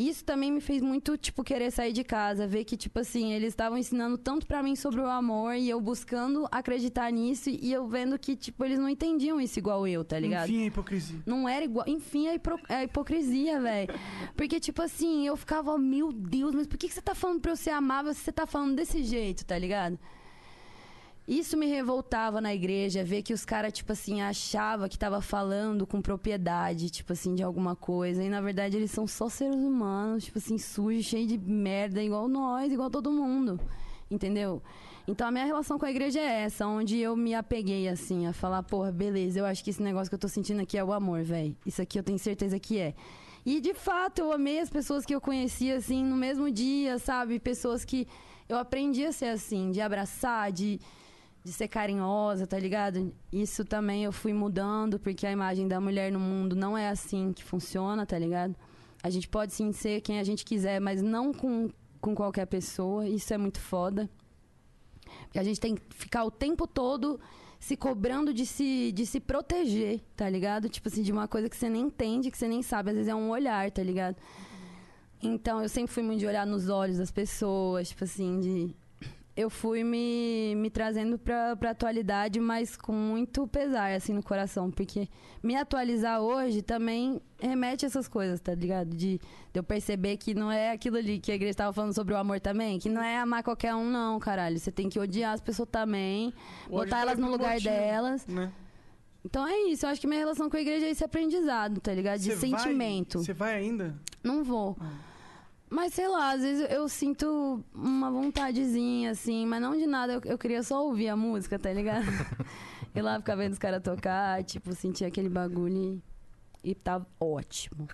Speaker 4: Isso também me fez muito, tipo, querer sair de casa, ver que, tipo assim, eles estavam ensinando tanto pra mim sobre o amor e eu buscando acreditar nisso e eu vendo que, tipo, eles não entendiam isso igual eu, tá ligado?
Speaker 3: Enfim, a hipocrisia.
Speaker 4: Não era igual. Enfim, a, hipro- a hipocrisia, velho. Porque, tipo assim, eu ficava, meu Deus, mas por que, que você tá falando pra eu ser amável se você tá falando desse jeito, tá ligado? Isso me revoltava na igreja, ver que os caras, tipo assim, achavam que tava falando com propriedade, tipo assim, de alguma coisa. E na verdade eles são só seres humanos, tipo assim, sujos, cheios de merda, igual nós, igual todo mundo. Entendeu? Então a minha relação com a igreja é essa, onde eu me apeguei assim, a falar, porra, beleza, eu acho que esse negócio que eu tô sentindo aqui é o amor, velho. Isso aqui eu tenho certeza que é. E de fato eu amei as pessoas que eu conhecia assim no mesmo dia, sabe? Pessoas que eu aprendi a ser assim, de abraçar, de, de ser carinhosa, tá ligado? Isso também eu fui mudando, porque a imagem da mulher no mundo não é assim que funciona, tá ligado? A gente pode sim ser quem a gente quiser, mas não com, com qualquer pessoa. Isso é muito foda. Porque a gente tem que ficar o tempo todo se cobrando de se, de se proteger, tá ligado? Tipo assim, de uma coisa que você nem entende, que você nem sabe. Às vezes é um olhar, tá ligado? Então, eu sempre fui muito de olhar nos olhos das pessoas, tipo assim, de... Eu fui me, me trazendo pra, pra atualidade, mas com muito pesar, assim, no coração. Porque me atualizar hoje também remete a essas coisas, tá ligado? De, de eu perceber que não é aquilo ali que a igreja tava falando sobre o amor também. Que não é amar qualquer um, não, caralho. Você tem que odiar as pessoas também,
Speaker 3: Hoje
Speaker 4: botar
Speaker 3: tá
Speaker 4: elas no lugar
Speaker 3: motivo,
Speaker 4: delas.
Speaker 3: Né?
Speaker 4: Então é isso. Eu acho que minha relação com a igreja é esse aprendizado, tá ligado? De
Speaker 3: vai-
Speaker 4: sentimento.
Speaker 3: Você vai ainda?
Speaker 4: Não vou. Mas sei lá, às vezes eu sinto uma vontadezinha, assim, mas não de nada. Eu, eu queria só ouvir a música, tá ligado? Ir lá ficar vendo os caras tocar, tipo, sentir aquele bagulho e, e tá ótimo.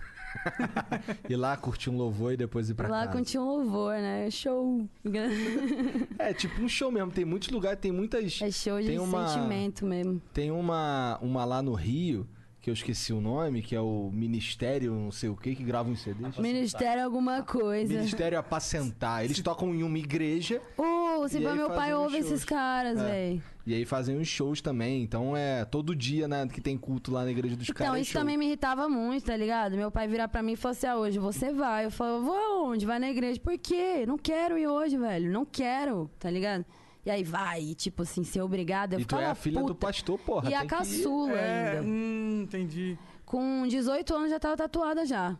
Speaker 2: Ir lá curtir um louvor e depois ir pra
Speaker 4: Ir lá
Speaker 2: casa.
Speaker 4: curtir um louvor, né? Show.
Speaker 2: É tipo um show mesmo. Tem muitos lugares, tem muitas.
Speaker 4: É show de
Speaker 2: Tem uma-
Speaker 4: sentimento mesmo.
Speaker 2: Tem uma, uma lá no Rio, que eu esqueci o nome, que é o Ministério, não sei o que, que grava uns CDs.
Speaker 4: Ministério alguma coisa.
Speaker 2: Ministério Apacentar. Eles tocam em uma igreja
Speaker 4: Uh, se
Speaker 2: aí
Speaker 4: meu pai ouve esses caras,
Speaker 2: É.
Speaker 4: velho.
Speaker 2: e aí fazem uns shows também. Então é todo dia né, que tem culto lá na igreja dos
Speaker 4: Então,
Speaker 2: caras. é
Speaker 4: isso
Speaker 2: show.
Speaker 4: também me irritava muito, tá ligado? Meu pai virar pra mim e falar assim: ah, hoje você vai. Eu falo, vou aonde? Vai na igreja. Por quê? Não quero ir hoje, velho. Não quero, tá ligado? E aí vai, e, tipo assim, ser obrigada. Eu
Speaker 2: E tu é
Speaker 4: ficava
Speaker 2: a filha do
Speaker 4: puta.
Speaker 2: pastor, porra.
Speaker 4: E a
Speaker 2: tem que
Speaker 4: caçula
Speaker 3: É,
Speaker 4: ainda.
Speaker 3: hum, entendi.
Speaker 4: Com 18 anos já tava tatuada já.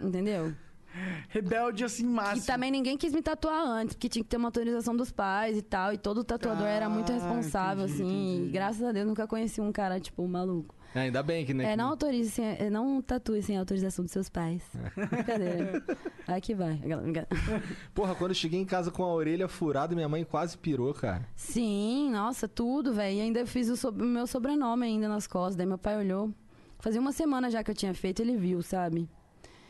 Speaker 4: Entendeu?
Speaker 3: Rebelde assim, máximo.
Speaker 4: E também ninguém quis me tatuar antes, porque tinha que ter uma autorização dos pais e tal. E todo tatuador era muito
Speaker 3: Ah,
Speaker 4: responsável,
Speaker 3: entendi,
Speaker 4: assim.
Speaker 3: entendi.
Speaker 4: E graças a Deus nunca conheci um cara, tipo, maluco.
Speaker 2: É, ainda bem que, né?
Speaker 4: É, não autorize, sem, é, não tatue sem autorização dos seus pais.
Speaker 2: É.
Speaker 4: Brincadeira. Aqui vai.
Speaker 2: Porra, quando eu cheguei em casa com a orelha furada, minha mãe quase pirou, cara.
Speaker 4: Sim, nossa, tudo, velho. E ainda fiz o, sob- o meu sobrenome ainda nas costas. Daí meu pai olhou. Fazia uma semana já que eu tinha feito, ele viu, sabe?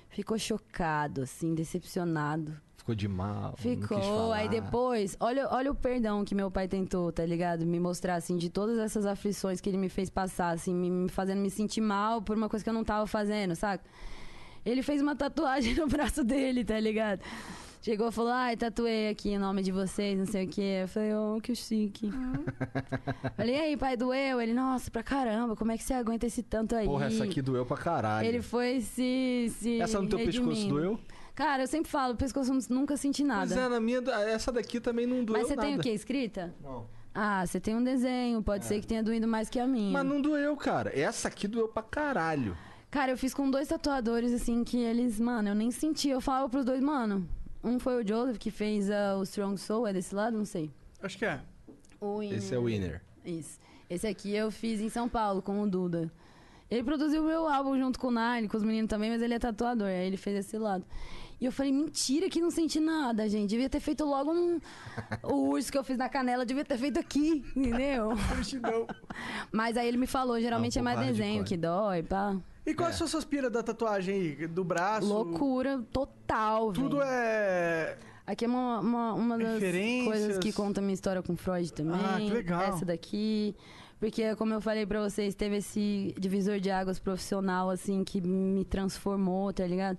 Speaker 4: Ficou chocado, assim, decepcionado.
Speaker 2: Ficou de mal.
Speaker 4: Ficou. Aí depois, olha, olha o perdão que meu pai tentou, tá ligado? Me mostrar, assim, de todas essas aflições que ele me fez passar, assim, me, me fazendo me sentir mal por uma coisa que eu não tava fazendo, saca? Ele fez uma tatuagem no braço dele, tá ligado? Chegou e falou, ai, tatuei aqui o nome de vocês, não sei o quê. Eu falei, oh, que chique. falei, e aí, pai, doeu? Ele, nossa, pra caramba, como é que você aguenta esse tanto aí?
Speaker 2: Porra, essa aqui doeu pra caralho.
Speaker 4: Ele foi se. se
Speaker 2: Essa no teu pescoço
Speaker 4: redimindo.
Speaker 2: doeu?
Speaker 4: Cara, eu sempre falo, pescoço eu nunca senti nada.
Speaker 2: Pois é, na minha, essa daqui também não doeu
Speaker 4: Mas você
Speaker 2: nada.
Speaker 4: tem o quê? Escrita?
Speaker 2: Não.
Speaker 4: Ah, você tem um desenho, pode ser que tenha doído mais que a minha.
Speaker 2: Mas não doeu, cara. Essa aqui doeu pra caralho.
Speaker 4: Cara, eu fiz com dois tatuadores, assim, que eles, mano, eu nem senti. Eu falava pros dois, mano. Um foi o Joseph, que fez ah, o Strong Soul, é desse lado? Não sei.
Speaker 3: Acho que é.
Speaker 4: O
Speaker 2: Esse é o winner.
Speaker 4: Isso. Esse aqui eu fiz em São Paulo, com o Duda. Ele produziu o meu álbum junto com o Nine, com os meninos também, mas ele é tatuador. Aí ele fez esse lado. E eu falei, mentira que não senti nada, gente. Devia ter feito logo um... o urso que eu fiz na canela, devia ter feito aqui, entendeu? mas aí ele me falou, geralmente
Speaker 2: um
Speaker 4: é mais desenho
Speaker 2: hardcore.
Speaker 4: que dói, pá.
Speaker 3: E quais são suas piras da tatuagem aí? Do braço?
Speaker 4: Loucura total, velho.
Speaker 3: Tudo é.
Speaker 4: Aqui é uma, uma, uma das coisas que conta a minha história com Freud também.
Speaker 3: Ah, que legal.
Speaker 4: Essa daqui. Porque, como eu falei pra vocês, teve esse divisor de águas profissional, assim, que me transformou, tá ligado?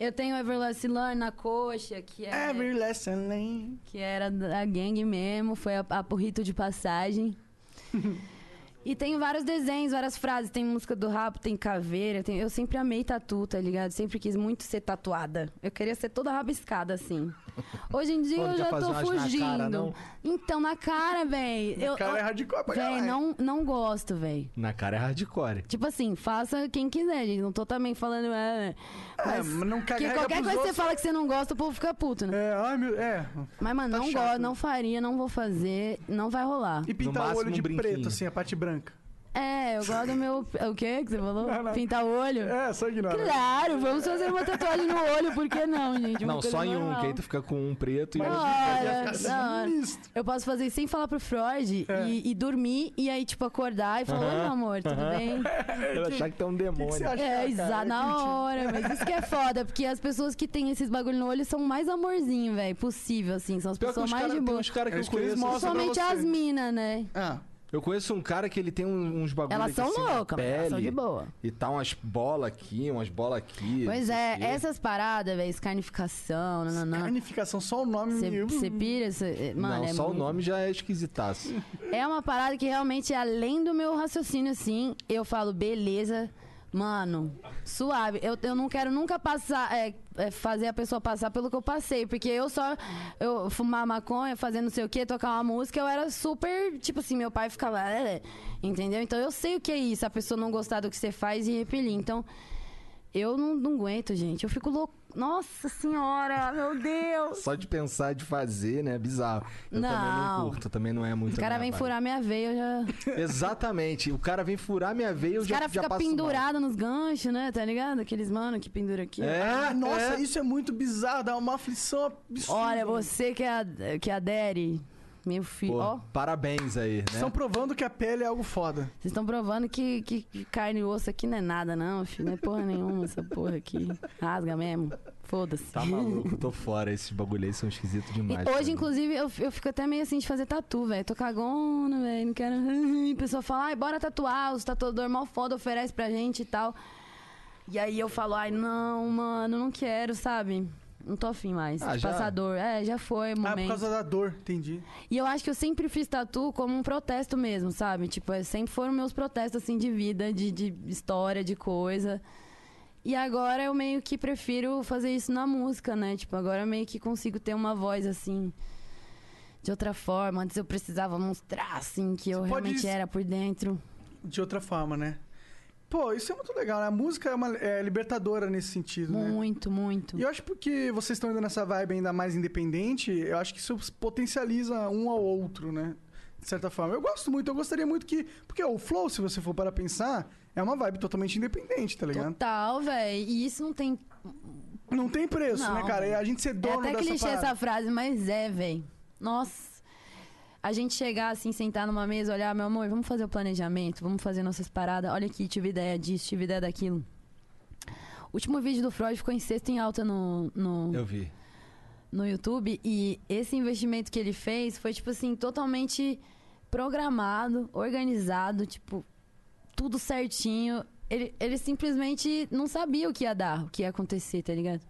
Speaker 4: Eu tenho Everlasting Learn na coxa, que é...
Speaker 3: Every lesson lane.
Speaker 4: Que era da gangue mesmo, foi a, a porrito de passagem. E tem vários desenhos, várias frases. Tem música do rap, tem caveira. tem- Eu sempre amei tatu, tá ligado? Sempre quis muito ser tatuada. Eu queria ser toda rabiscada, assim. Hoje em dia
Speaker 2: Pô, não
Speaker 4: eu já tô
Speaker 2: umas na
Speaker 4: fugindo.
Speaker 2: cara, não?
Speaker 4: Então, na cara, véi. eu,
Speaker 3: cara é
Speaker 4: eu-
Speaker 3: hardcore pra
Speaker 4: Véi,
Speaker 3: caralho.
Speaker 4: não, não gosto, véi.
Speaker 2: Na cara é hardcore.
Speaker 4: Tipo assim, faça quem quiser, gente. Não tô também falando. É,
Speaker 3: É, mas não
Speaker 4: Porque
Speaker 3: carrega
Speaker 4: qualquer coisa que você fala que você não gosta, o povo fica puto, né?
Speaker 3: É, ai meu. É.
Speaker 4: Mas, mano,
Speaker 3: Tá
Speaker 4: não
Speaker 3: chato.
Speaker 4: gosto, não faria, não vou fazer, não vai rolar.
Speaker 3: E pintar o olho de
Speaker 2: brinquinho.
Speaker 3: preto, assim, a parte branca.
Speaker 4: É, eu gosto do meu. O quê que você falou?
Speaker 3: Não, não.
Speaker 4: Pintar o olho?
Speaker 3: É, só ignora.
Speaker 4: Claro, vamos fazer uma tatuagem no olho, por que não, gente? Uma
Speaker 2: Não, só em um, que aí tu fica com um preto e
Speaker 3: Fica
Speaker 4: não,
Speaker 3: sinistro.
Speaker 4: eu posso fazer sem falar pro Freud
Speaker 3: É.
Speaker 4: e, e dormir e aí, tipo, acordar e falar, oi, meu amor, tudo bem?
Speaker 2: Eu achar que tem um
Speaker 3: O que, que
Speaker 2: demônio.
Speaker 3: você acha?
Speaker 4: É, exato,
Speaker 3: Eu
Speaker 4: na hora, mas isso que é foda, porque as pessoas que têm esses bagulho no olho são mais amorzinho, velho, possível, assim, são as
Speaker 2: Pior
Speaker 4: pessoas mais
Speaker 2: cara,
Speaker 4: de
Speaker 2: tem
Speaker 4: boa.
Speaker 2: uns caras que
Speaker 3: É
Speaker 2: eu
Speaker 3: eles
Speaker 2: conheço.
Speaker 3: você.
Speaker 4: as minas, né?
Speaker 3: Ah,
Speaker 2: Eu conheço um cara que ele tem um- uns bagulhos
Speaker 4: Elas são
Speaker 2: assim na
Speaker 4: loucas, mas elas são de boa.
Speaker 2: E tá umas bolas aqui, umas bolas aqui.
Speaker 4: Pois é,
Speaker 2: o quê.
Speaker 4: essas paradas, velho, escarnificação, nananã.
Speaker 3: carnificação, só o nome.
Speaker 4: Você pira, cê, mano,
Speaker 2: Não,
Speaker 4: é
Speaker 2: só o
Speaker 4: muito-
Speaker 2: nome já é esquisitaço.
Speaker 4: É uma parada que realmente, além do meu raciocínio, assim, eu falo, beleza, mano, suave. Eu, eu não quero nunca passar, é, é, fazer a pessoa passar pelo que eu passei, porque eu só, eu fumar maconha, fazer não sei o que, tocar uma música, eu era super, tipo assim, meu pai ficava, "É", entendeu? Então eu sei o que é isso, a pessoa não gostar do que você faz e repelir. Então, eu não, não aguento, gente. Eu fico louco. Nossa senhora, meu Deus.
Speaker 2: Só de pensar de fazer, né? Bizarro. Eu também não
Speaker 4: Não.
Speaker 2: curto, também não é muito.
Speaker 4: O cara
Speaker 2: minha
Speaker 4: vem
Speaker 2: vibe.
Speaker 4: furar minha veia, eu já.
Speaker 2: Exatamente. O cara vem furar minha veia, eu
Speaker 4: Os
Speaker 2: já,
Speaker 4: caras
Speaker 2: já
Speaker 4: ficam
Speaker 2: passo mal.
Speaker 4: nos ganchos, né? Tá ligado? Aqueles mano que pendura aqui.
Speaker 2: É,
Speaker 3: Ah, nossa,
Speaker 2: é.
Speaker 3: isso é muito bizarro, dá uma aflição absurda.
Speaker 4: Olha, você que, a, que adere, meu filho.
Speaker 2: Pô,
Speaker 4: Ó,
Speaker 2: parabéns aí, né?
Speaker 3: Estão provando que a pele é algo foda.
Speaker 4: vocês estão provando que, que, que carne e osso aqui não é nada, não, filho. Não é porra nenhuma essa porra aqui. Rasga mesmo. Foda-se.
Speaker 2: Tá maluco, tô fora. Esses bagulho aí são esquisitos
Speaker 4: E
Speaker 2: demais.
Speaker 4: Hoje,
Speaker 2: pra mim.
Speaker 4: inclusive, eu, eu fico até meio assim de fazer tatu, velho. Tô cagona, velho. Não quero. A pessoa fala, ai, bora tatuar. Os tatuador mal foda oferece pra gente e tal. E aí eu falo, ai, não, mano, não quero, sabe? Não tô afim mais.
Speaker 2: Ah,
Speaker 4: de
Speaker 2: já?
Speaker 4: passar dor. É, já foi o
Speaker 3: Ah,
Speaker 4: momento.
Speaker 3: por causa da dor, entendi.
Speaker 4: E eu acho que eu sempre fiz tatu como um protesto mesmo, sabe? Tipo, é, sempre foram meus protestos, assim, de vida, de, de história, de coisa. E agora eu meio que prefiro fazer isso na música, né? Tipo, agora eu meio que consigo ter uma voz, assim, de outra forma. Antes eu precisava mostrar, assim, que eu
Speaker 3: Você pode-
Speaker 4: realmente era por dentro.
Speaker 3: De outra forma, né? Pô, isso é muito legal, né? A música é, uma, é libertadora nesse sentido, né?
Speaker 4: Muito, muito.
Speaker 3: E eu acho que porque vocês estão indo nessa vibe ainda mais independente, eu acho que isso potencializa um ao outro, né? De certa forma. Eu gosto muito, eu gostaria muito que. Porque o Flow, se você for para pensar, é uma vibe totalmente independente, tá ligado?
Speaker 4: Total, velho. E isso não tem
Speaker 3: Não tem preço,
Speaker 4: Não.
Speaker 3: né, cara? E a gente ser
Speaker 4: É
Speaker 3: dono
Speaker 4: até
Speaker 3: dessa
Speaker 4: clichê
Speaker 3: parada.
Speaker 4: essa frase, mas é, velho. Nossa. A gente chegar assim, sentar numa mesa, olhar, meu amor, vamos fazer o planejamento, vamos fazer nossas paradas. Olha aqui, tive ideia disso, tive ideia daquilo. O último vídeo do Freud ficou em sexto em alta no, no,
Speaker 2: Eu vi.
Speaker 4: no YouTube e esse investimento que ele fez foi, tipo assim, totalmente programado, organizado, tipo, tudo certinho. Ele, ele simplesmente não sabia o que ia dar, o que ia acontecer, tá ligado?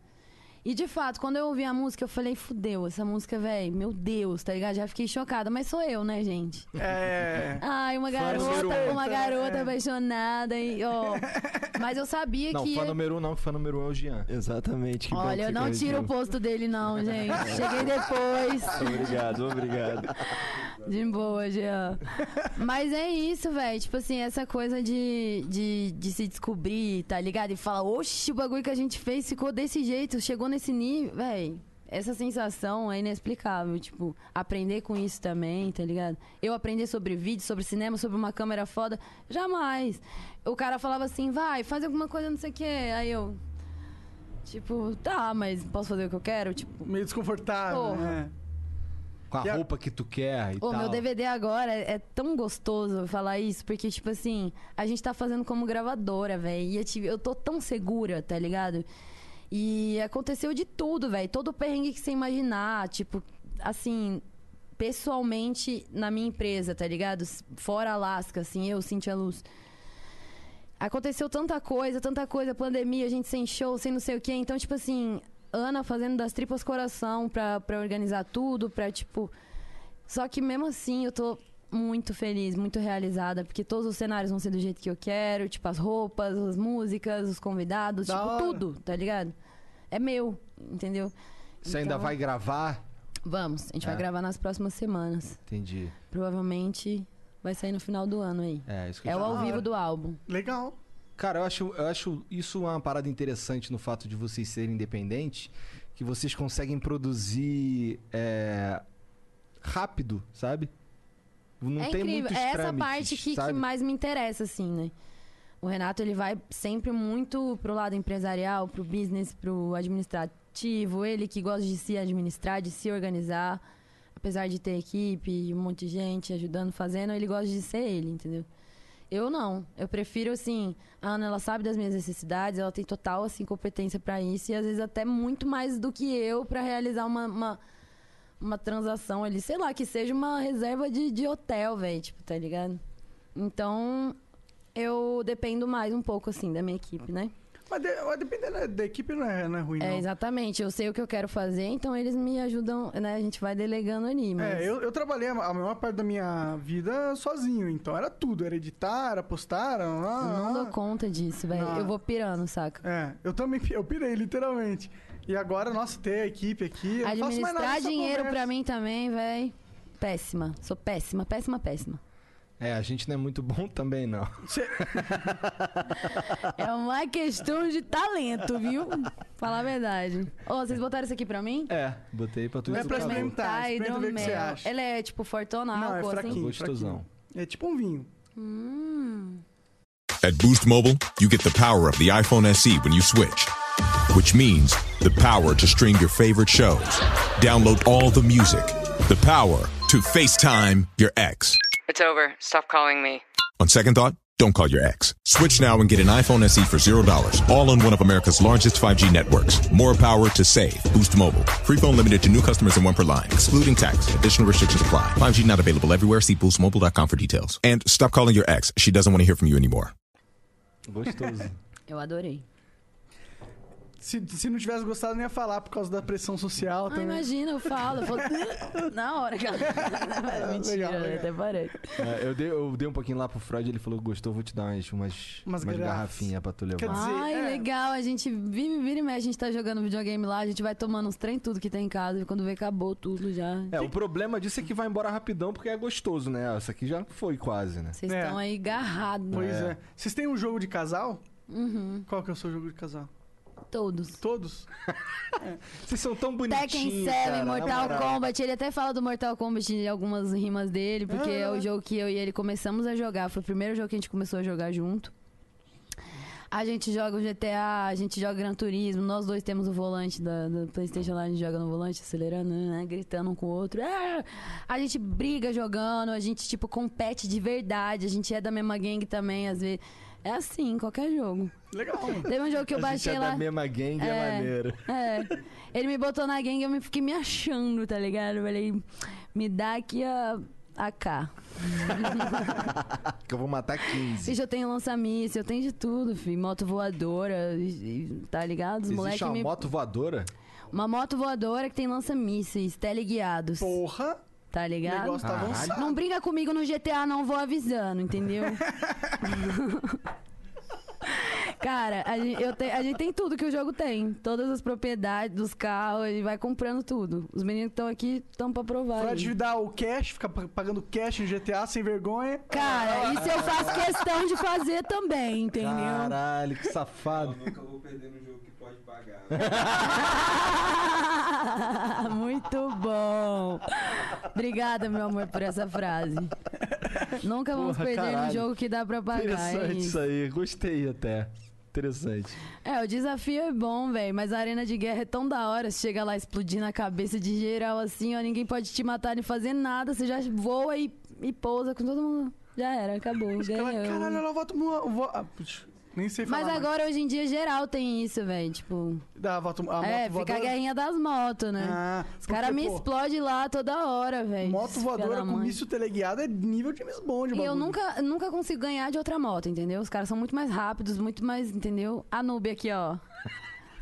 Speaker 4: E de fato, quando eu ouvi a música, eu falei, fudeu, essa música, velho, meu Deus, tá ligado? Já fiquei chocada, mas sou eu, né, gente?
Speaker 3: É.
Speaker 4: Ai, uma garota,
Speaker 2: um.
Speaker 4: uma garota
Speaker 3: É.
Speaker 4: apaixonada, e, ó. Mas eu sabia
Speaker 2: Não,
Speaker 4: que.
Speaker 2: fã
Speaker 4: ia-
Speaker 2: número um não, que fã número um é o Jean.
Speaker 7: Exatamente. que
Speaker 4: Olha, eu não tiro o posto dele, não, gente. Cheguei depois.
Speaker 7: Obrigado, obrigado.
Speaker 4: De boa, Jean. Mas é isso, velho. Tipo assim, essa coisa de, de, de se descobrir, tá ligado? E falar, oxe, o bagulho que a gente fez ficou desse jeito, chegou nesse nível, velho. Essa sensação é inexplicável. Tipo, aprender com isso também, tá ligado? Eu aprender sobre vídeo, sobre cinema, sobre uma câmera foda, jamais. O cara falava assim, vai, faz alguma coisa, não sei o quê. Aí eu. Tipo, tá, mas posso fazer o que eu quero? Tipo,
Speaker 3: Meio desconfortável,
Speaker 4: Porra.
Speaker 3: né?
Speaker 2: Com a
Speaker 3: a-
Speaker 2: roupa que tu quer e
Speaker 4: O
Speaker 2: tal.
Speaker 4: meu DVD agora é, é tão gostoso falar isso, porque, tipo assim, a gente tá fazendo como gravadora, velho. E eu, tive- eu tô tão segura, tá ligado? E aconteceu de tudo, velho. Todo o perrengue que você imaginar, tipo, assim, pessoalmente na minha empresa, tá ligado? Fora Alasca, assim, eu, Cintia Luz. Aconteceu tanta coisa, tanta coisa, pandemia, a gente sem show, sem não sei o quê. Então, tipo assim, Ana fazendo das tripas coração pra, pra organizar tudo, pra, tipo. Só que mesmo assim, eu tô muito feliz, muito realizada, porque todos os cenários vão ser do jeito que eu quero, tipo, as roupas, as músicas, os convidados,
Speaker 3: Da
Speaker 4: tipo,
Speaker 3: hora.
Speaker 4: tudo, tá ligado? É meu, entendeu?
Speaker 2: Você ainda
Speaker 4: Então,
Speaker 2: vai gravar?
Speaker 4: Vamos, a gente
Speaker 2: É.
Speaker 4: vai gravar nas próximas semanas.
Speaker 2: Entendi.
Speaker 4: Provavelmente vai sair no final do ano aí.
Speaker 2: É, isso que eu
Speaker 4: É o ao vivo do álbum.
Speaker 3: Legal.
Speaker 2: Cara, eu acho, eu acho isso uma parada interessante no fato de vocês serem independentes, que vocês conseguem produzir é, rápido, sabe? Não
Speaker 4: é
Speaker 2: tem
Speaker 4: incrível.
Speaker 2: muitos
Speaker 4: É essa parte que, que mais me interessa, assim, né? O Renato, ele vai sempre muito pro lado empresarial, pro business, pro administrativo. Ele que gosta de se administrar, de se organizar. Apesar de ter equipe, um monte de gente ajudando, fazendo, ele gosta de ser ele, entendeu? Eu não. Eu prefiro, assim, a Ana, ela sabe das minhas necessidades, ela tem total, assim, competência pra isso. E às vezes até muito mais do que eu pra realizar uma... uma uma transação ali, sei lá, que seja uma reserva de, de hotel, velho, tipo, tá ligado? Então, eu dependo mais um pouco, assim, da minha equipe, né?
Speaker 3: Mas, de, mas dependendo da, equipe, não é, não é ruim,
Speaker 4: É,
Speaker 3: não.
Speaker 4: exatamente. Eu sei o que eu quero fazer, então eles me ajudam, né? A gente vai delegando ali, mas...
Speaker 3: É, eu, eu trabalhei a maior parte da minha vida sozinho, então era tudo, era editar, era postar, era...
Speaker 4: Não dou conta disso, velho. Eu vou pirando, saca?
Speaker 3: É, eu também, eu pirei, literalmente. E agora, nossa, ter a equipe aqui,
Speaker 4: Administrar dinheiro pra mim também, velho. Péssima. Sou péssima, péssima, péssima.
Speaker 2: É, a gente não é muito bom também, não.
Speaker 4: É uma questão de talento, viu? Falar a verdade. Ô, vocês botaram isso aqui pra mim?
Speaker 2: É, botei pra tu
Speaker 3: É pra experimentar.
Speaker 4: Tá,
Speaker 3: experimenta ver o que você acha.
Speaker 4: Ela é tipo fortona,
Speaker 3: Não, é
Speaker 4: álcool, assim?
Speaker 3: fraquinho.
Speaker 2: Gostosão.
Speaker 3: É tipo um vinho.
Speaker 4: Hum.
Speaker 8: At Boost Mobile, you get the power of the iPhone SE when you switch, which means the power to stream your favorite shows, download all the music, the power to FaceTime your ex.
Speaker 9: It's over. Stop calling me.
Speaker 8: On second thought, don't call your ex. Switch now and get an iPhone SE for $0, all on one of America's largest 5G networks. More power to save. Boost Mobile. Free phone limited to new customers and one per line, excluding tax. Additional restrictions apply. 5G not available everywhere. See boostmobile.com for details. And stop calling your ex. She doesn't want to hear from you anymore.
Speaker 2: Gostoso.
Speaker 4: Eu adorei.
Speaker 3: Se, se não tivesse gostado, não ia falar por causa da pressão social
Speaker 4: Ah,
Speaker 3: também.
Speaker 4: imagina, eu falo. Eu falo na hora, cara. Mentira,
Speaker 3: Legal, legal.
Speaker 4: até parei.
Speaker 2: É, eu, dei, eu dei um pouquinho lá pro Freud, ele falou que gostou, vou te dar umas, umas,
Speaker 3: Umas
Speaker 2: garrafinhas pra tu levar.
Speaker 3: Quer dizer,
Speaker 4: Ai,
Speaker 3: é.
Speaker 4: legal. A gente vive, vira e mexe, a gente tá jogando videogame lá, a gente vai tomando uns trem tudo que tem em casa. E quando vê, acabou tudo já.
Speaker 2: É, o problema disso é que vai embora rapidão porque é gostoso, né? Essa aqui já foi quase, né?
Speaker 4: Vocês
Speaker 3: É.
Speaker 4: estão aí garrados.
Speaker 3: Pois é. Vocês têm um jogo de casal?
Speaker 4: Uhum.
Speaker 3: Qual que é o seu jogo de casal?
Speaker 4: Todos.
Speaker 3: Todos?
Speaker 2: Vocês são tão bonitinhos,
Speaker 4: Tekken 7,
Speaker 2: cara,
Speaker 4: Mortal. Kombat. Ele até fala do Mortal Kombat em algumas rimas dele, porque é o jogo que eu e ele começamos a jogar. Foi o primeiro jogo que a gente começou a jogar junto. A gente joga o GTA, a gente joga Gran Turismo. Nós dois temos o volante da, do PlayStation lá, a gente joga no volante, acelerando, né, gritando um com o outro. Ah! A gente briga jogando, a gente, tipo, compete de verdade. A gente é da mesma gangue também, às vezes. É assim, qualquer jogo.
Speaker 3: Legal.
Speaker 4: Teve um jogo que eu baixei
Speaker 2: é
Speaker 4: lá.
Speaker 2: da mesma gangue, é,
Speaker 4: É.
Speaker 2: maneiro.
Speaker 4: É. Ele me botou na gangue e eu me fiquei me achando, tá ligado? Eu falei, me dá aqui a AK.
Speaker 2: que eu vou matar 15.
Speaker 4: Bicho, eu tenho lança-míssil, eu tenho de tudo, filho. Moto voadora, tá ligado? Os
Speaker 2: Existe uma
Speaker 4: me...
Speaker 2: moto voadora?
Speaker 4: Uma moto voadora que tem lança-mísseis, teleguiados.
Speaker 3: Porra!
Speaker 4: Tá
Speaker 3: O
Speaker 4: ligado?
Speaker 3: negócio tá avançado.
Speaker 4: Não briga comigo no GTA, não vou avisando, entendeu? Cara, a gente, eu te- a gente tem tudo que o jogo tem. Todas as propriedades dos carros, e vai comprando tudo. Os meninos que estão aqui estão pra provar. Aí.
Speaker 3: dá o cash, fica pa- pagando cash em GTA sem vergonha.
Speaker 4: Cara, isso eu faço questão de fazer também, entendeu?
Speaker 2: Caralho, que safado.
Speaker 7: nunca vou perder no jogo que pode pagar.
Speaker 4: Muito bom. Obrigada, meu amor, por essa frase. Nunca vamos
Speaker 2: Porra,
Speaker 4: perder
Speaker 2: caralho.
Speaker 4: jogo que dá pra pagar. É
Speaker 2: Interessante
Speaker 4: isso.
Speaker 2: isso aí, gostei até. Interessante.
Speaker 4: É, o desafio é bom, velho, mas a arena de guerra é tão da hora. Você chega lá explodindo a cabeça de geral assim, ó, ninguém pode te matar nem fazer nada. Você já voa e, e pousa com todo mundo. Já era, acabou. Ganhou.
Speaker 3: caralho, ela volta vo- ah, Nem sei falar.
Speaker 4: Mas
Speaker 3: mais.
Speaker 4: agora, hoje em dia, geral tem isso, velho. Tipo,
Speaker 3: Dá a volta, a moto
Speaker 4: é, fica a
Speaker 3: voadora?
Speaker 4: guerrinha das motos, né?
Speaker 3: Ah,
Speaker 4: Os caras me explodem lá toda hora, velho.
Speaker 3: Moto voadora com míssil teleguiado é nível de Miss Bond,
Speaker 4: E eu nunca, nunca consigo ganhar de outra moto, entendeu? Os caras são muito mais rápidos, muito mais, entendeu? A Nube aqui, ó.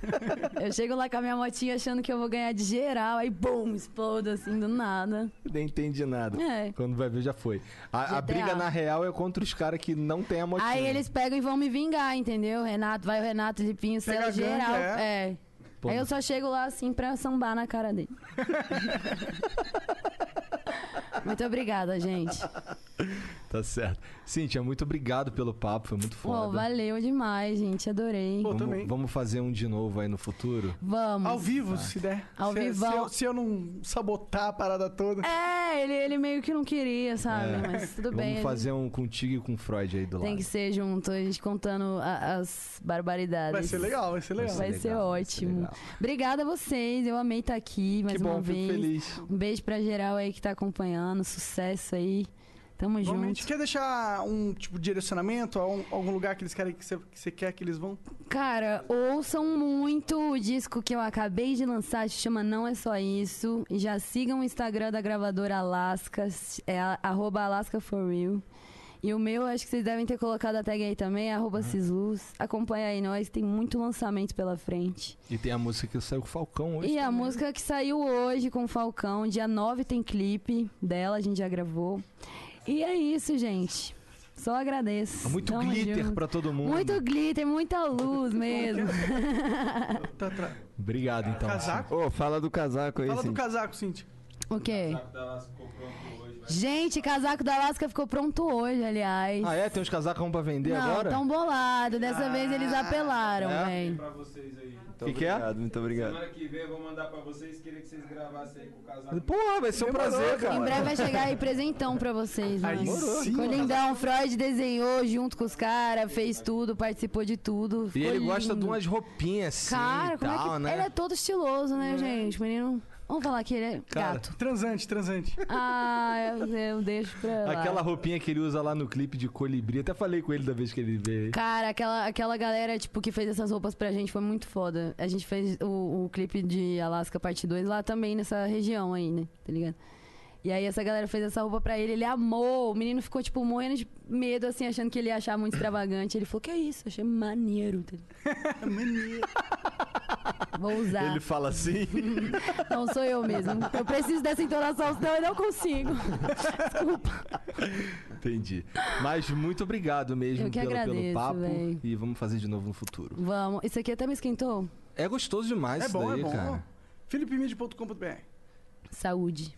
Speaker 4: eu chego lá com a minha motinha achando que eu vou ganhar de geral, aí bum, explodo assim do nada.
Speaker 2: Nem entendi nada.
Speaker 4: É.
Speaker 2: Quando vai ver, já foi. A, a briga, na real, é contra os caras que não tem a motinha.
Speaker 4: Aí eles pegam e vão me vingar, entendeu? Renato, vai o Renato, Lipinho,
Speaker 3: gangue,
Speaker 4: geral.
Speaker 3: é?
Speaker 4: É.
Speaker 2: Pô,
Speaker 4: Aí eu só chego lá assim pra sambar na cara dele. Muito obrigada, gente.
Speaker 2: Tá certo. Cíntia, muito obrigado pelo papo, foi muito foda.
Speaker 4: Pô, valeu demais, gente. Adorei.
Speaker 3: Pô,
Speaker 2: vamos,
Speaker 3: também.
Speaker 2: vamos fazer um de novo aí no futuro?
Speaker 4: Vamos.
Speaker 3: Ao vivo, se der.
Speaker 4: Ao
Speaker 3: se,
Speaker 4: vivão.
Speaker 3: Se eu, se eu não sabotar a parada toda.
Speaker 4: É, ele, ele meio que não queria, sabe?
Speaker 2: É.
Speaker 4: Mas tudo bem.
Speaker 2: Vamos
Speaker 4: ele
Speaker 2: fazer um contigo e com o Freud aí do
Speaker 4: Tem
Speaker 2: lado.
Speaker 4: que ser junto, a gente contando a- as barbaridades.
Speaker 3: Vai ser legal, vai ser legal.
Speaker 4: Vai ser ótimo. Obrigada a vocês, eu amei estar aqui mais
Speaker 2: Que bom,
Speaker 4: uma
Speaker 2: fico
Speaker 4: vez.
Speaker 2: feliz.
Speaker 4: Um beijo pra geral aí que tá acompanhando, sucesso aí. Tamo
Speaker 3: Igualmente.
Speaker 4: junto.
Speaker 3: Quer deixar um tipo de direcionamento? Algum, algum lugar que eles querem que você, que você quer que eles vão?
Speaker 4: Cara, ouçam muito o disco que eu acabei de lançar, se chama Não É Só Isso. E já sigam o Instagram da gravadora Alaska, é arroba Alaska For Real. E o meu, acho que vocês devem ter colocado a tag aí também, é arroba Cisluz. Acompanha aí nós, tem muito lançamento pela frente.
Speaker 2: E tem a música que saiu com o Falcão hoje.
Speaker 4: E a
Speaker 2: também.
Speaker 4: música que saiu hoje com o Falcão, dia 9 tem clipe dela, a gente já gravou. E é isso, gente. Só agradeço.
Speaker 2: Muito
Speaker 4: Tamo
Speaker 2: glitter
Speaker 4: junto.
Speaker 2: pra todo mundo.
Speaker 4: Muito glitter, muita luz mesmo.
Speaker 3: Tá, tá.
Speaker 2: Obrigado, então.
Speaker 3: Casaco?
Speaker 10: Ô, fala do casaco aí,
Speaker 3: Fala do
Speaker 10: Cintia.
Speaker 3: casaco, Cintia.
Speaker 4: O quê?
Speaker 7: O ficou pronto hoje.
Speaker 4: Gente, casaco da Alaska ficou pronto hoje, aliás.
Speaker 2: Ah, é? Tem uns casacos pra vender
Speaker 4: Não,
Speaker 2: agora?
Speaker 4: tão bolado. Dessa vez eles apelaram,
Speaker 2: é?
Speaker 4: velho.
Speaker 7: Pra vocês aí.
Speaker 10: Muito
Speaker 2: Que que é?
Speaker 10: obrigado, muito obrigado.
Speaker 7: Semana que vem eu vou mandar pra vocês. Queria que vocês gravassem aí com o casaco.
Speaker 2: Porra, vai ser um prazer, cara.
Speaker 4: Em breve vai chegar aí presentão pra vocês,
Speaker 3: Aí
Speaker 4: mano.
Speaker 3: sim,
Speaker 4: Ficou lindão. Freud desenhou junto com os caras, fez tudo, participou de tudo.
Speaker 2: E ele gosta
Speaker 4: lindo.
Speaker 2: de umas roupinhas assim
Speaker 4: Cara,
Speaker 2: e
Speaker 4: como
Speaker 2: tal,
Speaker 4: é que.
Speaker 2: né?
Speaker 4: Ele é todo estiloso, né, gente? Menino. Vamos falar que ele é
Speaker 2: Cara,
Speaker 4: gato.
Speaker 3: Transante, transante.
Speaker 4: Ah, eu, eu deixo pra lá.
Speaker 2: Aquela roupinha que ele usa lá no clipe de colibri. Até falei com ele da vez que ele veio.
Speaker 4: Cara, aquela, aquela galera, tipo, que fez essas roupas pra gente foi muito foda. A gente fez o, o clipe de Alaska Parte 2 lá também, nessa região aí, né? Tá ligado? E aí essa galera fez essa roupa pra ele, ele amou. O menino ficou, tipo, morrendo de medo, assim, achando que ele ia achar muito extravagante. Ele falou, que é isso? Achei maneiro.
Speaker 3: Maneiro.
Speaker 4: Vou usar.
Speaker 2: Ele fala assim.
Speaker 4: Não sou eu mesmo. Eu preciso dessa entonação, senão eu não consigo. Desculpa.
Speaker 2: Entendi. Mas muito obrigado mesmo
Speaker 4: Eu que
Speaker 2: pelo, pelo
Speaker 4: agradeço,
Speaker 2: papo.
Speaker 4: véi.
Speaker 2: E vamos fazer de novo no futuro.
Speaker 4: Vamos. Isso aqui até me esquentou?
Speaker 2: É gostoso demais
Speaker 3: É
Speaker 2: isso
Speaker 3: bom,
Speaker 2: daí,
Speaker 3: é bom.
Speaker 2: cara.
Speaker 4: Saúde.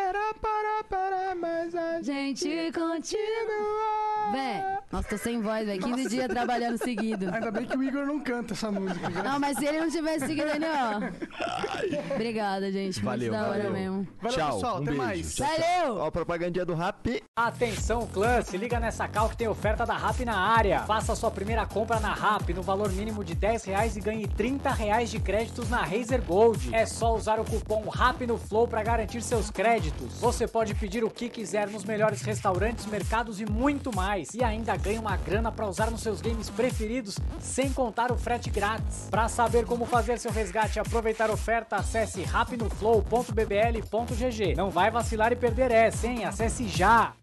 Speaker 2: Era para para mais a
Speaker 4: Gente, continua. Véi, nossa, tô sem voz, velho. 15 dias trabalhando seguido.
Speaker 3: Ainda bem que o Igor não canta essa música. graças-
Speaker 4: Não, mas se ele não tivesse seguido ali, ó. Obrigada, gente.
Speaker 2: Valeu,
Speaker 4: Muito da hora
Speaker 2: valeu.
Speaker 4: mesmo.
Speaker 3: Valeu,
Speaker 2: Tchau,
Speaker 3: pessoal.
Speaker 2: um
Speaker 3: até
Speaker 2: beijo.
Speaker 3: mais.
Speaker 2: Tchau,
Speaker 4: Valeu!
Speaker 10: Ó, propagandinha do Rap.
Speaker 11: Atenção, clã, se liga nessa cal que tem oferta da RAP na área. Faça sua primeira compra na RAP no valor mínimo de 10 reais e ganhe 30 reais de créditos na Razer Gold. É só usar o cupom RAP no Flow para garantir seus créditos. Você pode pedir o que quiser nos melhores restaurantes, mercados e muito mais. E ainda ganha uma grana para usar nos seus games preferidos, sem contar o frete grátis. Para saber como fazer seu resgate e aproveitar a oferta, acesse rapnoflow.bbl.gg. Não vai vacilar e perder essa, hein? Acesse já!